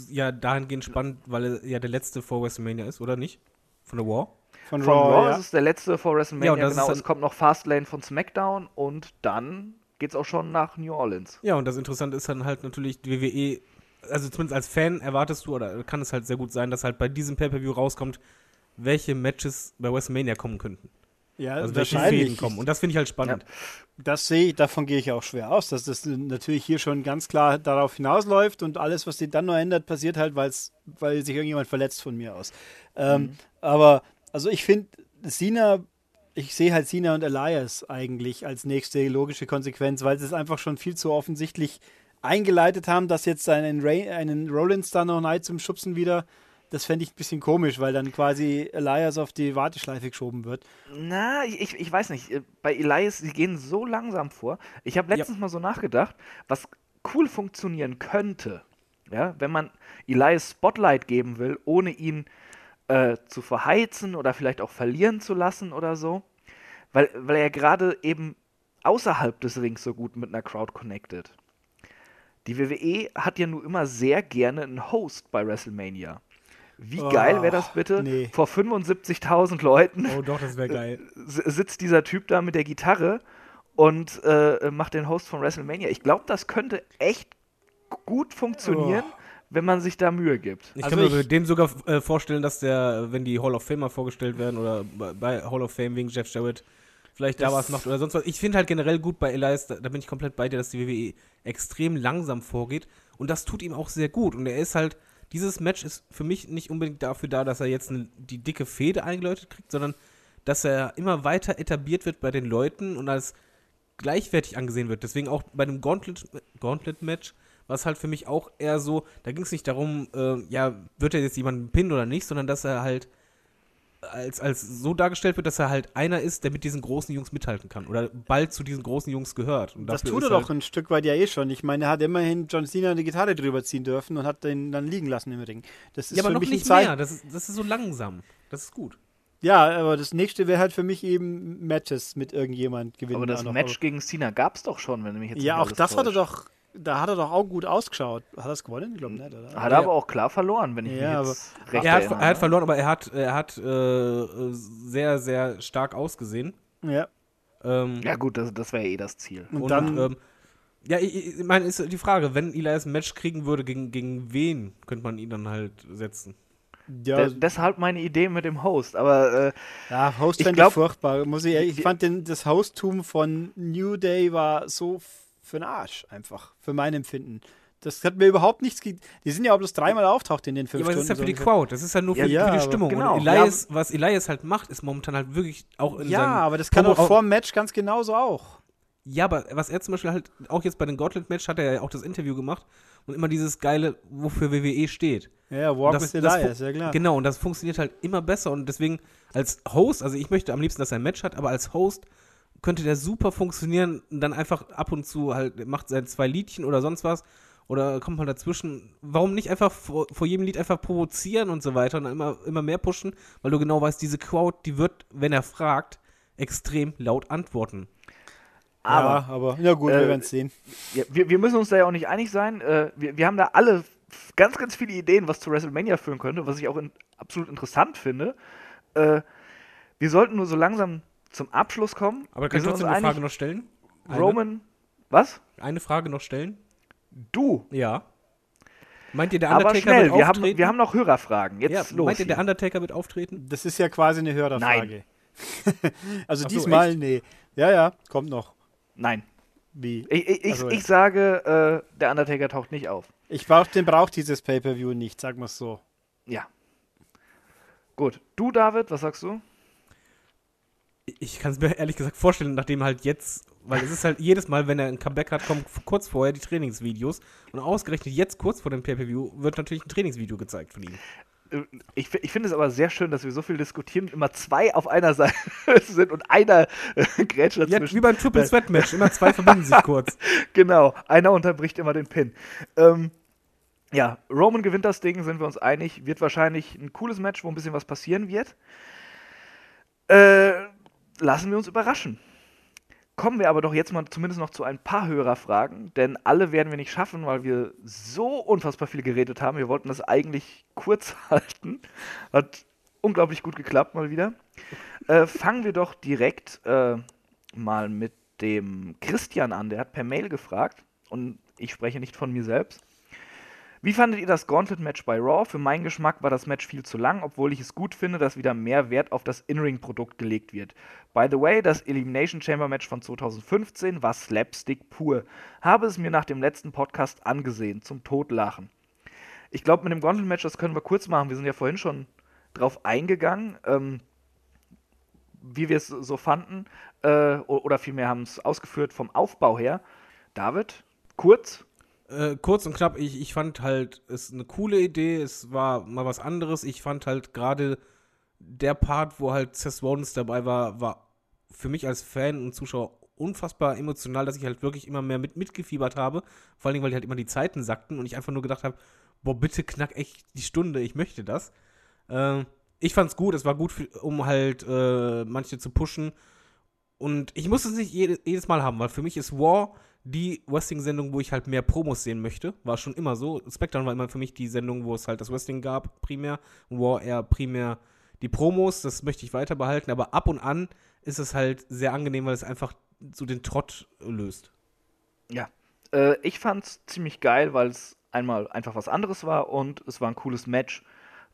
ja dahingehend spannend, weil er ja der letzte vor WrestleMania ist, oder nicht? Von der War? Von, von Raw, Raw ja. ist es der letzte vor Ja, WrestleMania, ist genau. Es kommt noch Fastlane von SmackDown und dann geht's auch schon nach New Orleans. Ja, und das Interessante ist dann halt natürlich, die WWE, also zumindest als Fan erwartest du, oder kann es halt sehr gut sein, dass halt bei diesem Pay-Per-View rauskommt, welche Matches bei WrestleMania kommen könnten. Ja, Also welche. Fäden kommen. Und das finde ich halt spannend. Das sehe ich, davon gehe ich auch schwer aus, dass das natürlich hier schon ganz klar darauf hinausläuft und alles, was sich dann noch ändert, passiert halt, weil's, weil sich irgendjemand verletzt von mir aus. Ähm, Aber, also ich finde, Sina, ich sehe halt Sina und Elias eigentlich als nächste logische Konsequenz, weil sie es einfach schon viel zu offensichtlich eingeleitet haben, dass jetzt einen, Ray, einen Rollins da noch rein zum Schubsen wieder, das fände ich ein bisschen komisch, weil dann quasi Elias auf die Warteschleife geschoben wird. Na, ich, ich weiß nicht. Bei Elias, sie gehen so langsam vor. Ich habe letztens mal so nachgedacht, was cool funktionieren könnte, ja, wenn man Elias Spotlight geben will, ohne ihn äh, zu verheizen oder vielleicht auch verlieren zu lassen oder so. Weil, weil er gerade eben außerhalb des Rings so gut mit einer Crowd connected. Die WWE hat ja nur immer sehr gerne einen Host bei WrestleMania. Wie geil wäre das Oh, bitte? nee. Vor 75.000 Leuten Oh doch, das wäre geil. s- sitzt dieser Typ da mit der Gitarre und äh, macht den Host von WrestleMania. Ich glaube, das könnte echt gut funktionieren, wenn man sich da Mühe gibt. Ich Also kann mir dem sogar äh, vorstellen, dass der, wenn die Hall of Famer vorgestellt werden oder bei- Hall of Fame wegen Jeff Jarrett, vielleicht da was macht oder sonst was. Ich finde halt generell gut bei Elias, da, da bin ich komplett bei dir, dass die WWE extrem langsam vorgeht und das tut ihm auch sehr gut und er ist halt, dieses Match ist für mich nicht unbedingt dafür da, dass er jetzt eine, die dicke Fehde eingeläutet kriegt, sondern dass er immer weiter etabliert wird bei den Leuten und als gleichwertig angesehen wird. Deswegen auch bei dem Gauntlet- Gauntlet-Match war es halt für mich auch eher so, da ging es nicht darum, äh, ja, wird er jetzt jemanden pinnen oder nicht, sondern dass er halt als, als so dargestellt wird, dass er halt einer ist, der mit diesen großen Jungs mithalten kann oder bald zu diesen großen Jungs gehört. Und Das tut er halt, doch ein Stück weit ja eh schon. Ich meine, er hat immerhin John Cena eine Gitarre drüber ziehen dürfen und hat den dann liegen lassen im Ring. Das ist Ja, aber für noch mich nicht mehr. Das ist, das ist so langsam. Das ist gut. Ja, aber das nächste wäre halt für mich eben Matches mit irgendjemand gewinnen. Aber das. Match gegen Cena gab es doch schon, wenn du mich jetzt Ja, nicht auch das hat er täuscht. doch, da hat er doch auch gut ausgeschaut. Hat er es gewonnen? Ich glaube nicht, oder? Hat er aber auch klar verloren, wenn ich Ja, mich jetzt recht Er hat, erinnere. er hat verloren, aber er hat, er hat äh, sehr, sehr stark ausgesehen. Ja. Ähm, Ja gut, das, das wäre eh das Ziel. Und, und dann, ähm, ja, ich, ich meine, ist die Frage, wenn Elias ein Match kriegen würde, gegen, gegen wen könnte man ihn dann halt setzen? ja, De deshalb meine Idee mit dem Host, aber äh, ja, Host ich fände ich furchtbar. Muss ich, ich fand den, das Hosttum von New Day war so für den Arsch einfach, für mein Empfinden. Das hat mir überhaupt nichts ge Die sind ja auch bloß dreimal auftaucht in den fünf Ja, aber das Stunden. ist ja für die Crowd, das ist ja nur für, Ja, die- für die Stimmung. genau, Und Elias, was Elias halt macht, ist momentan halt wirklich auch in ja, aber das kann Promo- auch vor dem Match ganz genauso auch. Ja, aber was er zum Beispiel halt, auch jetzt bei den Gauntlet-Match hat er ja auch das Interview gemacht und immer dieses geile, wofür WWE steht. Ja, Walk Das- with das Elias, ja klar. Genau, und das funktioniert halt immer besser und deswegen als Host, also ich möchte am liebsten, dass er ein Match hat, aber als Host könnte der super funktionieren und dann einfach ab und zu halt macht sein zwei Liedchen oder sonst was oder kommt mal dazwischen. Warum nicht einfach vor, vor jedem Lied einfach provozieren und so weiter und dann immer, immer mehr pushen, weil du genau weißt, diese Crowd, die wird, wenn er fragt, extrem laut antworten. aber ja, aber na gut, äh, wir werden es sehen. ja, wir, wir müssen uns da ja auch nicht einig sein. Äh, wir, wir haben da alle ganz, ganz viele Ideen, was zu WrestleMania führen könnte, was ich auch in, absolut interessant finde. Äh, wir sollten nur so langsam zum Abschluss kommen. Aber wir kann ich sind trotzdem uns eine Frage noch stellen? Eine? Roman, was? Eine Frage noch stellen? Du. Ja. Meint ihr, der Aber Undertaker schnell, wird wir haben, auftreten? wir haben noch Hörerfragen. Jetzt ja, los. meint ihr, der. Undertaker wird auftreten? Das ist ja quasi eine Hörerfrage. also Ach so, diesmal, echt? nee. Ja, ja, kommt noch. Nein. Wie? Ich, ich, Also, ich sage, äh, der Undertaker taucht nicht auf. Ich brauch, den braucht dieses Pay-Per-View nicht, sagen wir es so. Ja. Gut. Du, David, was sagst du? Ich kann es mir ehrlich gesagt vorstellen, nachdem halt jetzt, weil es ist halt jedes Mal, wenn er ein Comeback hat, kommen kurz vorher die Trainingsvideos und ausgerechnet jetzt kurz vor dem Pay-Per-View wird natürlich ein Trainingsvideo gezeigt von ihm. Äh, Ich, ich finde es aber sehr schön, dass wir so viel diskutieren immer zwei auf einer Seite sind und einer äh, grätscht Ja, dazwischen. wie beim Triple Threat Match, immer zwei verbinden sich kurz. Genau, einer unterbricht immer den Pin. Ähm, ja, Roman gewinnt das Ding, sind wir uns einig. Wird wahrscheinlich ein cooles Match, wo ein bisschen was passieren wird. Äh, lassen wir uns überraschen. Kommen wir aber doch jetzt mal zumindest noch zu ein paar Hörerfragen, denn alle werden wir nicht schaffen, weil wir so unfassbar viel geredet haben. Wir wollten das eigentlich kurz halten. Hat unglaublich gut geklappt mal wieder. Äh, fangen wir doch direkt äh, mal mit dem Christian an. Der hat per Mail gefragt und ich spreche nicht von mir selbst. Wie fandet ihr das Gauntlet-Match bei Raw? Für meinen Geschmack war das Match viel zu lang, obwohl ich es gut finde, dass wieder mehr Wert auf das In-Ring-Produkt gelegt wird. By the way, das Elimination Chamber Match von 2015 war Slapstick pur. Habe es mir nach dem letzten Podcast angesehen, zum Totlachen. Ich glaube, mit dem Gauntlet-Match, das können wir kurz machen. Wir sind ja vorhin schon drauf eingegangen, ähm, wie wir es so fanden, äh, oder vielmehr haben es ausgeführt vom Aufbau her. David, kurz, Äh, kurz und knapp, ich, ich fand halt, es ist eine coole Idee, es war mal was anderes. Ich fand halt gerade der Part, wo halt Seth Rollins dabei war, war für mich als Fan und Zuschauer unfassbar emotional, dass ich halt wirklich immer mehr mit, mitgefiebert habe. Vor allen Dingen, weil halt immer die Zeiten sackten und ich einfach nur gedacht habe, boah, bitte knack echt die Stunde, ich möchte das. Ähm, ich fand's gut, es war gut, für, um halt äh, manche zu pushen. Und ich muss es nicht jede, jedes Mal haben, weil für mich ist War die Wrestling-Sendung, wo ich halt mehr Promos sehen möchte. War schon immer so. SmackDown war immer für mich die Sendung, wo es halt das Wrestling gab, primär. War eher primär die Promos, das möchte ich weiter behalten. Aber ab und an ist es halt sehr angenehm, weil es einfach so den Trott löst. Ja, äh, ich fand's ziemlich geil, weil es einmal einfach was anderes war und es war ein cooles Match,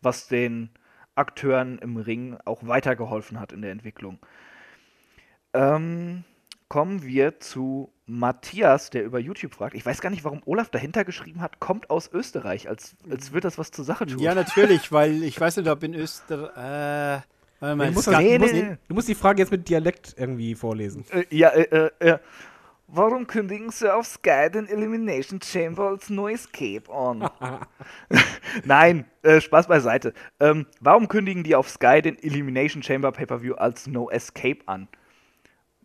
was den Akteuren im Ring auch weitergeholfen hat in der Entwicklung. Ähm, kommen wir zu Matthias, der über YouTube fragt. Ich weiß gar nicht, warum Olaf dahinter geschrieben hat, kommt aus Österreich, als, als würde das was zur Sache tun. Ja, natürlich, weil ich weiß nicht, ob in Österreich. Äh, Warte mal, Du musst, Nee, du, musst, nee, du musst die Frage jetzt mit Dialekt irgendwie vorlesen. Äh, ja, äh, äh, äh. Warum kündigen sie auf Sky den Elimination Chamber als No Escape an? Nein, äh, Spaß beiseite. Ähm, warum kündigen die auf Sky den Elimination Chamber Pay-Per-View als No Escape an?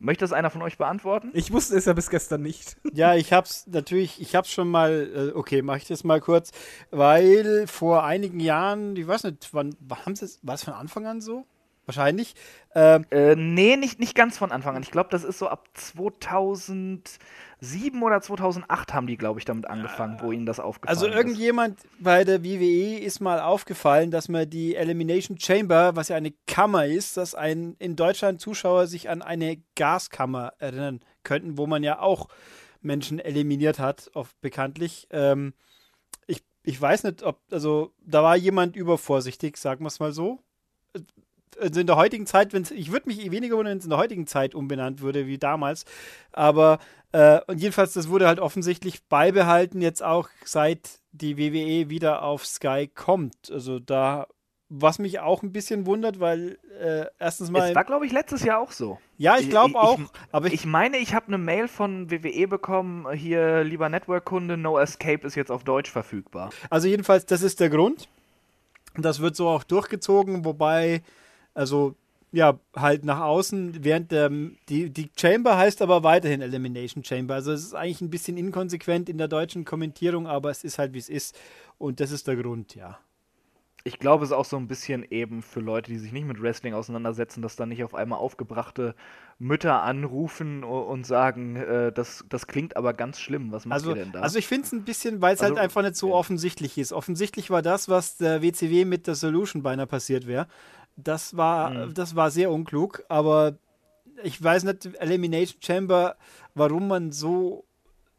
Möchte das einer von euch beantworten? Ich wusste es ja bis gestern nicht. Ja, ich hab's natürlich, ich hab's schon mal, äh, okay, mache ich das mal kurz, weil vor einigen Jahren, ich weiß nicht, wann, wann haben sie es, war es von Anfang an so? Wahrscheinlich. Ähm, Äh, nee, nicht, nicht ganz von Anfang an. Ich glaube, das ist so ab 2007 oder 2008 haben die, glaube ich, damit angefangen, wo ihnen das aufgefallen also ist. irgendjemand bei der WWE ist mal aufgefallen, dass man die Elimination Chamber, was ja eine Kammer ist, dass ein in Deutschland Zuschauer sich an eine Gaskammer erinnern könnten, wo man ja auch Menschen eliminiert hat, oft bekanntlich. Ähm, ich, ich weiß nicht, ob, also da war jemand übervorsichtig, sagen wir es mal so. Also in der heutigen Zeit, wenn's, ich würde mich weniger wundern, wenn es in der heutigen Zeit umbenannt würde wie damals. Aber äh, und jedenfalls, das wurde halt offensichtlich beibehalten, jetzt auch seit die WWE wieder auf Sky kommt. Also da, was mich auch ein bisschen wundert, weil äh, erstens mal. es war, glaube ich, letztes Jahr auch so. ja, ich glaube auch, ich- aber ich, Ich meine, ich habe eine Mail von WWE bekommen, hier, lieber Network-Kunde, No Escape ist jetzt auf Deutsch verfügbar. Also jedenfalls, das ist der Grund. Und das wird so auch durchgezogen, wobei, also ja, halt nach außen, während der, die, die Chamber heißt aber weiterhin Elimination Chamber. Also es ist eigentlich ein bisschen inkonsequent in der deutschen Kommentierung, aber es ist halt, wie es ist. Und das ist der Grund, ja. Ich glaube, es ist auch so ein bisschen eben für Leute, die sich nicht mit Wrestling auseinandersetzen, dass dann nicht auf einmal aufgebrachte Mütter anrufen und sagen, äh, das, das klingt aber ganz schlimm, was macht Also, ihr denn da? also ich finde es ein bisschen, weil es Also, halt einfach nicht so ja. offensichtlich ist. Offensichtlich war das, was der WCW mit der Solution beinahe passiert wäre. Das war, Mhm. das war sehr unklug, aber ich weiß nicht, Elimination Chamber, warum man so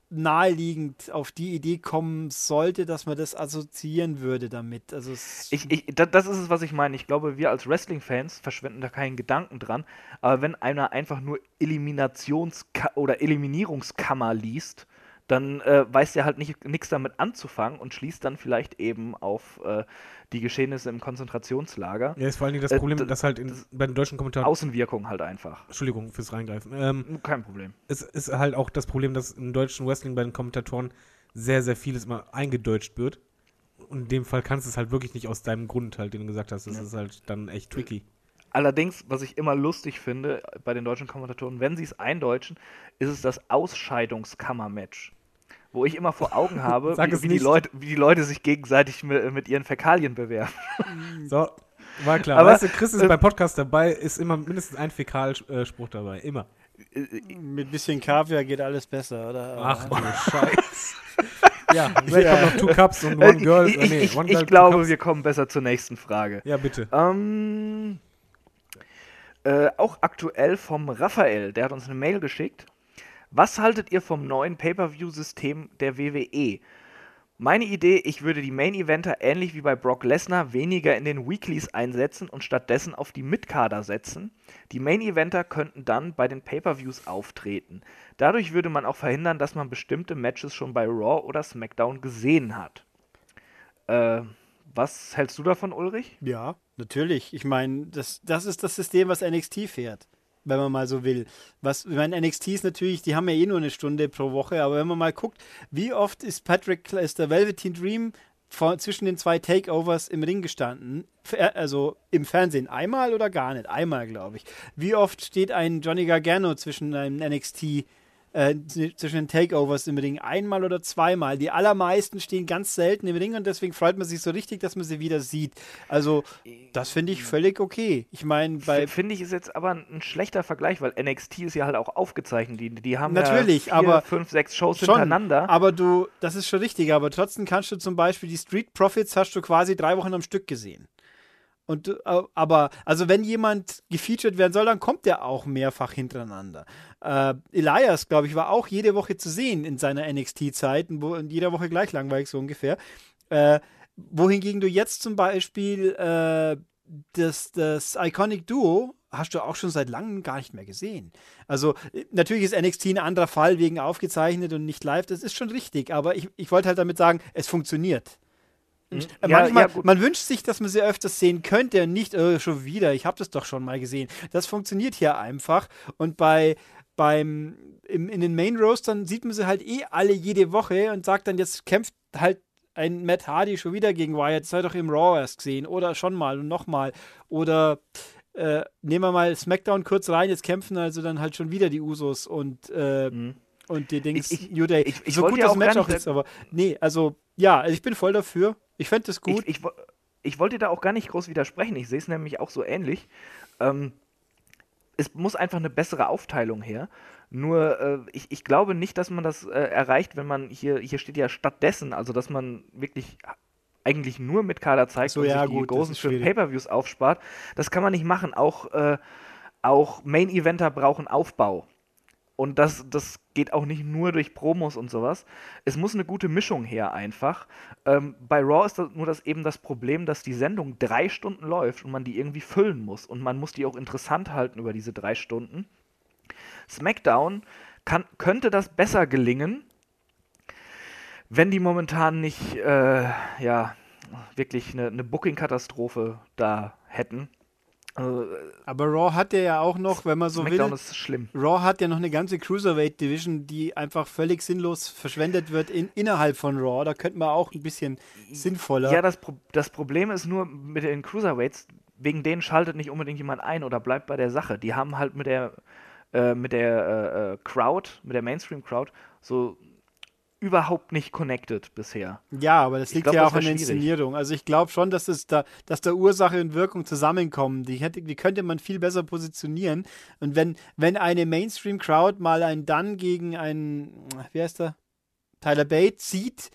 naheliegend auf die Idee kommen sollte, dass man das assoziieren würde damit. Also Ich, ich, da, das ist es, was ich meine. Ich glaube, wir als Wrestling-Fans verschwenden da keinen Gedanken dran. Aber wenn einer einfach nur Eliminations- oder Eliminierungskammer liest, dann äh, weiß der halt nichts damit anzufangen und schließt dann vielleicht eben auf äh, die Geschehnisse im Konzentrationslager. Ja, ist vor allen Dingen das Äh, Problem, d- dass halt in, das- bei den deutschen Kommentaren. Außenwirkung halt einfach. Entschuldigung fürs Reingreifen. Ähm, Kein Problem. es ist halt auch das Problem, dass im deutschen Wrestling bei den Kommentatoren sehr, sehr vieles mal eingedeutscht wird. Und in dem Fall kannst du es halt wirklich nicht aus deinem Grund halt, den du gesagt hast. Das ist halt dann echt tricky. Allerdings, was ich immer lustig finde bei den deutschen Kommentatoren, wenn sie es eindeutschen, ist es das Ausscheidungskammer-Match. Wo ich immer vor Augen habe, wie, wie, die. Leute, wie die Leute sich gegenseitig mit, mit ihren Fäkalien bewerben. So, war klar. Aber, weißt du, Chris ist äh, beim Podcast dabei, ist immer mindestens ein Fäkalspruch dabei. Immer. mit bisschen Kaviar geht alles besser, oder? Ach du Scheiß. ja, vielleicht kommen noch Two Cups und Äh, One Girl. ich, äh, nee, ich, one ich girl, two glaube, cups. wir kommen besser zur nächsten Frage. Ja, bitte. Ähm, äh, auch aktuell vom Raphael, der hat uns eine Mail geschickt. Was haltet ihr vom neuen Pay-Per-View-System der WWE? Meine Idee, ich würde die Main-Eventer ähnlich wie bei Brock Lesnar weniger in den Weeklies einsetzen und stattdessen auf die Mitkader setzen. Die Main-Eventer könnten dann bei den Pay-Per-Views auftreten. Dadurch würde man auch verhindern, dass man bestimmte Matches schon bei Raw oder SmackDown gesehen hat. Äh, was hältst du davon, Ulrich? Ja, natürlich. Ich meine, das, das ist das System, was NXT fährt, wenn man mal so will. Was, ich meine, NXT ist natürlich, die haben ja eh nur eine Stunde pro Woche, aber wenn man mal guckt, wie oft ist Patrick, ist der Velveteen Dream vor, zwischen den zwei Takeovers im Ring gestanden? F- Also im Fernsehen einmal oder gar nicht? Einmal, glaube ich. Wie oft steht ein Johnny Gargano zwischen einem NXT äh, zwischen den Takeovers im Ring einmal oder zweimal. Die allermeisten stehen ganz selten im Ring und deswegen freut man sich so richtig, dass man sie wieder sieht. Also, das finde ich völlig okay. Ich meine, bei. Finde ich ist jetzt aber ein schlechter Vergleich, weil NXT ist ja halt auch aufgezeichnet. Die, die haben Natürlich, ja vier, aber fünf, sechs Shows Schon, hintereinander. aber du, das ist schon richtig, aber trotzdem kannst du zum Beispiel die Street Profits hast du quasi drei Wochen am Stück gesehen. Und äh, aber, also wenn jemand gefeatured werden soll, dann kommt der auch mehrfach hintereinander. Äh, Elias, glaube ich, war auch jede Woche zu sehen in seiner NXT-Zeit und jeder Woche gleich langweilig so ungefähr. Äh, wohingegen du jetzt zum Beispiel äh, das, das Iconic Duo hast du auch schon seit langem gar nicht mehr gesehen. Also äh, natürlich ist NXT ein anderer Fall wegen aufgezeichnet und nicht live, das ist schon richtig, aber ich, ich wollte halt damit sagen, es funktioniert. Äh, Ja, Manchmal, ja, man wünscht sich, dass man sie öfters sehen könnte und nicht äh, schon wieder. Ich habe das doch schon mal gesehen. Das funktioniert hier einfach. Und bei beim im, in den Main Roastern sieht man sie halt eh alle jede Woche und sagt dann, jetzt kämpft halt ein Matt Hardy schon wieder gegen Wyatt. Das hat doch im Raw erst gesehen. Oder schon mal und nochmal. Oder äh, nehmen wir mal SmackDown kurz rein. Jetzt kämpfen also dann halt schon wieder die Usos und äh, Mhm. Und die Dings Ich- ich- New Day. ich- ich so gut ja das Match auch ist, aber nee, also ja, also ich bin voll dafür. Ich fände das gut. Ich, ich, wo- ich wollte da auch gar nicht groß widersprechen. Ich sehe es nämlich auch so ähnlich. Ähm, es muss einfach eine bessere Aufteilung her. Nur, äh, ich, ich glaube nicht, dass man das äh, erreicht, wenn man hier, hier steht ja stattdessen, also dass man wirklich eigentlich nur mit Kader zeigt so, und ja, sich die gut, das großen schönen. Pay-Per-Views aufspart. Das kann man nicht machen. Auch, äh, auch Main-Eventer brauchen Aufbau. Und das, das geht auch nicht nur durch Promos und sowas. Es muss eine gute Mischung her einfach. Ähm, bei Raw ist das nur das eben das Problem, dass die Sendung drei Stunden läuft und man die irgendwie füllen muss. Und man muss die auch interessant halten über diese drei Stunden. SmackDown kann, könnte das besser gelingen, wenn die momentan nicht äh, ja, wirklich eine, eine Booking-Katastrophe da hätten. Also, Aber Raw hat ja auch noch, wenn man so SmackDown will, ist schlimm. Raw hat ja noch eine ganze Cruiserweight Division, die einfach völlig sinnlos verschwendet wird in, innerhalb von Raw. Da könnte man auch ein bisschen sinnvoller. Ja, das, Pro das Problem ist nur mit den Cruiserweights, wegen denen schaltet nicht unbedingt jemand ein oder bleibt bei der Sache. Die haben halt mit der, äh, mit der äh, äh, Crowd, mit der Mainstream-Crowd, so überhaupt nicht connected bisher. Ja, aber das liegt glaub, ja das auch an der. Inszenierung. Also ich glaube schon, dass es da, dass da Ursache und Wirkung zusammenkommen. Die, hätte, die könnte man viel besser positionieren. Und wenn, wenn eine Mainstream-Crowd mal einen Dunn gegen einen, wie heißt der? Tyler Bates sieht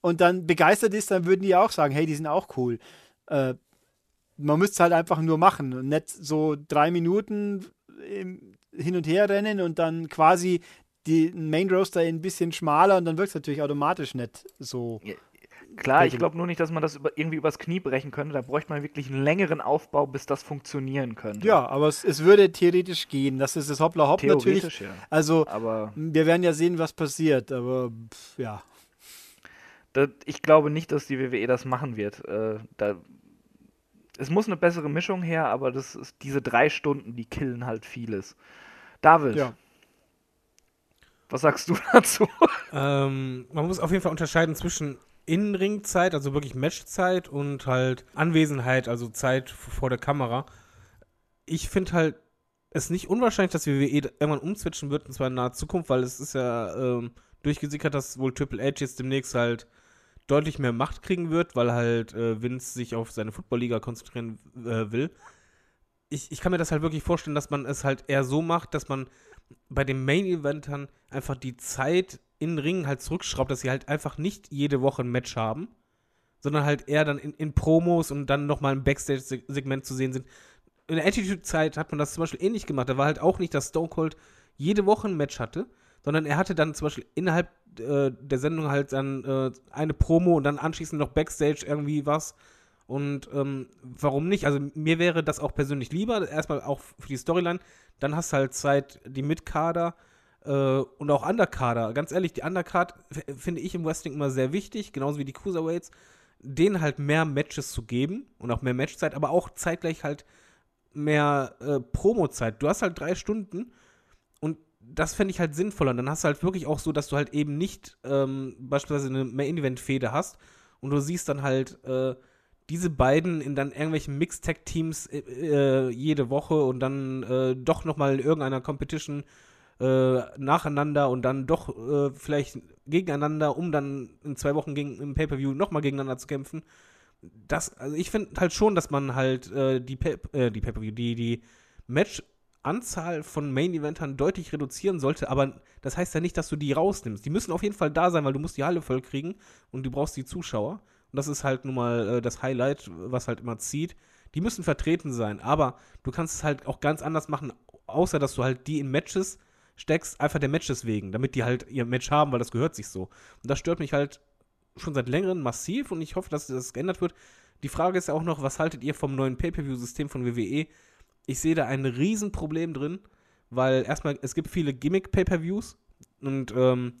und dann begeistert ist, dann würden die auch sagen, hey, die sind auch cool. Äh, man müsste es halt einfach nur machen und nicht so drei Minuten hin und her rennen und dann quasi die Main Roaster ein bisschen schmaler und dann wirkt es natürlich automatisch nicht so. Klar, ich glaube nur nicht, dass man das über, irgendwie übers Knie brechen könnte. Da bräuchte man wirklich einen längeren Aufbau, bis das funktionieren könnte. Ja, aber es, es würde theoretisch gehen. Das ist das Hoppla Hopp natürlich. ja. Also, Aber wir werden ja sehen, was passiert, aber pff, ja. das, ich glaube nicht, dass die WWE das machen wird. Äh, da, es muss eine bessere Mischung her, aber das ist, diese drei Stunden, die killen halt vieles. David, ja. Was sagst du dazu? Ähm, man muss auf jeden Fall unterscheiden zwischen In-Ring-Zeit, also wirklich Matchzeit und halt Anwesenheit, also Zeit vor der Kamera. Ich finde halt es nicht unwahrscheinlich, dass WWE irgendwann umswitchen wird, und zwar in naher Zukunft, weil es ist ja ähm, durchgesickert, dass wohl Triple H jetzt demnächst halt deutlich mehr Macht kriegen wird, weil halt äh, Vince sich auf seine Football-Liga konzentrieren äh, will. Ich, ich kann mir das halt wirklich vorstellen, dass man es halt eher so macht, dass man bei den Main-Eventern einfach die Zeit in Ringen halt zurückschraubt, dass sie halt einfach nicht jede Woche ein Match haben, sondern halt eher dann in, in Promos und dann nochmal ein Backstage-Segment zu sehen sind. In der Attitude-Zeit hat man das zum Beispiel ähnlich gemacht. Da war halt auch nicht, dass Stone Cold jede Woche ein Match hatte, sondern er hatte dann zum Beispiel innerhalb äh, der Sendung halt dann äh, eine Promo und dann anschließend noch Backstage irgendwie was. Und ähm, warum nicht? Also mir wäre das auch persönlich lieber, erstmal auch für die Storyline. Dann hast du halt Zeit, die Mitkader äh, und auch Underkader. Ganz ehrlich, die Undercard finde ich im Wrestling immer sehr wichtig, genauso wie die Cruiserweights, denen halt mehr Matches zu geben und auch mehr Matchzeit, aber auch zeitgleich halt mehr äh, Promo-Zeit. Du hast halt drei Stunden und das fände ich halt sinnvoller. Und dann hast du halt wirklich auch so, dass du halt eben nicht ähm, beispielsweise eine Main-Event-Fehde hast und du siehst dann halt äh, diese beiden in dann irgendwelchen Mixed-Tag-Teams äh, äh, jede Woche und dann äh, doch nochmal in irgendeiner Competition äh, nacheinander und dann doch äh, vielleicht gegeneinander, um dann in zwei Wochen gegen, im Pay-Per-View nochmal gegeneinander zu kämpfen. Das, also ich finde halt schon, dass man halt äh, die, Pay äh, die Pay-Per-View, die, die Match-Anzahl von Main-Eventern deutlich reduzieren sollte, aber das heißt ja nicht, dass du die rausnimmst. Die müssen auf jeden Fall da sein, weil du musst die Halle voll kriegen und du brauchst die Zuschauer. Das ist halt nun mal äh, das Highlight, was halt immer zieht. Die müssen vertreten sein, aber du kannst es halt auch ganz anders machen, außer dass du halt die in Matches steckst, einfach der Matches wegen, damit die halt ihr Match haben, weil das gehört sich so. Und das stört mich halt schon seit längerem massiv und ich hoffe, dass das geändert wird. Die Frage ist ja auch noch, was haltet ihr vom neuen Pay-Per-View-System von WWE? Ich sehe da ein Riesenproblem drin, weil erstmal, es gibt viele Gimmick-Pay-Per-Views und ähm,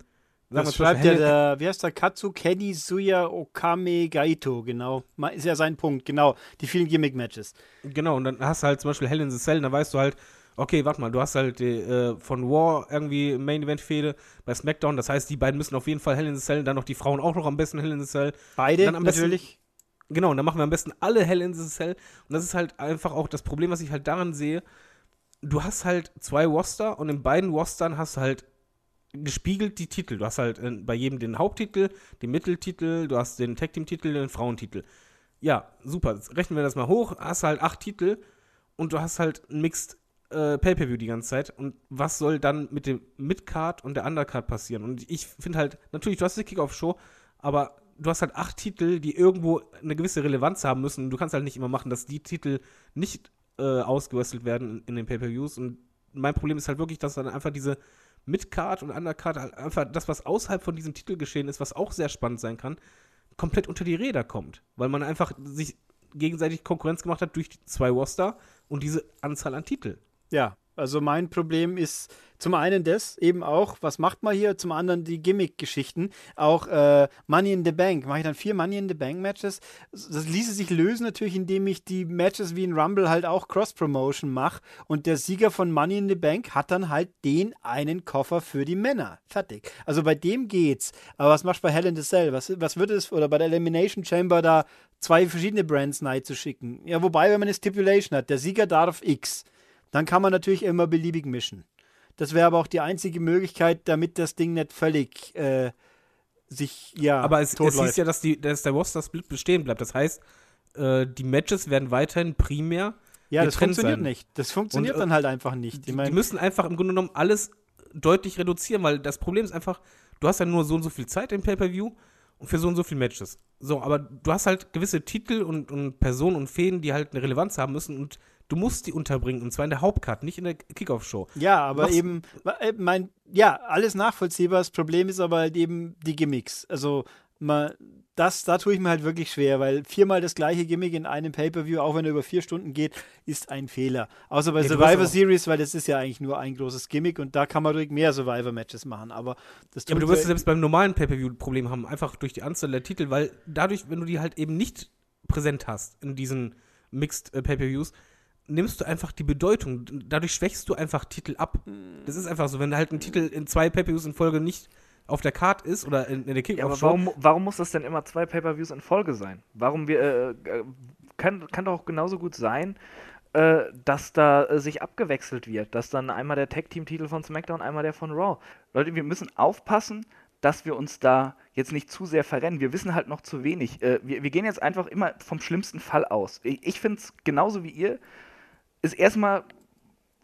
Das schreibt ja der, wie heißt der, Katsu Kenny Suya Okame Gaito, genau. Ist ja sein Punkt, genau. Die vielen Gimmick-Matches. Genau, und dann hast du halt zum Beispiel Hell in the Cell, da weißt du halt, okay, warte mal, du hast halt äh, von War irgendwie Main Event Fehde bei SmackDown, das heißt, die beiden müssen auf jeden Fall Hell in the Cell, dann noch die Frauen auch noch am besten Hell in the Cell. Beide Dann am besten- natürlich. Genau, und dann machen wir am besten alle Hell in the Cell. Und das ist halt einfach auch das Problem, was ich halt daran sehe. Du hast halt zwei Roster und in beiden Rostern hast du halt gespiegelt die Titel. Du hast halt äh, bei jedem den Haupttitel, den Mitteltitel, du hast den Tag Team Titel, den Frauentitel. Ja, super. Jetzt rechnen wir das mal hoch. Hast halt acht Titel und du hast halt ein Mixed äh, Pay-per-View die ganze Zeit. Und was soll dann mit dem Mid-Card und der Undercard passieren? Und ich finde halt, natürlich, du hast die Kick-Off-Show, aber du hast halt acht Titel, die irgendwo eine gewisse Relevanz haben müssen. Du kannst halt nicht immer machen, dass die Titel nicht äh, ausgewrestelt werden in, in den Pay-per-Views. Und mein Problem ist halt wirklich, dass dann einfach diese Mid-Card und Undercard halt einfach das, was außerhalb von diesem Titel geschehen ist, was auch sehr spannend sein kann, komplett unter die Räder kommt. Weil man einfach sich gegenseitig Konkurrenz gemacht hat durch zwei Roster und diese Anzahl an Titel. Ja, also mein Problem ist zum einen das eben auch, was macht man hier? Zum anderen die Gimmick-Geschichten. Auch äh, Money in the Bank. Mache ich dann vier Money in the Bank-Matches? Das ließe sich lösen natürlich, indem ich die Matches wie in Rumble halt auch Cross-Promotion mache. Und der Sieger von Money in the Bank hat dann halt den einen Koffer für die Männer. Fertig. Also bei dem geht's. Aber was machst du bei Hell in the Cell? Was, was wird es, oder bei der Elimination Chamber da zwei verschiedene Brands nein zu schicken? Ja, wobei, wenn man eine Stipulation hat, der Sieger darf X dann kann man natürlich immer beliebig mischen. Das wäre aber auch die einzige Möglichkeit, damit das Ding nicht völlig äh, sich ja Aber es, es hieß ja, dass, die, dass der Roster-Split bestehen bleibt. Das heißt, äh, die Matches werden weiterhin primär ja, das funktioniert sein. nicht. Das funktioniert Und, äh, dann halt einfach nicht. Die, die müssen einfach im Grunde genommen alles deutlich reduzieren, weil das Problem ist einfach, du hast ja nur so und so viel Zeit im Pay-Per-View und für so und so viele Matches. So, aber du hast halt gewisse Titel und, und Personen und Fäden, die halt eine Relevanz haben müssen und du musst die unterbringen und zwar in der Hauptcard, nicht in der Kickoff-Show. ja, aber machst- eben, äh, mein, ja, alles nachvollziehbar. Das Problem ist aber halt eben die Gimmicks. Also, mal, das, da tue ich mir halt wirklich schwer, weil viermal das gleiche Gimmick in einem Pay-Per-View, auch wenn er über vier Stunden geht, ist ein Fehler. Außer bei Ja, Survivor Series, weil das ist ja eigentlich nur ein großes Gimmick und da kann man ruhig mehr Survivor-Matches machen. Aber das Ja, aber du tut wirst ja- selbst beim normalen Pay-Per-View ein Problem haben, einfach durch die Anzahl der Titel, weil dadurch, wenn du die halt eben nicht präsent hast in diesen Mixed äh, Pay-Per-Views, nimmst du einfach die Bedeutung. Dadurch schwächst du einfach Titel ab. Das ist einfach so, wenn halt ein Titel in zwei Pay-Per-Views in Folge nicht auf der Card ist oder in, in der Ja, aber warum, warum muss das denn immer zwei Pay-Per-Views in Folge sein? Warum wir, äh, äh, kann, kann doch auch genauso gut sein, äh, dass da äh, sich abgewechselt wird, dass dann einmal der Tag-Team-Titel von SmackDown, einmal der von Raw. Leute, wir müssen aufpassen, dass wir uns da jetzt nicht zu sehr verrennen. Wir wissen halt noch zu wenig. Äh, wir, wir gehen jetzt einfach immer vom schlimmsten Fall aus. Ich, ich finde es genauso wie ihr, ist erstmal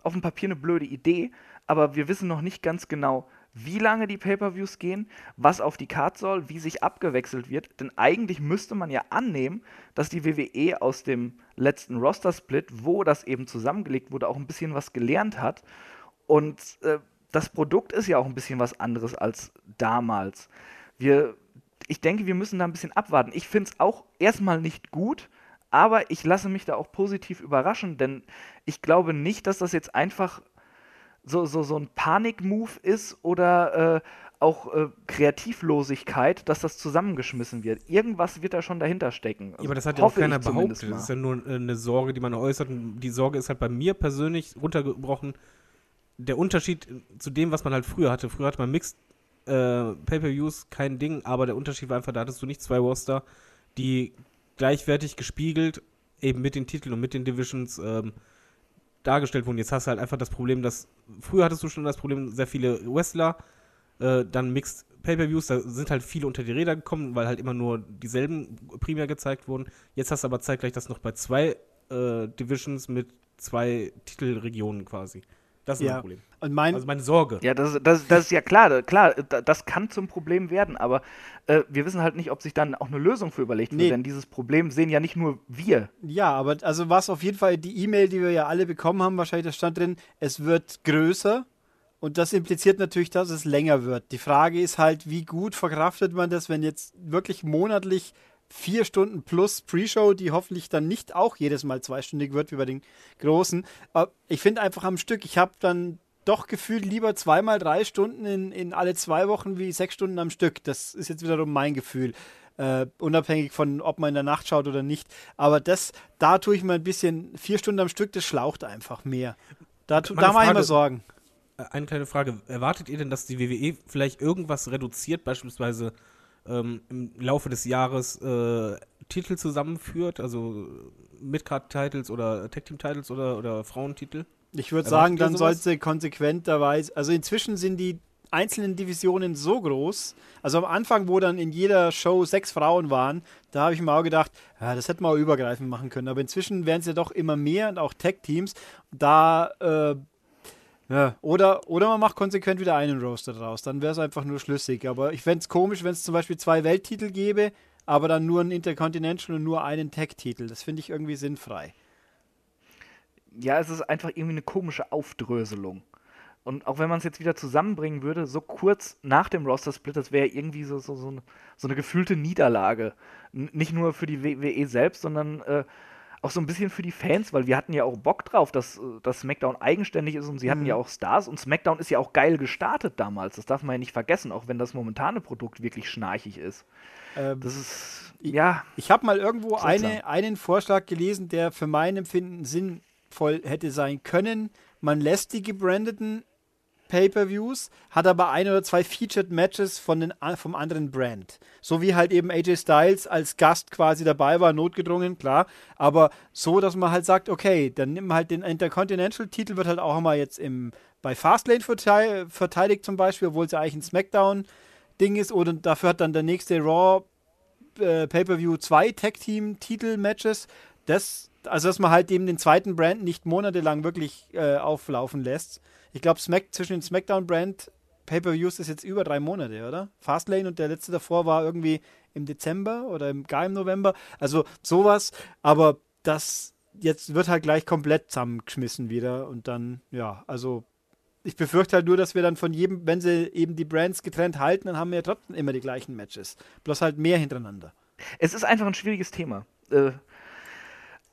auf dem Papier eine blöde Idee, aber wir wissen noch nicht ganz genau, wie lange die Pay-per-Views gehen, was auf die Card soll, wie sich abgewechselt wird. Denn eigentlich müsste man ja annehmen, dass die WWE aus dem letzten Roster-Split, wo das eben zusammengelegt wurde, auch ein bisschen was gelernt hat. Und äh, das Produkt ist ja auch ein bisschen was anderes als damals. Wir, ich denke, wir müssen da ein bisschen abwarten. Ich finde es auch erstmal nicht gut, aber ich lasse mich da auch positiv überraschen, denn ich glaube nicht, dass das jetzt einfach so, so, so ein Panik-Move ist oder äh, auch äh, Kreativlosigkeit, dass das zusammengeschmissen wird. Irgendwas wird da schon dahinter stecken. Ja, aber das hat ja auch keiner behauptet. Das ist ja nur äh, eine Sorge, die man äußert. Und die Sorge ist halt bei mir persönlich runtergebrochen. Der Unterschied zu dem, was man halt früher hatte. Früher hatte man Mixed äh, Pay-Per-Views, kein Ding, aber der Unterschied war einfach, da hattest du nicht zwei Roster, die gleichwertig gespiegelt, eben mit den Titeln und mit den Divisions ähm, dargestellt wurden. Jetzt hast du halt einfach das Problem, dass früher hattest du schon das Problem, sehr viele Wrestler, äh, dann Mixed Pay-Per-Views, da sind halt viele unter die Räder gekommen, weil halt immer nur dieselben primär gezeigt wurden. Jetzt hast du aber zeitgleich das noch bei zwei äh, Divisions mit zwei Titelregionen quasi. Das ist Ja. mein Problem. Und mein, Also meine Sorge. Ja, das, das, das ist ja klar, klar, da- das kann zum Problem werden, aber äh, wir wissen halt nicht, ob sich dann auch eine Lösung für überlegt wird, Nee. denn dieses Problem sehen ja nicht nur wir. Ja, aber also was auf jeden Fall die E-Mail, die wir ja alle bekommen haben, wahrscheinlich da stand drin, es wird größer und das impliziert natürlich, dass es länger wird. Die Frage ist halt, wie gut verkraftet man das, wenn jetzt wirklich monatlich vier Stunden plus Pre-Show, die hoffentlich dann nicht auch jedes Mal zweistündig wird wie bei den großen. Aber ich finde einfach am Stück, ich habe dann doch gefühlt lieber zweimal drei Stunden in, in alle zwei Wochen wie sechs Stunden am Stück. Das ist jetzt wiederum mein Gefühl. Äh, unabhängig von, ob man in der Nacht schaut oder nicht. Aber das, da tue ich mir ein bisschen, vier Stunden am Stück, das schlaucht einfach mehr. Da, tu- da mache ich mir Sorgen. Äh, Eine kleine Frage. Erwartet ihr denn, dass die WWE vielleicht irgendwas reduziert, beispielsweise ähm, im Laufe des Jahres äh, Titel zusammenführt, also Midcard-Titles oder Tag-Team-Titles oder, oder Frauentitel? Ich würde sagen, dann sowas? sollte konsequenterweise, also inzwischen sind die einzelnen Divisionen so groß, also am Anfang, wo dann in jeder Show sechs Frauen waren, da habe ich mir auch gedacht, ja, das hätten wir auch übergreifend machen können, aber inzwischen werden es ja doch immer mehr und auch Tech-Teams, da, äh, ja, oder, oder man macht konsequent wieder einen Roster draus, dann wäre es einfach nur schlüssig, aber ich fände es komisch, wenn es zum Beispiel zwei Welttitel gäbe, aber dann nur ein Intercontinental und nur einen Tech-Titel, das finde ich irgendwie sinnfrei. Ja, es ist einfach irgendwie eine komische Aufdröselung. Und auch wenn man es jetzt wieder zusammenbringen würde, so kurz nach dem Roster-Split, das wäre irgendwie so, so, so, eine, so eine gefühlte Niederlage. N nicht nur für die WWE selbst, sondern äh, auch so ein bisschen für die Fans, weil wir hatten ja auch Bock drauf, dass, äh, dass SmackDown eigenständig ist und sie hatten ja auch Stars und SmackDown ist ja auch geil gestartet damals. Das darf man ja nicht vergessen, auch wenn das momentane Produkt wirklich schnarchig ist. Ähm, Das ist, Ich- ja, Ich habe mal irgendwo eine, einen Vorschlag gelesen, der für mein Empfinden sinnvoll hätte sein können. Man lässt die gebrandeten Pay-per-Views, hat aber ein oder zwei Featured Matches von den, vom anderen Brand. So wie halt eben AJ Styles als Gast quasi dabei war, notgedrungen, klar. Aber so, dass man halt sagt, okay, dann nimm halt den Intercontinental-Titel, wird halt auch mal jetzt im, bei Fastlane vertei verteidigt zum Beispiel, obwohl es ja eigentlich ein Smackdown-Ding ist. Oder dafür hat dann der nächste Raw äh, Pay-Per-View zwei Tag-Team-Titel-Matches. Das, also, dass man halt eben den zweiten Brand nicht monatelang wirklich äh, auflaufen lässt. Ich glaube, zwischen den Smackdown-Brand Pay-Per-Views ist jetzt über drei Monate, oder? Fastlane und der letzte davor war irgendwie im Dezember oder im, gar im November. Also sowas, aber das jetzt wird halt gleich komplett zusammengeschmissen wieder und dann, ja, also ich befürchte halt nur, dass wir dann von jedem, wenn sie eben die Brands getrennt halten, dann haben wir ja trotzdem immer die gleichen Matches. Bloß halt mehr hintereinander. Es ist einfach ein schwieriges Thema. Äh,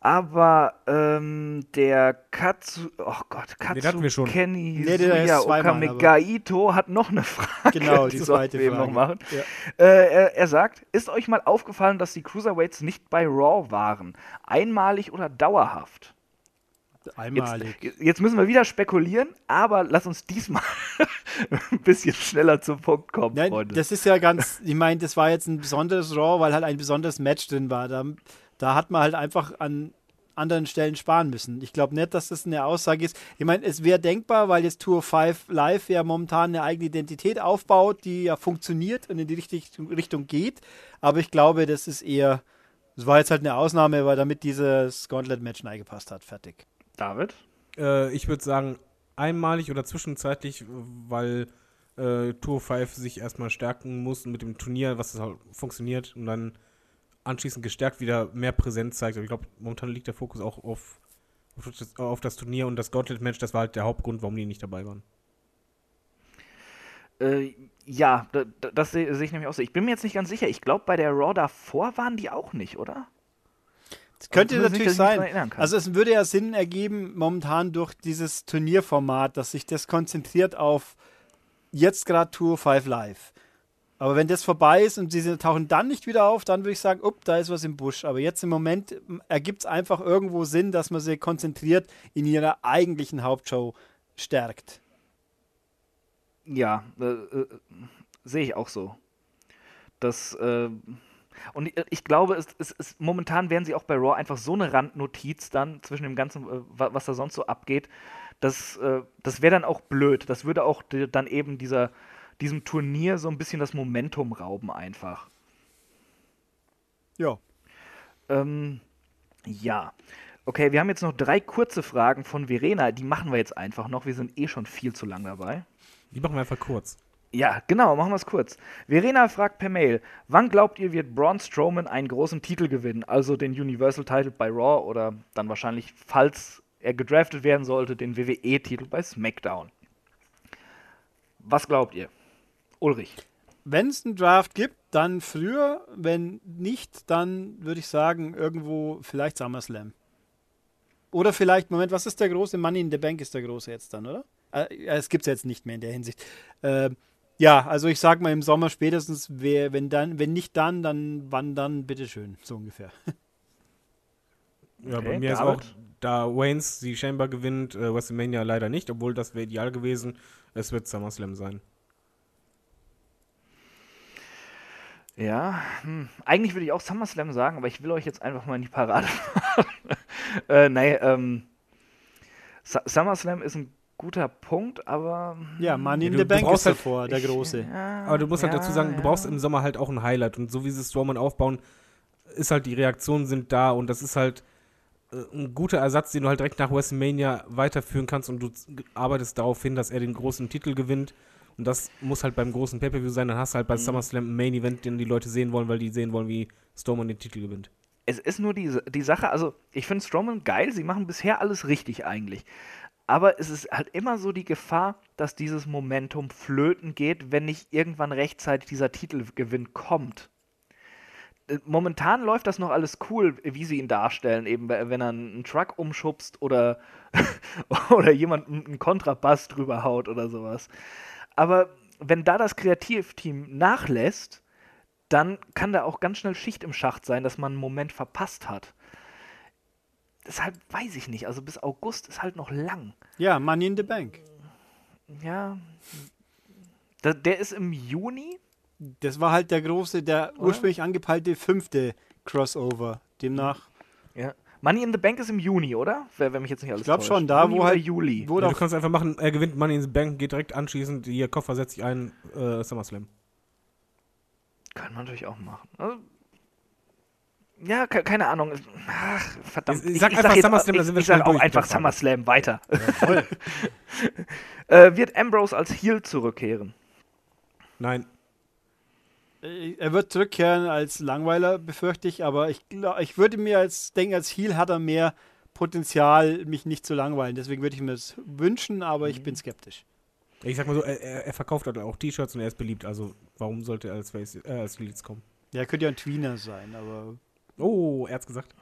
aber ähm, der Katsu, oh Gott, Katsu Den hatten wir schon. Kenny Nee, der ist Suya zweimal, Okamegaito hat noch eine Frage. Genau, die die zweite sollten wir eben noch machen. Ja. Äh, er, er sagt, ist euch mal aufgefallen, dass die Cruiserweights nicht bei Raw waren? Einmalig oder dauerhaft? Einmalig. Jetzt, jetzt müssen wir wieder spekulieren, aber lass uns diesmal ein bisschen schneller zum Punkt kommen, Nein, Freunde. das ist ja ganz, ich meine, das war jetzt ein besonderes Raw, weil halt ein besonderes Match drin war. Da, da hat man halt einfach an anderen Stellen sparen müssen. Ich glaube nicht, dass das eine Aussage ist. Ich meine, es wäre denkbar, weil jetzt Tour 5 Live ja momentan eine eigene Identität aufbaut, die ja funktioniert und in die richtige Richtung geht. Aber ich glaube, das ist eher, das war jetzt halt eine Ausnahme, weil damit dieses Gauntlet-Match reingepasst hat. Fertig. David? Äh, ich würde sagen, einmalig oder zwischenzeitlich, weil äh, Tour 5 sich erstmal stärken muss mit dem Turnier, was das halt funktioniert und dann anschließend gestärkt wieder mehr Präsenz zeigt. Aber ich glaube, momentan liegt der Fokus auch auf, auf, das, auf das Turnier und das Gauntlet-Match, das war halt der Hauptgrund, warum die nicht dabei waren. Äh, ja, da, da, das sehe seh ich nämlich auch so. Ich bin mir jetzt nicht ganz sicher. Ich glaube, bei der Raw davor waren die auch nicht, oder? Das könnte nicht, natürlich dran sein. Also es würde ja Sinn ergeben, momentan durch dieses Turnierformat, dass sich das konzentriert auf jetzt gerade Tour 5 Live. Aber wenn das vorbei ist und sie tauchen dann nicht wieder auf, dann würde ich sagen, up, da ist was im Busch. Aber jetzt im Moment ergibt es einfach irgendwo Sinn, dass man sie konzentriert in ihrer eigentlichen Hauptshow stärkt. Ja, äh, äh, sehe ich auch so. Das, äh, und ich, ich glaube, es, es, es, momentan wären sie auch bei Raw einfach so eine Randnotiz dann zwischen dem Ganzen, äh, wa- was da sonst so abgeht. Das, äh, das wäre dann auch blöd. Das würde auch dann eben dieser, diesem Turnier so ein bisschen das Momentum rauben einfach. Ja. Ähm, ja. Okay, wir haben jetzt noch drei kurze Fragen von Verena. Die machen wir jetzt einfach noch. Wir sind eh schon viel zu lang dabei. Die machen wir einfach kurz. Ja, genau, machen wir es kurz. Verena fragt per Mail, wann glaubt ihr, wird Braun Strowman einen großen Titel gewinnen? Also den Universal Title bei Raw oder dann wahrscheinlich, falls er gedraftet werden sollte, den WWE-Titel bei SmackDown. Was glaubt ihr? Ulrich. Wenn es einen Draft gibt, dann früher. Wenn nicht, dann würde ich sagen, irgendwo vielleicht SummerSlam. Oder vielleicht, Moment, was ist der große? Money in the Bank ist der große jetzt dann, oder? Äh, es gibt es jetzt nicht mehr in der Hinsicht. Äh, ja, also ich sag mal im Sommer spätestens, wer, wenn dann, wenn nicht dann, dann wann dann, bitteschön, so ungefähr. Ja, Okay, bei mir ist auch, da Waynes die Chamber gewinnt, äh, WrestleMania leider nicht, obwohl das wäre ideal gewesen. Es wird SummerSlam sein. Ja, hm. eigentlich würde ich auch SummerSlam sagen, aber ich will euch jetzt einfach mal in die Parade fahren. äh, nee, ähm, Su- SummerSlam ist ein guter Punkt, aber. Ja, Money in the du- du Bank ist halt- davor, der ich- große. Ja, Aber du musst halt ja, dazu sagen, du ja. brauchst im Sommer halt auch ein Highlight. Und so wie sie Strowman aufbauen, ist halt die Reaktionen sind da und das ist halt äh, ein guter Ersatz, den du halt direkt nach WrestleMania weiterführen kannst und du arbeitest darauf hin, dass er den großen Titel gewinnt. Und das muss halt beim großen Pay-Per-View sein. Dann hast du halt bei Mhm. SummerSlam ein Main-Event, den die Leute sehen wollen, weil die sehen wollen, wie Strowman den Titel gewinnt. Es ist nur die, die Sache, also ich finde Strowman geil, sie machen bisher alles richtig eigentlich. Aber es ist halt immer so die Gefahr, dass dieses Momentum flöten geht, wenn nicht irgendwann rechtzeitig dieser Titelgewinn kommt. Äh, Momentan läuft das noch alles cool, wie sie ihn darstellen, eben we- wenn er einen Truck umschubst oder, oder jemand einen Kontrabass drüber haut oder sowas. Aber wenn da das Kreativteam nachlässt, dann kann da auch ganz schnell Schicht im Schacht sein, dass man einen Moment verpasst hat. Deshalb weiß ich nicht. Also bis August ist halt noch lang. Ja, Money in the Bank. Ja. Da, der ist im Juni. Das war halt der große, der ursprünglich angepeilte fünfte Crossover. Demnach. Money in the Bank ist im Juni, oder? Wer, wenn mich jetzt nicht alles ich glaube schon, da Juni wo halt, Juli. wo Ja, du kannst einfach machen, er gewinnt Money in the Bank, geht direkt anschließend, ihr Koffer setzt sich ein, äh, SummerSlam. Kann man natürlich auch machen. Also, ja, ke keine Ahnung. Ach, verdammt. Ich- ich sag einfach jetzt- SummerSlam, da ich, sind wir ich sag schnell auch mit einfach. SummerSlam weiter. äh, wird Ambrose als Heel zurückkehren? Nein, er wird zurückkehren als Langweiler, befürchte ich, aber ich, glaub, ich würde mir als denken, als Heel hat er mehr Potenzial, mich nicht zu langweilen. Deswegen würde ich mir das wünschen, aber Mhm. ich bin skeptisch. ich sag mal so, er, er er verkauft halt auch T-Shirts und er ist beliebt, also warum sollte er als, Face, äh, als jetzt kommen? Ja, könnte ja ein Tweener sein, aber Oh, er hat's gesagt.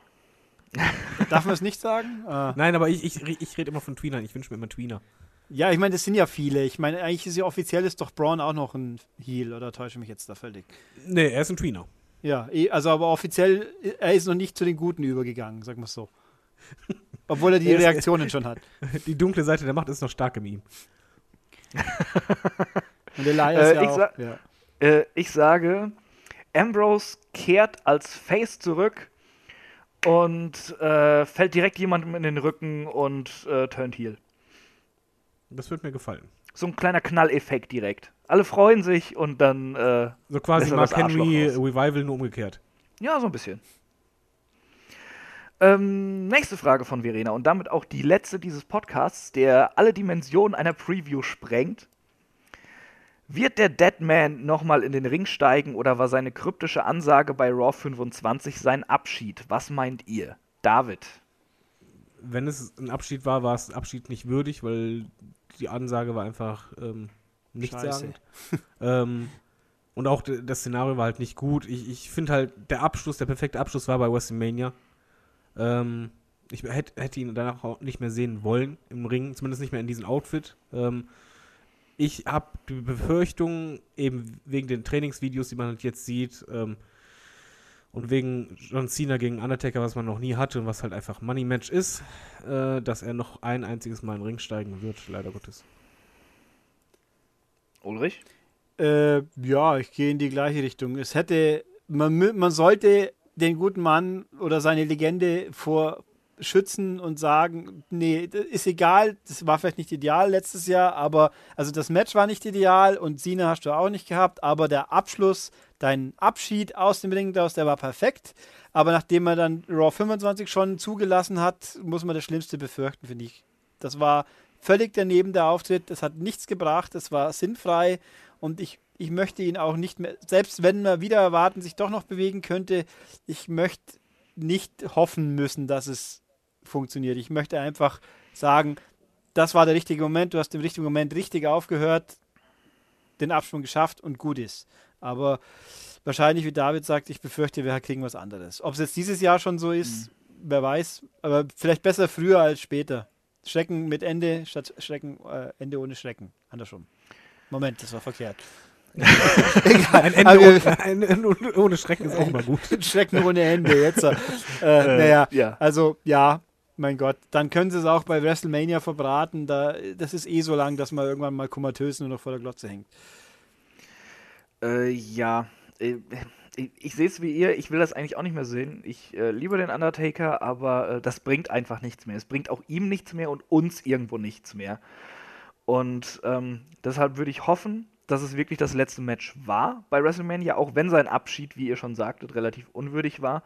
darf man es nicht sagen? Ah. Nein, aber ich, ich, ich rede immer von Tweenern, ich wünsche mir immer Tweener. Ja, ich meine, das sind ja viele. Ich meine, eigentlich ist ja offiziell ist doch Braun auch noch ein Heel, oder täusche ich mich jetzt da völlig? Nee, er ist ein Tweener. Ja, eh, also aber offiziell, er ist noch nicht zu den Guten übergegangen, sagen wir es so. Obwohl er die Er ist- Reaktionen schon hat. Die dunkle Seite der Macht ist noch stark in ihm. Und Elias Äh, ja ich auch. sag- ja. Äh, ich sage, Ambrose kehrt als Face zurück und äh, fällt direkt jemandem in den Rücken und äh, turnt Heel. Das wird mir gefallen. So ein kleiner Knalleffekt direkt. Alle freuen sich und dann, äh, So quasi Mark Henry. Revival nur umgekehrt. ja, so ein bisschen. Ähm, nächste Frage von Verena und damit auch die letzte dieses Podcasts, der alle Dimensionen einer Preview sprengt. Wird der Deadman nochmal in den Ring steigen oder war seine kryptische Ansage bei Raw 25 sein Abschied? Was meint ihr? David. Wenn es ein Abschied war, war es ein Abschied nicht würdig, weil die Ansage war einfach ähm, nichtssagend. ähm, und auch das Szenario war halt nicht gut. Ich, ich finde halt, der Abschluss, der perfekte Abschluss war bei WrestleMania. Ähm, ich hätte, hätte ihn danach auch nicht mehr sehen wollen im Ring, zumindest nicht mehr in diesem Outfit. Ähm, ich habe die Befürchtung, eben wegen den Trainingsvideos, die man halt jetzt sieht, ähm, und wegen John Cena gegen Undertaker, was man noch nie hatte und was halt einfach Money Match ist, äh, dass er noch ein einziges Mal in den Ring steigen wird, leider Gottes. Ulrich? Äh, ja, ich gehe in die gleiche Richtung. Es hätte, man, man sollte den guten Mann oder seine Legende vor schützen und sagen, nee, das ist egal, das war vielleicht nicht ideal letztes Jahr, aber also das Match war nicht ideal und Sina hast du auch nicht gehabt, aber der Abschluss, dein Abschied aus dem Ring der war perfekt. Aber nachdem er dann Raw 25 schon zugelassen hat, muss man das Schlimmste befürchten, finde ich. Das war völlig daneben der Auftritt, das hat nichts gebracht, das war sinnfrei und ich, ich möchte ihn auch nicht mehr, selbst wenn man wieder erwarten sich doch noch bewegen könnte, ich möchte nicht hoffen müssen, dass es funktioniert. Ich möchte einfach sagen, das war der richtige Moment, du hast im richtigen Moment richtig aufgehört, den Absprung geschafft und gut ist. Aber wahrscheinlich, wie David sagt, ich befürchte, wir kriegen was anderes. Ob es jetzt dieses Jahr schon so ist, wer weiß, aber vielleicht besser früher als später. Schrecken mit Ende statt Schrecken, äh, Ende ohne Schrecken. Andersrum. Moment, das war verkehrt. Egal. Ein Ende, ohne, ein Ende ohne Schrecken ist auch mal gut. Schrecken ohne Ende, jetzt. Äh, naja, ja. also ja, mein Gott, dann können sie es auch bei WrestleMania verbraten. Da, das ist eh so lang, dass man irgendwann mal komatös nur noch vor der Glotze hängt. Äh, ja, äh, ich, ich sehe es wie ihr, ich will das eigentlich auch nicht mehr sehen. Ich äh, liebe den Undertaker, aber äh, das bringt einfach nichts mehr. Es bringt auch ihm nichts mehr und uns irgendwo nichts mehr. Und ähm, deshalb würde ich hoffen, dass es wirklich das letzte Match war bei WrestleMania, auch wenn sein Abschied, wie ihr schon sagtet, relativ unwürdig war.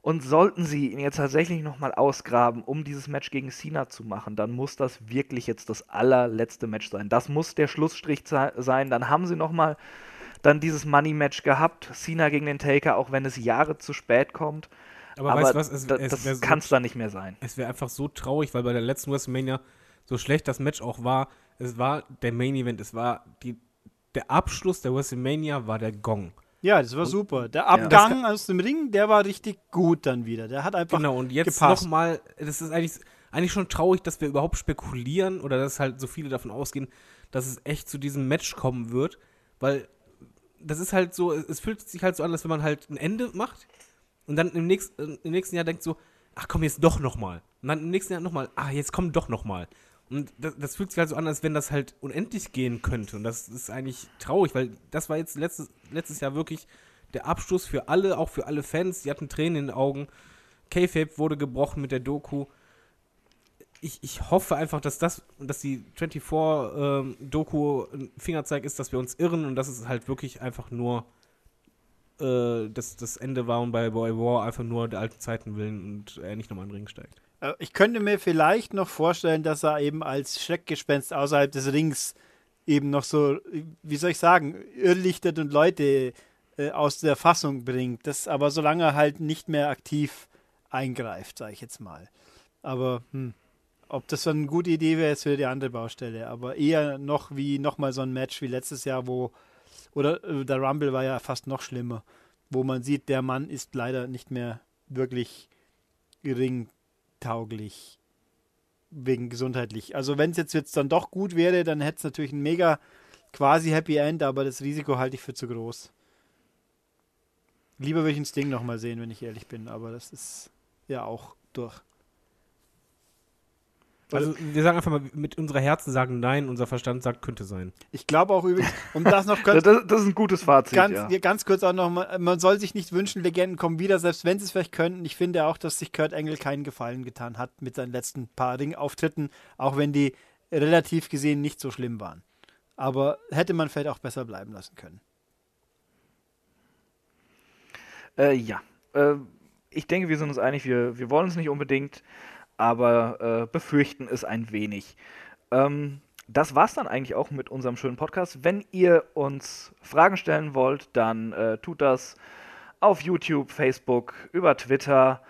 Und sollten sie ihn jetzt tatsächlich nochmal ausgraben, um dieses Match gegen Cena zu machen, dann muss das wirklich jetzt das allerletzte Match sein. Das muss der Schlussstrich sein. Dann haben sie nochmal dann dieses Money-Match gehabt, Cena gegen den Taker, auch wenn es Jahre zu spät kommt. Aber, Aber weißt du was, es, da, es das kann es so, da nicht mehr sein. Es wäre einfach so traurig, weil bei der letzten WrestleMania so schlecht das Match auch war, es war der Main Event, es war die, der Abschluss der WrestleMania war der Gong. Ja, das war und, super. Der Abgang ja. aus dem Ring, der war richtig gut dann wieder. Der hat einfach Genau, und jetzt nochmal, das ist eigentlich, eigentlich schon traurig, dass wir überhaupt spekulieren oder dass halt so viele davon ausgehen, dass es echt zu diesem Match kommen wird, weil das ist halt so, es fühlt sich halt so an, als wenn man halt ein Ende macht und dann im nächsten, im nächsten Jahr denkt so, ach komm, jetzt doch nochmal. Und dann im nächsten Jahr nochmal, ah, jetzt komm doch nochmal. Und das, das, fühlt sich halt so an, als wenn das halt unendlich gehen könnte. Und das ist eigentlich traurig, weil das war jetzt letztes, letztes Jahr wirklich der Abschluss für alle, auch für alle Fans. Die hatten Tränen in den Augen. K-Fape wurde gebrochen mit der Doku. Ich, ich hoffe einfach, dass das, dass die 24-Doku ähm, ein Fingerzeig ist, dass wir uns irren und dass es halt wirklich einfach nur äh, das, das Ende war und bei Boy War einfach nur der alten Zeiten willen und er nicht nochmal in den Ring steigt. Äh, ich könnte mir vielleicht noch vorstellen, dass er eben als Schreckgespenst außerhalb des Rings eben noch so, wie soll ich sagen, irrlichtet und Leute äh, aus der Fassung bringt. Das aber solange er halt nicht mehr aktiv eingreift, sage ich jetzt mal. Aber hm, ob das so eine gute Idee wäre, ist für die andere Baustelle. Aber eher noch wie nochmal so ein Match wie letztes Jahr, wo, oder äh, der Rumble war ja fast noch schlimmer, wo man sieht, der Mann ist leider nicht mehr wirklich gering tauglich wegen gesundheitlich. Also wenn es jetzt, jetzt dann doch gut wäre, dann hätte es natürlich ein mega quasi Happy End, aber das Risiko halte ich für zu groß. Lieber würde ich ein Sting nochmal sehen, wenn ich ehrlich bin, aber das ist ja auch durch. Also wir sagen einfach mal, mit unserer Herzen sagen nein, unser Verstand sagt könnte sein. Ich glaube auch übrigens, um das noch ganz, das, das, ist ein gutes Fazit. Ganz, ja. ganz kurz auch noch mal, man soll sich nicht wünschen, Legenden kommen wieder, selbst wenn sie es vielleicht könnten. Ich finde auch, dass sich Kurt Engel keinen Gefallen getan hat mit seinen letzten paar Ringauftritten, auch wenn die relativ gesehen nicht so schlimm waren. Aber hätte man vielleicht auch besser bleiben lassen können. Äh, ja. Äh, ich denke, wir sind uns einig, wir, wir wollen es nicht unbedingt aber äh, befürchten es ein wenig. Ähm, das war's dann eigentlich auch mit unserem schönen Podcast. Wenn ihr uns Fragen stellen wollt, dann äh, tut das auf YouTube, Facebook, über Twitter.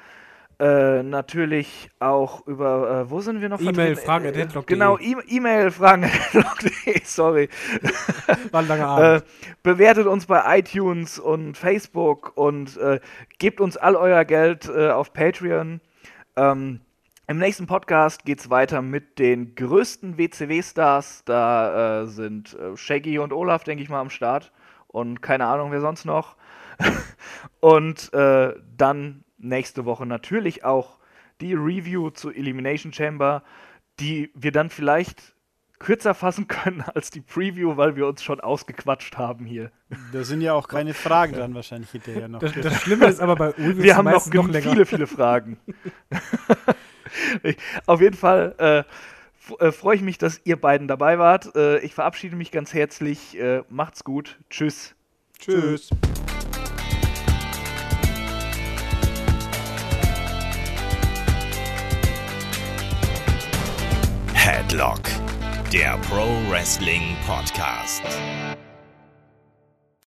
Äh, natürlich auch über, äh, wo sind wir noch? E-Mail, Fragen äh, Genau, E-Mail, Fragen sorry. War ein langer Abend. Äh, bewertet uns bei iTunes und Facebook und äh, gebt uns all euer Geld äh, auf Patreon. Ähm, im nächsten Podcast geht es weiter mit den größten WCW-Stars. Da äh, sind äh, Shaggy und Olaf, denke ich mal, am Start. Und keine Ahnung, wer sonst noch. und äh, dann nächste Woche natürlich auch die Review zu Elimination Chamber, die wir dann vielleicht kürzer fassen können als die Preview, weil wir uns schon ausgequatscht haben hier. Da sind ja auch keine Fragen dran wahrscheinlich hinterher noch. Das, das Schlimme ist aber bei Reviews Wir haben noch, noch viele, viele Fragen. Auf jeden Fall äh, äh, freue ich mich, dass ihr beiden dabei wart. Äh, ich verabschiede mich ganz herzlich. Äh, macht's gut. Tschüss. Tschüss. Headlock, der Pro Wrestling Podcast.